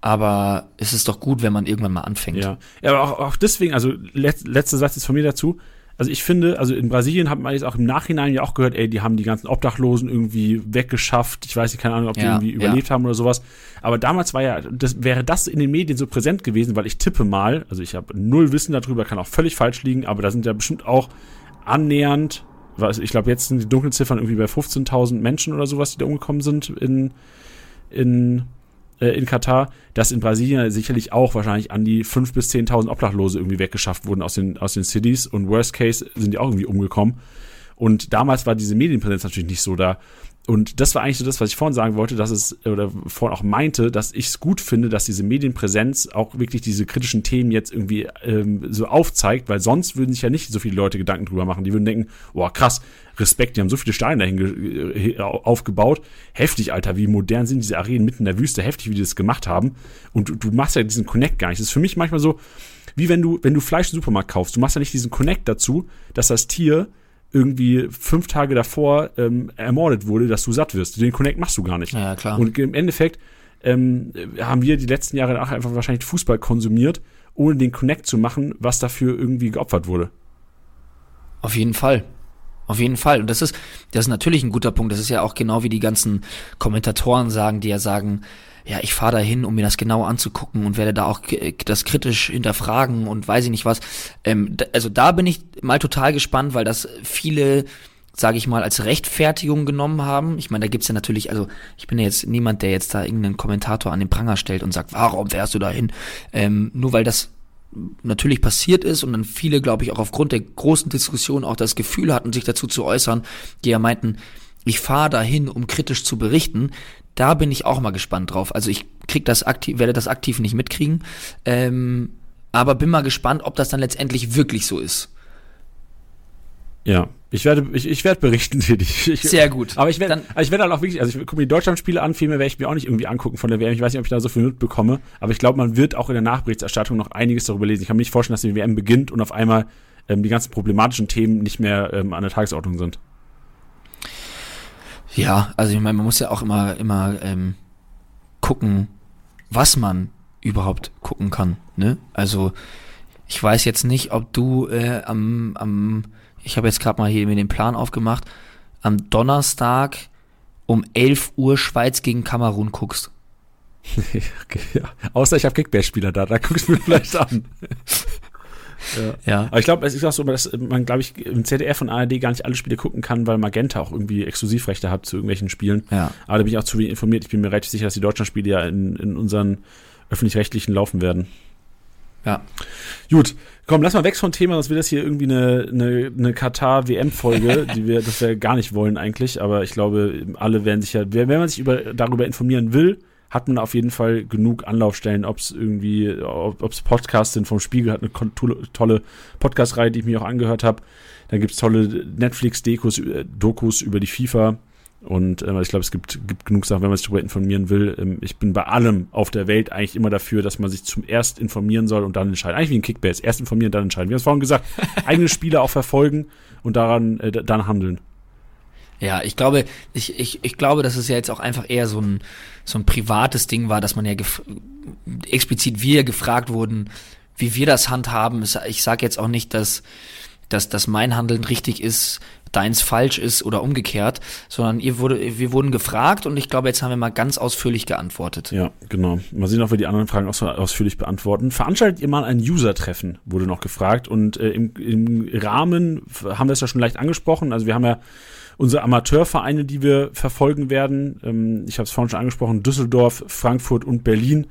aber es ist doch gut, wenn man irgendwann mal anfängt. Ja, ja aber auch, auch deswegen, also let, letzter Satz ist von mir dazu. Also ich finde, also in Brasilien hat man jetzt auch im Nachhinein ja auch gehört, ey, die haben die ganzen Obdachlosen irgendwie weggeschafft. Ich weiß nicht, keine Ahnung, ob die Ja, irgendwie überlebt ja. haben oder sowas. Aber damals war ja, das wäre das in den Medien so präsent gewesen, weil ich tippe mal, also ich habe null Wissen darüber, kann auch völlig falsch liegen, aber da sind ja bestimmt auch annähernd, was, ich glaube, jetzt sind die Dunkelziffern irgendwie bei 15.000 Menschen oder sowas, die da umgekommen sind in, in äh, in Katar, dass in Brasilien sicherlich auch wahrscheinlich an die 5.000 bis 10.000 Obdachlose irgendwie weggeschafft wurden aus den, aus den Cities und worst case sind die auch irgendwie umgekommen. Und damals war diese Medienpräsenz natürlich nicht so da. Und das war eigentlich so das, was ich vorhin sagen wollte, dass es, oder vorhin auch meinte, dass ich es gut finde, dass diese Medienpräsenz auch wirklich diese kritischen Themen jetzt irgendwie ähm, so aufzeigt, weil sonst würden sich ja nicht so viele Leute Gedanken drüber machen. Die würden denken, boah, krass, Respekt, die haben so viele Steine dahin äh, aufgebaut. Heftig, Alter, wie modern sind diese Arenen mitten in der Wüste, heftig, wie die das gemacht haben. Und du, du machst ja diesen Connect gar nicht. Das ist für mich manchmal so, wie wenn du, wenn du Fleisch im Supermarkt kaufst. Du machst ja nicht diesen Connect dazu, dass das Tier irgendwie fünf Tage davor ähm, ermordet wurde, dass du satt wirst. Den Connect machst du gar nicht. Ja, klar. Und im Endeffekt ähm, haben wir die letzten Jahre auch einfach wahrscheinlich Fußball konsumiert, ohne den Connect zu machen, was dafür irgendwie geopfert wurde. Auf jeden Fall. Auf jeden Fall. Und das ist, das ist natürlich ein guter Punkt. Das ist ja auch genau wie die ganzen Kommentatoren sagen, die ja sagen, ja, ich fahre da hin, um mir das genau anzugucken und werde da auch k- das kritisch hinterfragen und weiß ich nicht was. Ähm, also da bin ich mal total gespannt, weil das viele, sage ich mal, als Rechtfertigung genommen haben. Ich meine, da gibt's ja natürlich, also ich bin ja jetzt niemand, der jetzt da irgendeinen Kommentator an den Pranger stellt und sagt, warum fährst du da hin? Ähm, nur weil das natürlich passiert ist und dann viele, glaube ich, auch aufgrund der großen Diskussion auch das Gefühl hatten, sich dazu zu äußern, die ja meinten, ich fahre dahin, um kritisch zu berichten. Da bin ich auch mal gespannt drauf. Also ich krieg das aktiv, werde das aktiv nicht mitkriegen, ähm, aber bin mal gespannt, ob das dann letztendlich wirklich so ist. Ja, ich werde, ich, ich werde berichten, ich, ich, Sehr gut. Aber ich werde, Dann- aber ich werde halt auch wirklich, also ich gucke mir die Deutschlandspiele an, viel mehr werde ich mir auch nicht irgendwie angucken von der WM. Ich weiß nicht, ob ich da so viel mitbekomme, aber ich glaube, man wird auch in der Nachberichterstattung noch einiges darüber lesen. Ich kann mir nicht vorstellen, dass die WM beginnt und auf einmal ähm, die ganzen problematischen Themen nicht mehr ähm, an der Tagesordnung sind. Ja, also ich meine, man muss ja auch immer, immer ähm, gucken, was man überhaupt gucken kann. Ne? Also ich weiß jetzt nicht, ob du äh, am, am ich habe jetzt gerade mal hier mir den Plan aufgemacht, am Donnerstag um 11 Uhr Schweiz gegen Kamerun guckst. okay, ja. Außer ich habe Kickbase-Spieler da, da guckst du mir vielleicht an. Ja. Aber ich glaube, es ist auch so, dass man, glaube ich, im ZDF und ARD gar nicht alle Spiele gucken kann, weil Magenta auch irgendwie Exklusivrechte hat zu irgendwelchen Spielen. Ja. Aber da bin ich auch zu wenig informiert. Ich bin mir relativ sicher, dass die Deutschlandspiele ja in, in unseren öffentlich-rechtlichen laufen werden. Ja. Gut, komm, lass mal weg vom Thema, sonst wird das hier irgendwie eine, eine, eine Katar-WM-Folge, die wir, das wir gar nicht wollen eigentlich. Aber ich glaube, alle werden sich ja, wenn man sich über, darüber informieren will, hat man auf jeden Fall genug Anlaufstellen, ob es irgendwie, ob es Podcasts sind vom Spiegel, hat eine tolle Podcast-Reihe, die ich mir auch angehört habe. Dann gibt es tolle Netflix-Dokus äh, Dokus über die FIFA. Und äh, ich glaube, es gibt, gibt genug Sachen, wenn man sich darüber informieren will. Ähm, ich bin bei allem auf der Welt eigentlich immer dafür, dass man sich zum erst informieren soll und dann entscheiden. Eigentlich wie ein Kickbase. Erst informieren, dann entscheiden. Wir haben es vorhin gesagt, eigene Spiele auch verfolgen und daran äh, dann handeln. Ja, ich glaube, ich, ich, ich glaube, dass es ja jetzt auch einfach eher so ein, so ein privates Ding war, dass man ja explizit wir gefragt wurden, wie wir das handhaben. Ich sage jetzt auch nicht, dass, dass, dass mein Handeln richtig ist, deins falsch ist oder umgekehrt, sondern ihr wurde, wir wurden gefragt und ich glaube, jetzt haben wir mal ganz ausführlich geantwortet. Ja, genau. Mal sehen, ob wir die anderen Fragen auch so ausführlich beantworten. Veranstaltet ihr mal ein User-Treffen, wurde noch gefragt. Und äh, im, im Rahmen haben wir es ja schon leicht angesprochen. Also wir haben ja unsere Amateurvereine, die wir verfolgen werden. Ähm, ich habe es vorhin schon angesprochen, Düsseldorf, Frankfurt und Berlin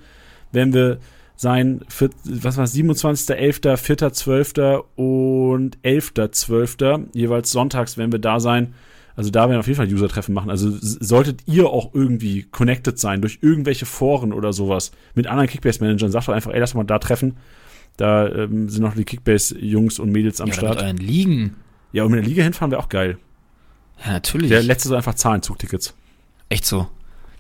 werden wir sein, was war 27.11., 4.12. und 11.12. Jeweils sonntags werden wir da sein. Also da werden wir auf jeden Fall User-Treffen machen. Also solltet ihr auch irgendwie connected sein durch irgendwelche Foren oder sowas mit anderen Kickbase-Managern, sagt doch einfach, ey, lass mal da treffen. Da ähm, sind noch die Kickbase-Jungs und Mädels am ja, Start. Mit euren Ligen. Ja, und mit der Liga hinfahren wäre auch geil. Ja, natürlich. Der letzte so einfach Zahlenzugtickets. Echt so.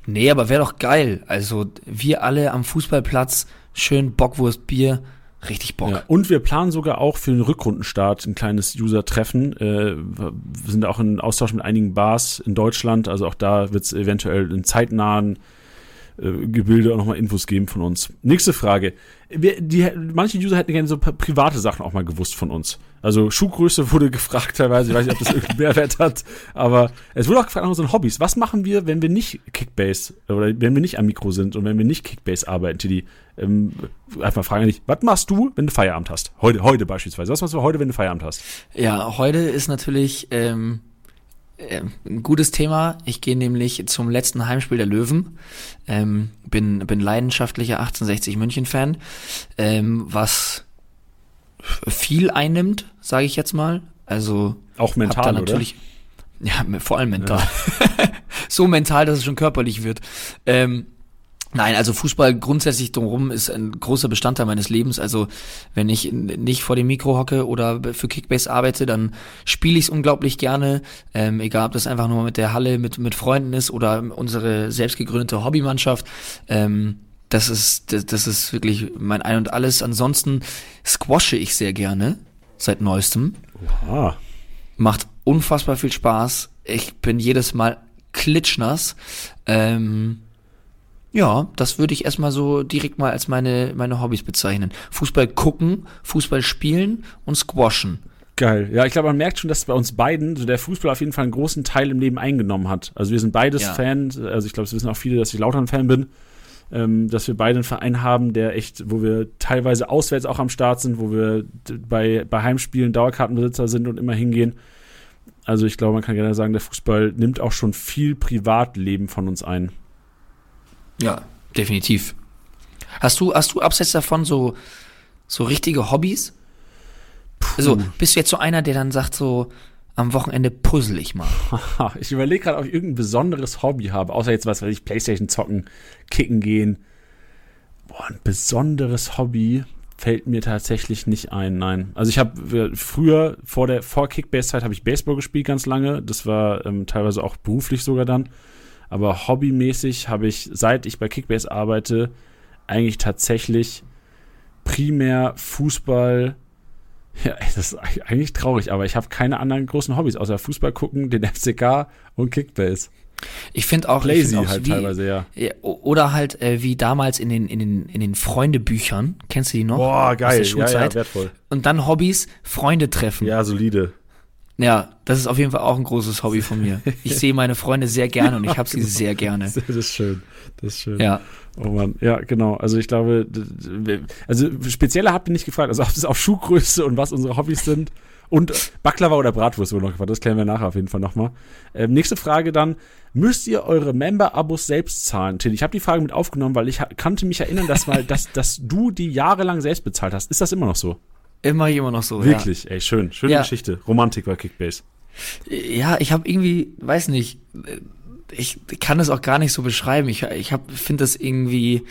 Nee, aber wäre doch geil. Also wir alle am Fußballplatz schön Bockwurst, Bier, richtig Bock. Ja, und wir planen sogar auch für den Rückrundenstart ein kleines User-Treffen. Äh, wir sind auch in Austausch mit einigen Bars in Deutschland, also auch da wird es eventuell in zeitnahen äh, Gebilde auch nochmal Infos geben von uns. Nächste Frage. Wir, die, manche User hätten gerne so private Sachen auch mal gewusst von uns. Also Schuhgröße wurde gefragt teilweise, ich weiß nicht, ob das irgendeinen Mehrwert hat, aber es wurde auch gefragt nach unseren Hobbys. Was machen wir, wenn wir nicht Kickbase oder wenn wir nicht am Mikro sind und wenn wir nicht Kickbase arbeiten, Tilly? Ähm, einfach fragen dich, was machst du, wenn du Feierabend hast? Heute, heute beispielsweise. Was machst du heute, wenn du Feierabend hast? Ja, heute ist natürlich ähm, äh, ein gutes Thema. Ich gehe nämlich zum letzten Heimspiel der Löwen. Ähm, bin, bin leidenschaftlicher 1860 München-Fan, ähm, was viel einnimmt, sage ich jetzt mal. Also auch mental, natürlich, oder? Ja, vor allem mental. Ja. so mental, dass es schon körperlich wird. Ähm, Nein, also Fußball grundsätzlich drumherum ist ein großer Bestandteil meines Lebens. Also wenn ich nicht vor dem Mikro hocke oder für Kickbase arbeite, dann spiele ich es unglaublich gerne. Ähm, egal, ob das einfach nur mit der Halle, mit, mit Freunden ist oder unsere selbst gegründete Hobbymannschaft. Ähm, das ist, das, das ist wirklich mein Ein und Alles. Ansonsten squashe ich sehr gerne seit neuestem. Wow. Macht unfassbar viel Spaß. Ich bin jedes Mal klitschnass. Ähm, ja, das würde ich erstmal so direkt mal als meine, meine Hobbys bezeichnen. Fußball gucken, Fußball spielen und squashen. Geil. Ja, ich glaube, man merkt schon, dass bei uns beiden so der Fußball auf jeden Fall einen großen Teil im Leben eingenommen hat. Also wir sind beides ja. Fans, also ich glaube, es wissen auch viele, dass ich Lautern-Fan bin, ähm, dass wir beide einen Verein haben, der echt, wo wir teilweise auswärts auch am Start sind, wo wir bei, bei Heimspielen Dauerkartenbesitzer sind und immer hingehen. Also ich glaube, man kann gerne sagen, der Fußball nimmt auch schon viel Privatleben von uns ein. Ja, definitiv. Hast du, hast du abseits davon so, so richtige Hobbys? Puh. Also, bist du jetzt so einer, der dann sagt so, am Wochenende puzzle ich mal. ich überlege gerade, ob ich irgendein besonderes Hobby habe, außer jetzt was, weil ich Playstation zocken, kicken gehen. Boah, ein besonderes Hobby fällt mir tatsächlich nicht ein, nein. Also ich habe früher, vor der vor Kickbase-Zeit habe ich Baseball gespielt ganz lange. Das war ähm, teilweise auch beruflich sogar dann. Aber hobbymäßig habe ich, seit ich bei Kickbase arbeite, eigentlich tatsächlich primär Fußball. Ja, das ist eigentlich traurig, aber ich habe keine anderen großen Hobbys, außer Fußball gucken, den FCK und Kickbase. Ich finde auch lazy find auch halt wie, teilweise, ja. Oder halt äh, wie damals in den in den in den Freundebüchern, kennst du die noch? Boah, geil, ja, ja, wertvoll. Und dann Hobbys, Freunde treffen. Ja, solide. Ja, das ist auf jeden Fall auch ein großes Hobby von mir. Ich sehe meine Freunde sehr gerne und ich habe sie sehr gerne. Das ist schön. Das ist schön. Ja. Oh Mann, ja, genau. Also ich glaube, also spezieller habt ihr nicht gefragt, also ob es auf Schuhgröße und was unsere Hobbys sind. Und Baklava oder Bratwurst wurde noch gefragt, das klären wir nachher auf jeden Fall nochmal. Ähm, nächste Frage dann, müsst ihr eure Member-Abos selbst zahlen? Till, ich habe die Frage mit aufgenommen, weil ich kannte mich erinnern, dass, mal, dass, dass du die jahrelang selbst bezahlt hast. Ist das immer noch so? Immer immer noch so. Wirklich, ja. ey, schön. Schöne ja. Geschichte. Romantik bei Kickbase. Ja, ich habe irgendwie, weiß nicht, ich kann das auch gar nicht so beschreiben. Ich, ich finde das irgendwie,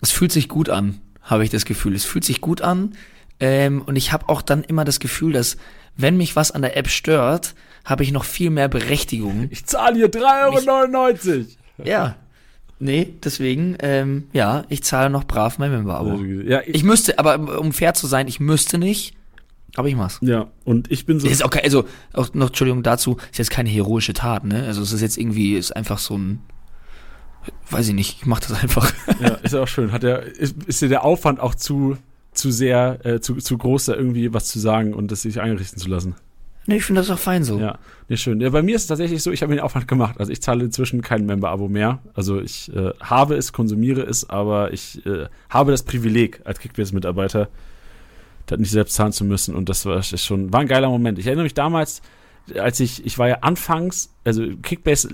es fühlt sich gut an, habe ich das Gefühl. Es fühlt sich gut an. Ähm, und ich habe auch dann immer das Gefühl, dass wenn mich was an der App stört, habe ich noch viel mehr Berechtigung. Ich zahle hier 3,99 Euro. Ja. Nee, deswegen, ähm, ja, ich zahle noch brav mein Member-Abo. Ja, ich, Ich müsste, aber um fair zu sein, ich müsste nicht, aber ich mach's. ja, und ich bin so. Das ist auch kein, also, auch noch, Entschuldigung dazu, ist jetzt keine heroische Tat, ne? Also, es ist jetzt irgendwie, ist einfach so ein, weiß ich nicht, ich mach das einfach. Ja, ist ja auch schön. Hat der, ist, ist dir der Aufwand auch zu, zu sehr, äh, zu, zu groß, da irgendwie was zu sagen und das sich einrichten zu lassen? Nee, ich finde das auch fein so. Ja, nee, schön. Ja, bei mir ist es tatsächlich so, ich habe den Aufwand gemacht. Also ich zahle inzwischen kein Member-Abo mehr. Also ich äh, habe es, konsumiere es, aber ich äh, habe das Privileg als Kickbase-Mitarbeiter, das nicht selbst zahlen zu müssen. Und das war ist schon, war ein geiler Moment. Ich erinnere mich damals, als ich, ich war ja anfangs, also Kickbase,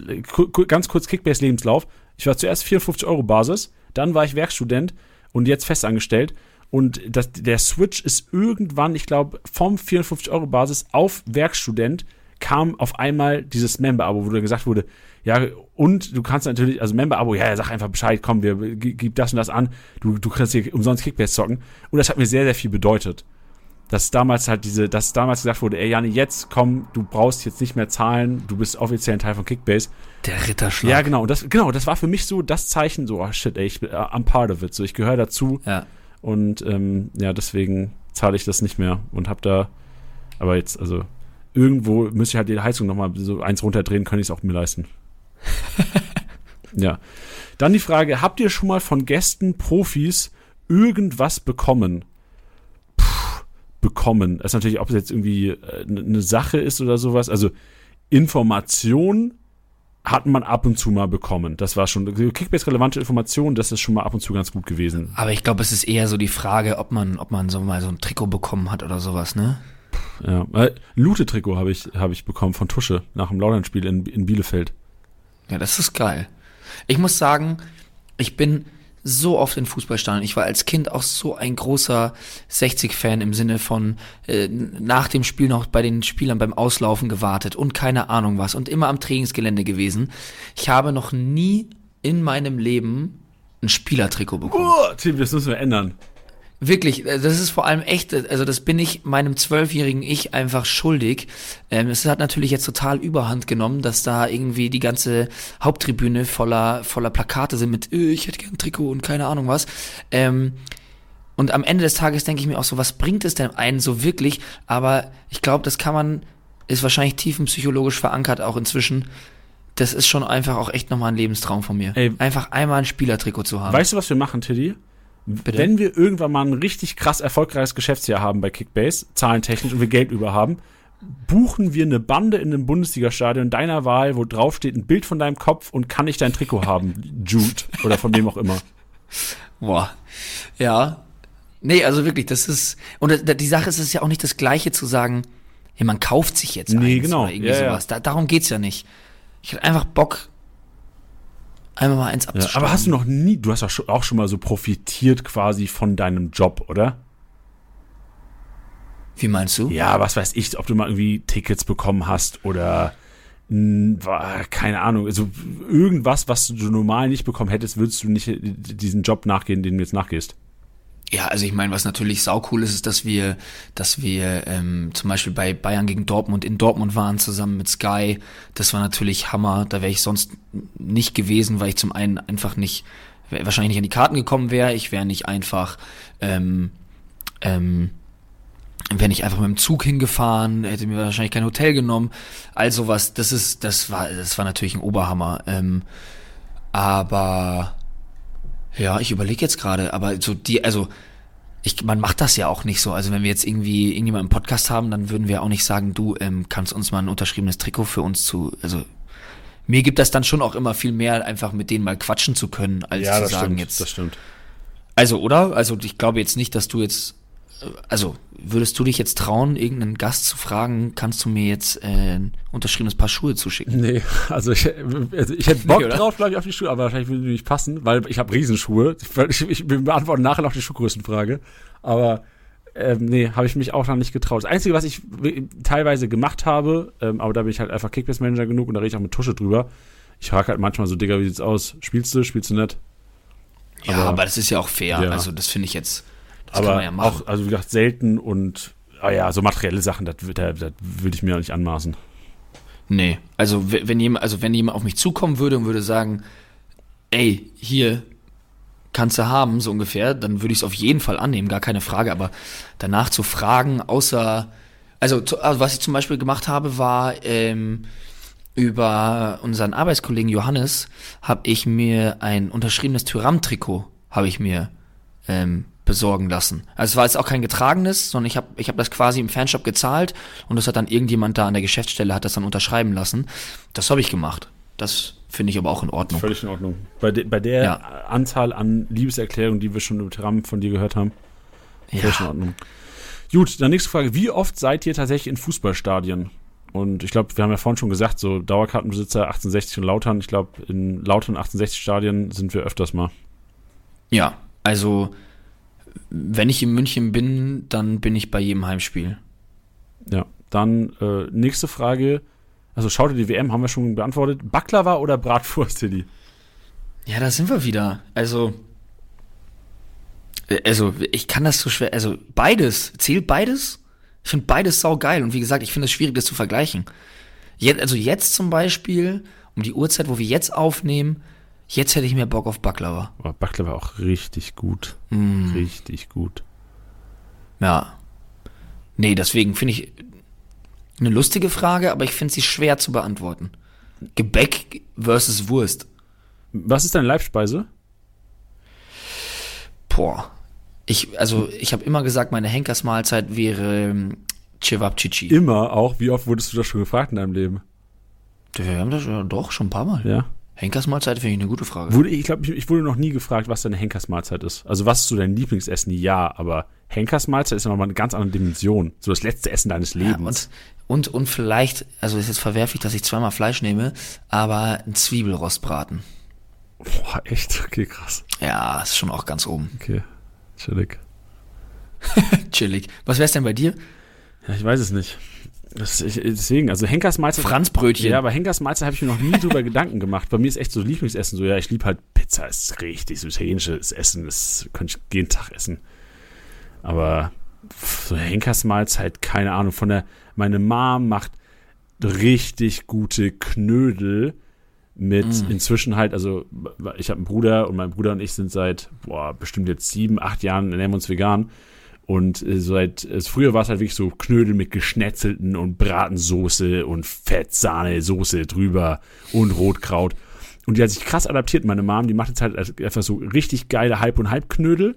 ganz kurz Kickbase-Lebenslauf. Ich war zuerst 54 Euro Basis, dann war ich Werkstudent und jetzt festangestellt. Und das, der Switch ist irgendwann, ich glaube, vom 54 Euro Basis auf Werkstudent kam auf einmal dieses Member-Abo, wo dann gesagt wurde, ja, und du kannst natürlich, also Member-Abo, ja, sag einfach Bescheid, komm, wir gi- gib das und das an, du, du kannst hier umsonst Kickbase zocken. Und das hat mir sehr, sehr viel bedeutet. Dass damals halt diese, dass damals gesagt wurde, ey, Jani, jetzt komm, du brauchst jetzt nicht mehr zahlen, du bist offiziell ein Teil von Kickbase. Der Ritterschlag. Ja, genau, und das, genau, das war für mich so das Zeichen, so, oh shit, ey, ich bin, I'm part of it, so, ich gehöre dazu. Ja. Und ähm, ja, deswegen zahle ich das nicht mehr und hab da, aber jetzt, also irgendwo müsste ich halt die Heizung nochmal so eins runterdrehen, kann ich es auch mir leisten. ja. Dann die Frage, habt ihr schon mal von Gästen, Profis irgendwas bekommen? Puh, bekommen. Das ist natürlich, ob es jetzt irgendwie äh, eine Sache ist oder sowas. Also Information hat man ab und zu mal bekommen. Das war schon Kickbase-relevante Informationen, das ist schon mal ab und zu ganz gut gewesen. Aber ich glaube, es ist eher so die Frage, ob man, ob man so mal so ein Trikot bekommen hat oder sowas, ne? Ja, äh, Lute-Trikot habe ich, hab ich bekommen von Tusche nach dem Laudern-Spiel in, in Bielefeld. Ja, das ist geil. Ich muss sagen, ich bin so oft in Fußballstadien. Ich war als Kind auch so ein großer 60-Fan im Sinne von äh, nach dem Spiel noch bei den Spielern beim Auslaufen gewartet und keine Ahnung was und immer am Trainingsgelände gewesen. Ich habe noch nie in meinem Leben ein Spielertrikot bekommen. Oh, Tim, das müssen wir ändern. Wirklich, äh, das ist vor allem echt, äh, also das bin ich meinem zwölfjährigen Ich einfach schuldig. Ähm, es hat natürlich jetzt total überhand genommen, dass da irgendwie die ganze Haupttribüne voller, voller Plakate sind mit, äh, ich hätte gern ein Trikot und keine Ahnung was. Ähm, und am Ende des Tages denke ich mir auch so, was bringt es denn einen so wirklich? Aber ich glaube, das kann man, ist wahrscheinlich tiefenpsychologisch verankert auch inzwischen. Das ist schon einfach auch echt nochmal ein Lebenstraum von mir. Ey. einfach einmal ein Spielertrikot zu haben. Weißt du, was wir machen, Tiddy? Bitte? Wenn wir irgendwann mal ein richtig krass erfolgreiches Geschäftsjahr haben bei Kickbase, zahlentechnisch und wir Geld über haben, buchen wir eine Bande in einem Bundesliga-Stadion deiner Wahl, wo drauf steht ein Bild von deinem Kopf und kann ich dein Trikot haben, Jude oder von wem auch immer. Boah. Ja. Nee, also wirklich, das ist. Und die Sache ist, es ist ja auch nicht das Gleiche zu sagen, ja, man kauft sich jetzt Nee, genau. oder irgendwie Ja, ja. sowas. Da, darum geht's ja nicht. Ich hätte einfach Bock, einmal mal eins Ja, abzustauben. aber hast du noch nie, du hast auch schon mal so profitiert quasi von deinem Job, oder? Wie meinst du? Ja, was weiß ich, ob du mal irgendwie Tickets bekommen hast oder mh, war- keine Ahnung, also irgendwas, was du normal nicht bekommen hättest, würdest du nicht diesen Job nachgehen, den du jetzt nachgehst. Ja, also ich meine, was natürlich saucool ist, ist, dass wir, dass wir ähm, zum Beispiel bei Bayern gegen Dortmund in Dortmund waren zusammen mit Sky. Das war natürlich Hammer. Da wäre ich sonst nicht gewesen, weil ich zum einen einfach nicht, wahrscheinlich nicht an die Karten gekommen wäre. Ich wäre nicht einfach, ähm, ähm, wäre nicht einfach mit dem Zug hingefahren, hätte mir wahrscheinlich kein Hotel genommen. All sowas, das ist, das war, das war natürlich ein Oberhammer. Ähm, aber ja, ich überlege jetzt gerade, aber so die, also ich, man macht das ja auch nicht so. Also wenn wir jetzt irgendwie irgendjemand im Podcast haben, dann würden wir auch nicht sagen, du ähm, kannst uns mal ein unterschriebenes Trikot für uns zu. Also mir gibt das dann schon auch immer viel mehr, einfach mit denen mal quatschen zu können, als zu sagen stimmt, jetzt. das stimmt. Also, oder? Also ich glaube jetzt nicht, dass du jetzt. Also, würdest du dich jetzt trauen, irgendeinen Gast zu fragen, kannst du mir jetzt äh, ein unterschriebenes Paar Schuhe zuschicken? Nee, also ich, also ich hätte Bock Nee, drauf, glaube ich, auf die Schuhe, aber wahrscheinlich würde die nicht passen, weil ich habe Riesenschuhe. Ich, ich, wir beantworten nachher noch die Schuhgrößenfrage. Aber ähm, nee, habe ich mich auch noch nicht getraut. Das Einzige, was ich teilweise gemacht habe, ähm, aber da bin ich halt einfach Kickbase-Manager genug und da rede ich auch mit Tusche drüber, Ich frage halt manchmal so, Digga, wie sieht's aus? Spielst du, spielst du nicht? Ja, Aber- aber, das ist ja auch fair. Ja. Also das finde ich jetzt, das aber kann man ja machen. auch, also wie gesagt, selten und, ah ja, so materielle Sachen, das, das, das würde ich mir auch nicht anmaßen. Nee, also wenn jemand, also wenn jemand auf mich zukommen würde und würde sagen, ey, hier kannst du haben, so ungefähr, dann würde ich es auf jeden Fall annehmen, gar keine Frage. Aber danach zu fragen, außer, also, also was ich zum Beispiel gemacht habe, war ähm, über unseren Arbeitskollegen Johannes habe ich mir ein unterschriebenes Tyram-Trikot habe ich mir ähm, besorgen lassen. Also es war jetzt auch kein getragenes, sondern ich habe ich hab das quasi im Fanshop gezahlt und das hat dann irgendjemand da an der Geschäftsstelle hat das dann unterschreiben lassen. Das habe ich gemacht. Das finde ich aber auch in Ordnung. Völlig in Ordnung. Bei, de, bei der Ja. Anzahl an Liebeserklärungen, die wir schon im Tram von dir gehört haben, völlig in Ja, Ordnung. Gut, dann nächste Frage. Wie oft seid ihr tatsächlich in Fußballstadien? Und ich glaube, wir haben ja vorhin schon gesagt, so Dauerkartenbesitzer 1860 und Lautern. Ich glaube, in Lautern 1860 Stadien sind wir öfters mal. ja, also wenn ich in München bin, dann bin ich bei jedem Heimspiel. Ja. Dann äh, nächste Frage. Also schaut ihr die WM, haben wir schon beantwortet. Baklava oder Bratwurst, Tilly? Ja, da sind wir wieder. Also, äh, also ich kann das so schwer. Also beides zählt beides. Ich finde beides sau geil und wie gesagt, ich finde es schwierig, das zu vergleichen. Jetzt, also jetzt zum Beispiel um die Uhrzeit, wo wir jetzt aufnehmen, jetzt hätte ich mehr Bock auf Baklava. Aber Baklava auch richtig gut. Mm, Richtig gut. ja. Nee, deswegen finde ich eine lustige Frage, aber ich finde sie schwer zu beantworten. Gebäck versus Wurst. Was ist deine Leibspeise? Boah. Ich, also, ich habe immer gesagt, meine Henkersmahlzeit wäre ähm, Cevapcici. Immer auch. Wie oft wurdest du das schon gefragt in deinem Leben? Wir haben das ja doch schon ein paar Mal. Ja. Henkersmahlzeit finde ich eine gute Frage. Wurde, ich glaube, ich, ich wurde noch nie gefragt, was deine Henkersmahlzeit ist. Also was ist so dein Lieblingsessen? Ja, aber Henkersmahlzeit ist ja nochmal eine ganz andere Dimension. So das letzte Essen deines ja, Lebens. und, und, und vielleicht, also ist jetzt verwerflich, dass ich zweimal Fleisch nehme, aber ein Zwiebelrostbraten. Boah, echt? Okay, krass. Ja, ist schon auch ganz oben. Okay, chillig. Chillig. Was wär's denn bei dir? Ja, ich weiß es nicht. Das, ich, deswegen, also Henkersmahlzeit... Franzbrötchen. Ja, aber Henkersmahlzeit habe ich mir noch nie drüber Gedanken gemacht. Bei mir ist echt so Lieblingsessen so, ja, ich liebe halt Pizza, ist richtig, so italienisches Essen, das könnte ich jeden Tag essen. Aber so Henkersmahlzeit, keine Ahnung, von der, meine Mom macht richtig gute Knödel mit Mm. inzwischen halt, also ich habe einen Bruder und mein Bruder und ich sind seit, boah, bestimmt jetzt sieben, acht Jahren, ernähren wir uns vegan. Und äh, seit, äh, früher war es halt wirklich so Knödel mit geschnetzelten und Bratensoße und Fettsahne-Soße drüber und Rotkraut. Und die hat sich krass adaptiert. Meine Mom, die macht jetzt halt einfach so richtig geile Halb- und Halbknödel.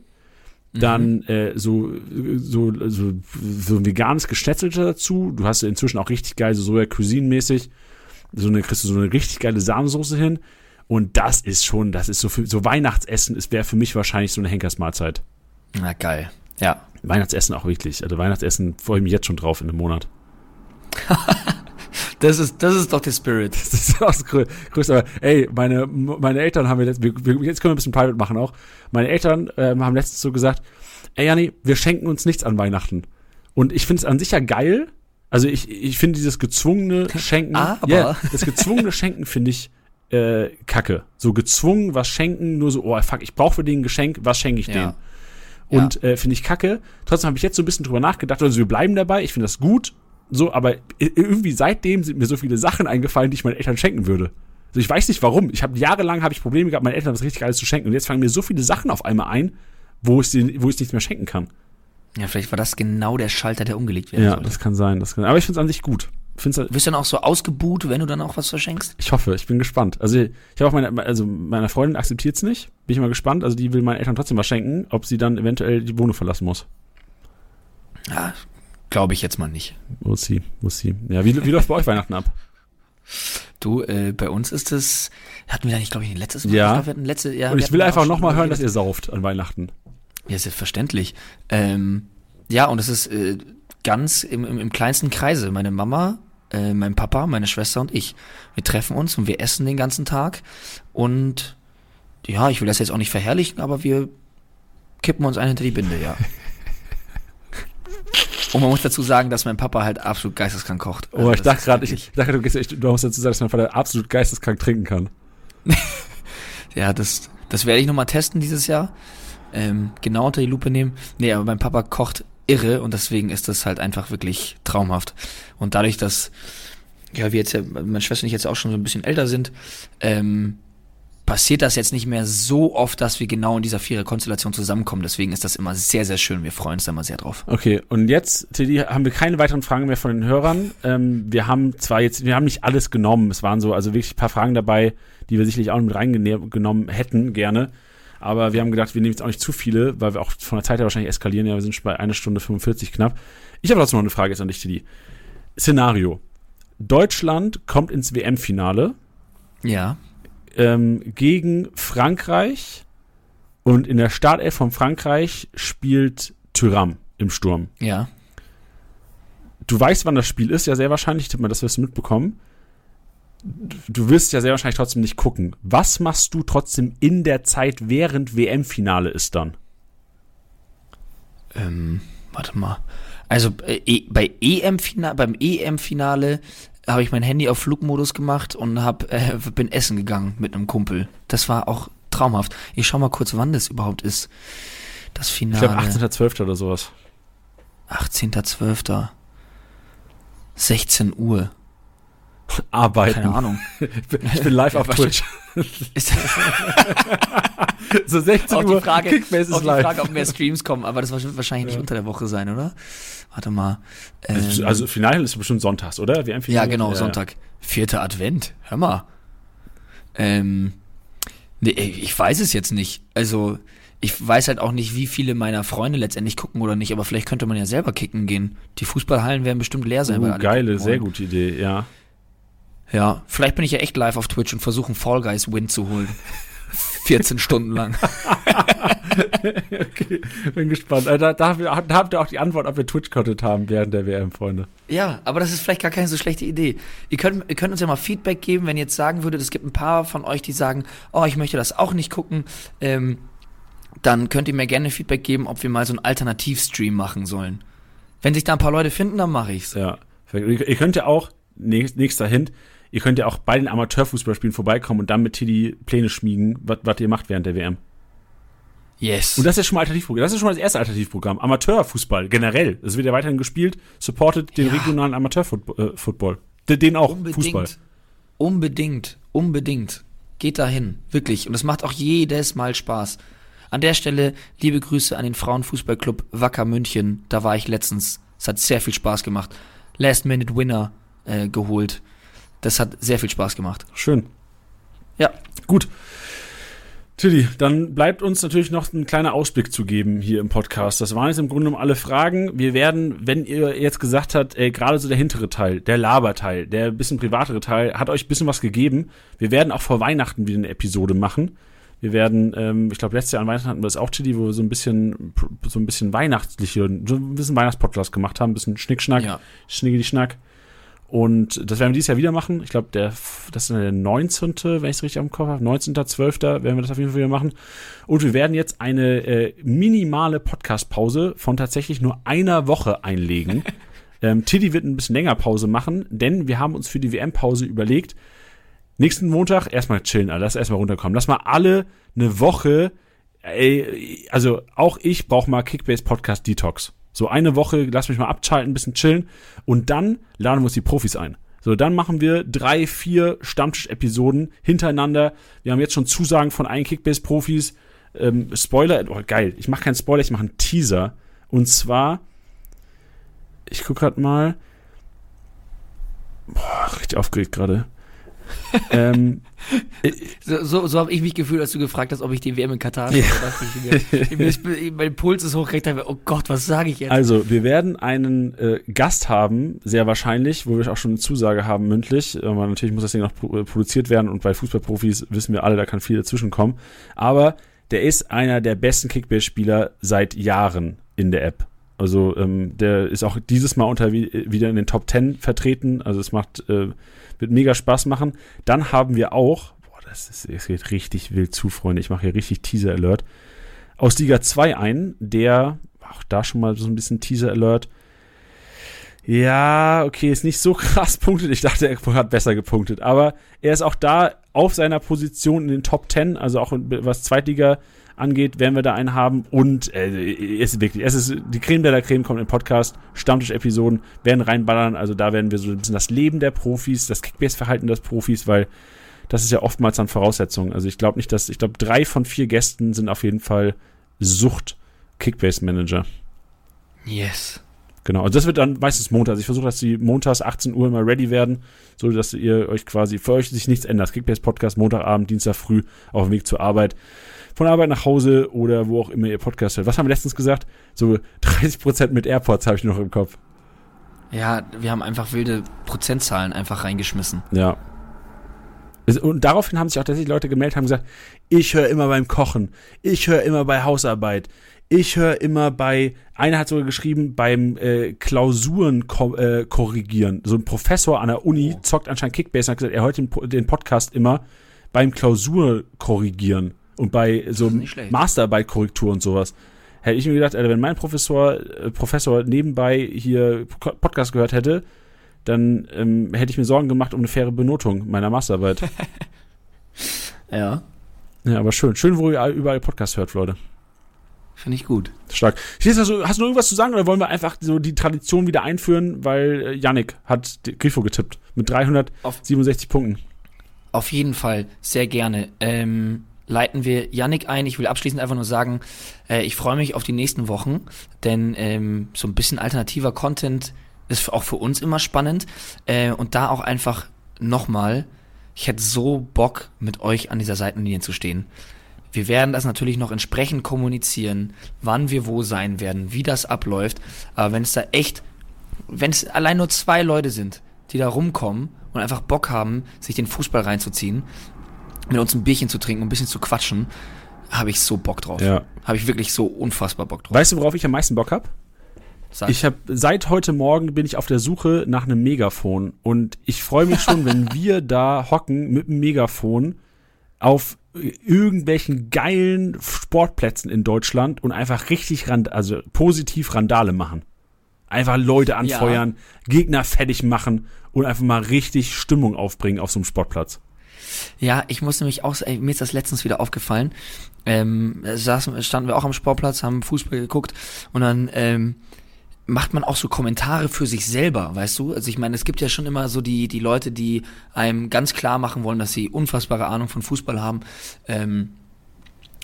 Dann äh, so, so, so, so ein veganes Geschnetzelte dazu. Du hast inzwischen auch richtig geil, so Soja Cuisine-mäßig. So eine, kriegst du so eine richtig geile Sahnesoße hin. Und das ist schon, das ist so für, so Weihnachtsessen, es wäre für mich wahrscheinlich so eine Henkersmahlzeit. Na geil. Ja. Weihnachtsessen auch wirklich. Also Weihnachtsessen freue ich mich jetzt schon drauf in einem Monat. Das ist, das ist doch der Spirit. Das ist auch das Grö- Größte. Aber ey, meine, meine Eltern haben mir letzt, wir, jetzt können wir ein bisschen private machen auch. Meine Eltern ähm, haben letztens so gesagt, ey Janni, wir schenken uns nichts an Weihnachten. Und ich finde es an sich ja geil. Also ich, ich finde dieses gezwungene Schenken, Aber- Ja, das gezwungene Schenken finde ich äh, kacke. So gezwungen was schenken, nur so, oh fuck, ich brauche für den ein Geschenk, was schenke ich Ja. denen? Und äh, finde ich kacke. Trotzdem habe ich jetzt so ein bisschen drüber nachgedacht. Also wir bleiben dabei. Ich finde das gut. So, aber i- irgendwie seitdem sind mir so viele Sachen eingefallen, die ich meinen Eltern schenken würde. Also ich weiß nicht warum. Ich habe jahrelang habe ich Probleme gehabt, meinen Eltern was richtig Geiles zu schenken. Und jetzt fangen mir so viele Sachen auf einmal ein, wo ich wo ich nichts mehr schenken kann. Ja, vielleicht war das genau der Schalter, der umgelegt werden Ja, sollte. das kann sein. Das kann, aber ich finde es an sich gut. Find's, Wirst du dann auch so ausgebuht, wenn du dann auch was verschenkst? ich hoffe, ich bin gespannt. Also ich habe auch meine, also meine Freundin akzeptiert es nicht. Bin ich mal gespannt. Also die will meinen Eltern trotzdem was schenken, ob sie dann eventuell die Wohnung verlassen muss. Ja, glaube ich jetzt mal nicht. Muss sie, muss sie. Ja, wie, wie läuft bei euch Weihnachten ab? Du, äh, bei uns ist es, hatten wir da nicht, glaube ich, ein letztes Mal? Ja. Ich glaub, wir hatten letzte, ja Und ich will einfach nochmal hören, dass ihr sauft an Weihnachten. Ja, selbstverständlich. Ähm, ja, und es ist äh, ganz im, im, im kleinsten Kreise. Meine Mama, äh, mein Papa, meine Schwester und ich. Wir treffen uns und wir essen den ganzen Tag. Und ja, ich will das jetzt auch nicht verherrlichen, aber wir kippen uns ein hinter die Binde, ja. Und man muss dazu sagen, dass mein Papa halt absolut geisteskrank kocht. Oh, Also ich das dachte gerade, ich, ich dachte, du, gehst du musst dazu sagen, dass mein Vater absolut geisteskrank trinken kann. Ja, das, das werde ich nochmal testen dieses Jahr. Ähm, genau unter die Lupe nehmen. Nee, aber mein Papa kocht irre und deswegen ist das halt einfach wirklich traumhaft. Und dadurch, dass, ja, wir jetzt ja, meine Schwester und ich jetzt auch schon so ein bisschen älter sind, ähm, passiert das jetzt nicht mehr so oft, dass wir genau in dieser Vierer-Konstellation zusammenkommen. Deswegen ist das immer sehr, sehr schön. Wir freuen uns da immer sehr drauf. Okay, und jetzt, Teddy, haben wir keine weiteren Fragen mehr von den Hörern. Ähm, wir haben zwar jetzt, wir haben nicht alles genommen. Es waren so, also wirklich ein paar Fragen dabei, die wir sicherlich auch mit reingenommen hätten, gerne. Aber wir haben gedacht, wir nehmen jetzt auch nicht zu viele, weil wir auch von der Zeit her wahrscheinlich eskalieren. Ja, wir sind schon bei einer Stunde 45 knapp. Ich habe trotzdem noch eine Frage jetzt an dich, Teddy. Szenario. Deutschland kommt ins WM-Finale Ja. ähm, gegen Frankreich und in der Startelf von Frankreich spielt Thuram im Sturm. Ja. Du weißt, wann das Spiel ist, ja sehr wahrscheinlich, tipp mal, das wirst du mitbekommen. Du wirst ja sehr wahrscheinlich trotzdem nicht gucken. Was machst du trotzdem in der Zeit, während WM-Finale ist dann? Ähm, warte mal. Also äh, e bei EM-Finale, beim EM-Finale habe ich mein Handy auf Flugmodus gemacht und hab, äh, bin essen gegangen mit einem Kumpel. Das war auch traumhaft. Ich schau mal kurz, wann das überhaupt ist. Das Ich Finale. glaube 18.12. oder sowas. 18.12. 16 Uhr. Arbeiten. Keine Ahnung. Ich bin, live auf Twitch. So 16 auch Uhr. die Frage, Kickbase auch ist die live. Frage, ob mehr Streams kommen, aber das wird wahrscheinlich nicht Ja. unter der Woche sein, oder? Warte mal. also, Ähm, also Finale ist bestimmt sonntags, oder? Ja, WM-Finale? genau, Sonntag. Vierter Advent. Hör mal. Ähm, nee, ich weiß es jetzt nicht. Also, ich weiß halt auch nicht, wie viele meiner Freunde letztendlich gucken oder nicht, aber vielleicht könnte man ja selber kicken gehen. Die Fußballhallen werden bestimmt leer sein. alle geile, sehr gute Idee, ja. Ja, vielleicht bin ich ja echt live auf Twitch und versuche einen Fall Guys Win zu holen. 14 Stunden lang. okay, bin gespannt. Äh, Da, da, habt ihr- da habt ihr auch die Antwort, ob wir Twitch-Content haben während der WM, Freunde. Ja, aber das ist vielleicht gar keine so schlechte Idee. Ihr könnt, ihr könnt uns ja mal Feedback geben, wenn ihr jetzt sagen würdet, es gibt ein paar von euch, die sagen, oh, ich möchte das auch nicht gucken. Ähm, dann könnt ihr mir gerne Feedback geben, ob wir mal so einen Alternativstream machen sollen. Wenn sich da ein paar Leute finden, dann mache ich's. Ja. Ihr könnt ja auch, nächst- nächster Hint, ihr könnt ja auch bei den Amateurfußballspielen vorbeikommen und dann mit Teddy Pläne schmieden, was ihr macht während der WM. Yes. Und das ist schon mal Alternativprogramm. Das ist schon mal das erste Alternativprogramm. Amateurfußball, generell. Es wird ja weiterhin gespielt. Supportet den Ja. regionalen Amateurfootball. Äh. Den- auch. Fußball. Unbedingt. Unbedingt. Geht dahin. Wirklich. Und es macht auch jedes Mal Spaß. An der Stelle liebe Grüße an den Frauenfußballclub Wacker München. Da war ich letztens. Es hat sehr viel Spaß gemacht. Last Minute Winner äh, geholt. Das hat sehr viel Spaß gemacht. Schön. Ja. Gut. Tilly, dann bleibt uns natürlich noch ein kleiner Ausblick zu geben hier im Podcast. Das waren jetzt im Grunde genommen alle Fragen. Wir werden, wenn ihr jetzt gesagt habt, ey, gerade so der hintere Teil, der Laberteil, der bisschen privatere Teil, hat euch ein bisschen was gegeben. Wir werden auch vor Weihnachten wieder eine Episode machen. Wir werden, ähm, ich glaube, letztes Jahr an Weihnachten hatten wir das auch, Tilly, wo wir so ein bisschen, so ein bisschen weihnachtliche, so ein bisschen Weihnachtspodcast gemacht haben, ein bisschen Schnickschnack, Ja. Schnickeli Schnack. Und das werden wir dieses Jahr wieder machen. Ich glaube, der, das ist der 19., wenn ich es richtig am Kopf habe, 19.12. werden wir das auf jeden Fall wieder machen. Und wir werden jetzt eine äh, minimale Podcast-Pause von tatsächlich nur einer Woche einlegen. ähm, Tiddy wird ein bisschen länger Pause machen, denn wir haben uns für die WM-Pause überlegt, nächsten Montag erstmal chillen, Alter, lass erstmal runterkommen. Lass mal alle eine Woche, ey, also auch ich brauche mal Kickbase Podcast Detox. So eine Woche, lass mich mal abschalten, ein bisschen chillen und dann laden wir uns die Profis ein. So, dann machen wir drei, vier Stammtisch-Episoden hintereinander. Wir haben jetzt schon Zusagen von allen Kickbase-Profis. Ähm, Spoiler, oh, geil, ich mache keinen Spoiler, ich mache einen Teaser. Und zwar, ich guck grad mal. Boah, richtig aufgeregt gerade. ähm, So, so, so habe ich mich gefühlt, als du gefragt hast, ob ich die WM in Katar dachte ich mir, ich mein Puls ist hochgeregt. mir, Oh Gott, was sage ich jetzt? Also, wir werden einen äh, Gast haben, sehr wahrscheinlich, wo wir auch schon eine Zusage haben mündlich. Aber natürlich muss das Ding noch äh, produziert werden und bei Fußballprofis wissen wir alle, da kann viel dazwischenkommen. Aber der ist einer der besten Kickbase-Spieler seit Jahren in der App. Also ähm, der ist auch dieses Mal unter wieder in den Top 10 vertreten. Also es macht, äh, wird mega Spaß machen. Dann haben wir auch, boah, das, ist, das geht richtig wild zu, Freunde. Ich mache hier richtig Teaser-Alert. Aus Liga 2 ein, der, auch da schon mal so ein bisschen Teaser-Alert, Ja, okay, ist nicht so krass punktet. Ich dachte, er hat besser gepunktet. Aber er ist auch da auf seiner Position in den Top 10, also auch was Zweitliga angeht, werden wir da einen haben. Und äh, es ist wirklich, es ist die Creme der, der Creme kommt im Podcast, Stammtisch-Episoden werden reinballern. Also da werden wir so ein bisschen das Leben der Profis, das Kickbase-Verhalten des Profis, weil das ist ja oftmals dann Voraussetzung. Also ich glaube nicht, dass, ich glaube, drei von vier Gästen sind auf jeden Fall Sucht-Kickbase-Manager. Yes. Genau, und das wird dann meistens Montag. Also ich versuche, dass die montags 18 Uhr immer ready werden, so dass ihr euch quasi, für euch sich nichts ändert. Kickbase Podcast Montagabend, Dienstag früh auf dem Weg zur Arbeit. Von Arbeit nach Hause oder wo auch immer ihr Podcast hört. Was haben wir letztens gesagt? So 30% mit AirPods habe ich noch im Kopf. Ja, wir haben einfach wilde Prozentzahlen einfach reingeschmissen. Ja. Und daraufhin haben sich auch tatsächlich Leute gemeldet, haben gesagt, ich höre immer beim Kochen, ich höre immer bei Hausarbeit, ich höre immer bei, einer hat sogar geschrieben, beim äh, Klausuren ko äh, korrigieren. So ein Professor an der Uni oh. zockt anscheinend Kickbase und hat gesagt, er hört den, den Podcast immer beim Klausur korrigieren und bei so Masterarbeit-Korrektur und sowas. Hätte ich mir gedacht, Alter, wenn mein Professor, äh, Professor nebenbei hier Podcast gehört hätte, dann ähm, hätte ich mir Sorgen gemacht um eine faire Benotung meiner Masterarbeit. ja. Ja, aber schön. Schön, wo ihr überall Podcast hört, Leute. Finde ich gut. Stark. Hast du, hast du noch irgendwas zu sagen oder wollen wir einfach so die Tradition wieder einführen, weil äh, Yannick hat Grifo getippt mit 367 auf, Punkten. Auf jeden Fall, sehr gerne. Ähm, leiten wir Yannick ein. Ich will abschließend einfach nur sagen, äh, ich freue mich auf die nächsten Wochen, denn ähm, so ein bisschen alternativer Content ist auch für uns immer spannend. Äh, und da auch einfach nochmal, ich hätte so Bock, mit euch an dieser Seitenlinie zu stehen. Wir werden das natürlich noch entsprechend kommunizieren, wann wir wo sein werden, wie das abläuft. Aber wenn es da echt, wenn es allein nur zwei Leute sind, die da rumkommen und einfach Bock haben, sich den Fußball reinzuziehen, mit uns ein Bierchen zu trinken, ein bisschen zu quatschen, habe ich so Bock drauf. Ja. Habe ich wirklich so unfassbar Bock drauf. Weißt du, worauf ich am meisten Bock habe? Ich habe seit heute Morgen bin ich auf der Suche nach einem Megafon und ich freue mich schon, wenn wir da hocken mit dem Megafon auf irgendwelchen geilen Sportplätzen in Deutschland und einfach richtig rand, also positiv Randale machen. Einfach Leute anfeuern, ja. Gegner fertig machen und einfach mal richtig Stimmung aufbringen auf so einem Sportplatz. Ja, ich muss nämlich auch, ey, mir ist das letztens wieder aufgefallen. Ähm, saßen, standen wir auch am Sportplatz, haben Fußball geguckt und dann ähm, macht man auch so Kommentare für sich selber, weißt du? Also ich meine, es gibt ja schon immer so die, die Leute, die einem ganz klar machen wollen, dass sie unfassbare Ahnung von Fußball haben. Ähm,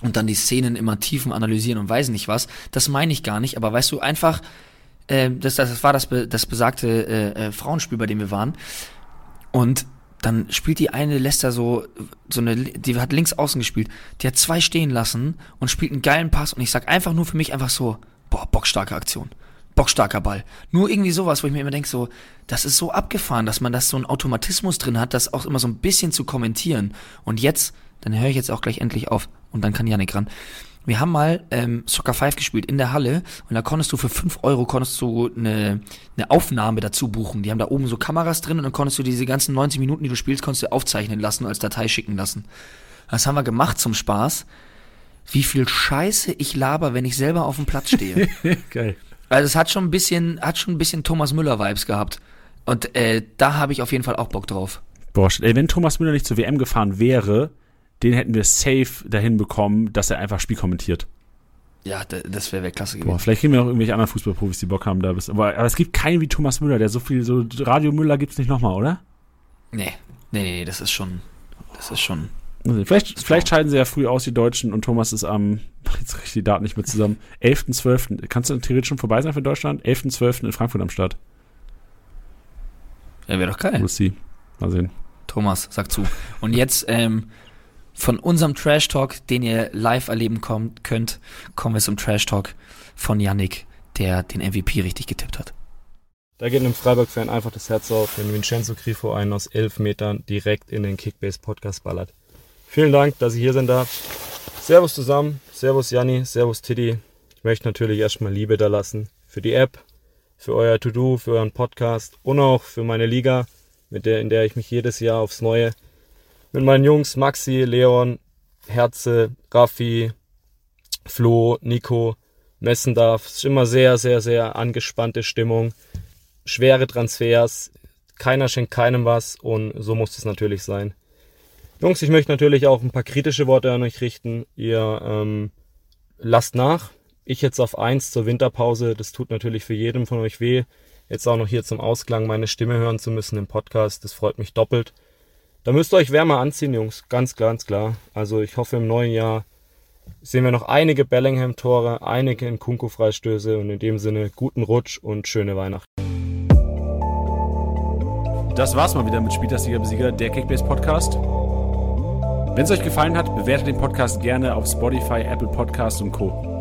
und dann die Szenen immer tiefen analysieren und weiß nicht was. Das meine ich gar nicht, aber weißt du, einfach, äh, das, das war das, das besagte äh, äh, Frauenspiel, bei dem wir waren. Und dann spielt die eine, da so, so eine, die hat links außen gespielt, die hat zwei stehen lassen und spielt einen geilen Pass und ich sag einfach nur für mich einfach so, boah, bockstarke Aktion bockstarker Ball. Nur irgendwie sowas, wo ich mir immer denke, so, das ist so abgefahren, dass man das so einen Automatismus drin hat, das auch immer so ein bisschen zu kommentieren. Und jetzt, dann höre ich jetzt auch gleich endlich auf und dann kann Janik ran. Wir haben mal ähm, Soccer 5 gespielt in der Halle und da konntest du für 5 Euro konntest du eine, eine Aufnahme dazu buchen. Die haben da oben so Kameras drin und dann konntest du diese ganzen 90 Minuten, die du spielst, konntest du aufzeichnen lassen und als Datei schicken lassen. Das haben wir gemacht zum Spaß. Wie viel Scheiße ich laber, wenn ich selber auf dem Platz stehe. Geil. Also es hat schon ein bisschen, hat schon ein bisschen Thomas Müller-Vibes gehabt. Und äh, da habe ich auf jeden Fall auch Bock drauf. Boah, ey, wenn Thomas Müller nicht zur WM gefahren wäre, den hätten wir safe dahin bekommen, dass er einfach Spiel kommentiert. Ja, das wäre wär klasse gewesen. Boah, vielleicht kriegen wir auch irgendwelche anderen Fußballprofis, die Bock haben da. Aber, aber es gibt keinen wie Thomas Müller, der so viel, so Radio Müller gibt's nicht nochmal, oder? Nee, nee, nee, das ist schon, das ist schon Vielleicht, vielleicht scheiden sie ja früh aus, die Deutschen, und Thomas ist am, jetzt kriege ich die Daten nicht mehr zusammen, 11.12. Kannst du theoretisch schon vorbei sein für Deutschland? 11.12. in Frankfurt am Start. Ja, wäre doch geil. We'll see. Mal sehen. Thomas, sag zu. Und jetzt ähm, von unserem Trash Talk, den ihr live erleben kommt, könnt, kommen wir zum Trash Talk von Yannick, der den MVP richtig getippt hat. Da geht einem Freiburg-Fan einfach das Herz auf, wenn Vincenzo Grifo einen aus elf Metern direkt in den Kickbase-Podcast ballert. Vielen Dank, dass ich hier sein darf. Servus zusammen, Servus Janni, Servus Tiddy. Ich möchte natürlich erstmal Liebe da lassen für die App, für euer To-Do, für euren Podcast und auch für meine Liga, mit der, in der ich mich jedes Jahr aufs Neue mit meinen Jungs Maxi, Leon, Herze, Raffi, Flo, Nico messen darf. Es ist immer sehr, sehr, sehr angespannte Stimmung. schwere Transfers, keiner schenkt keinem was und so muss es natürlich sein. Jungs, ich möchte natürlich auch ein paar kritische Worte an euch richten. Ihr ähm, lasst nach. Ich jetzt auf eins zur Winterpause. Das tut natürlich für jedem von euch weh. Jetzt auch noch hier zum Ausklang meine Stimme hören zu müssen im Podcast. Das freut mich doppelt. Da müsst ihr euch wärmer anziehen, Jungs. Ganz, ganz klar. Also ich hoffe im neuen Jahr sehen wir noch einige Bellingham-Tore, einige in Kunku-Freistöße und in dem Sinne guten Rutsch und schöne Weihnachten. Das war's mal wieder mit Spieltagsliga Besieger, der Kickbase Podcast. Wenn es euch gefallen hat, bewertet den Podcast gerne auf Spotify, Apple Podcasts und Co.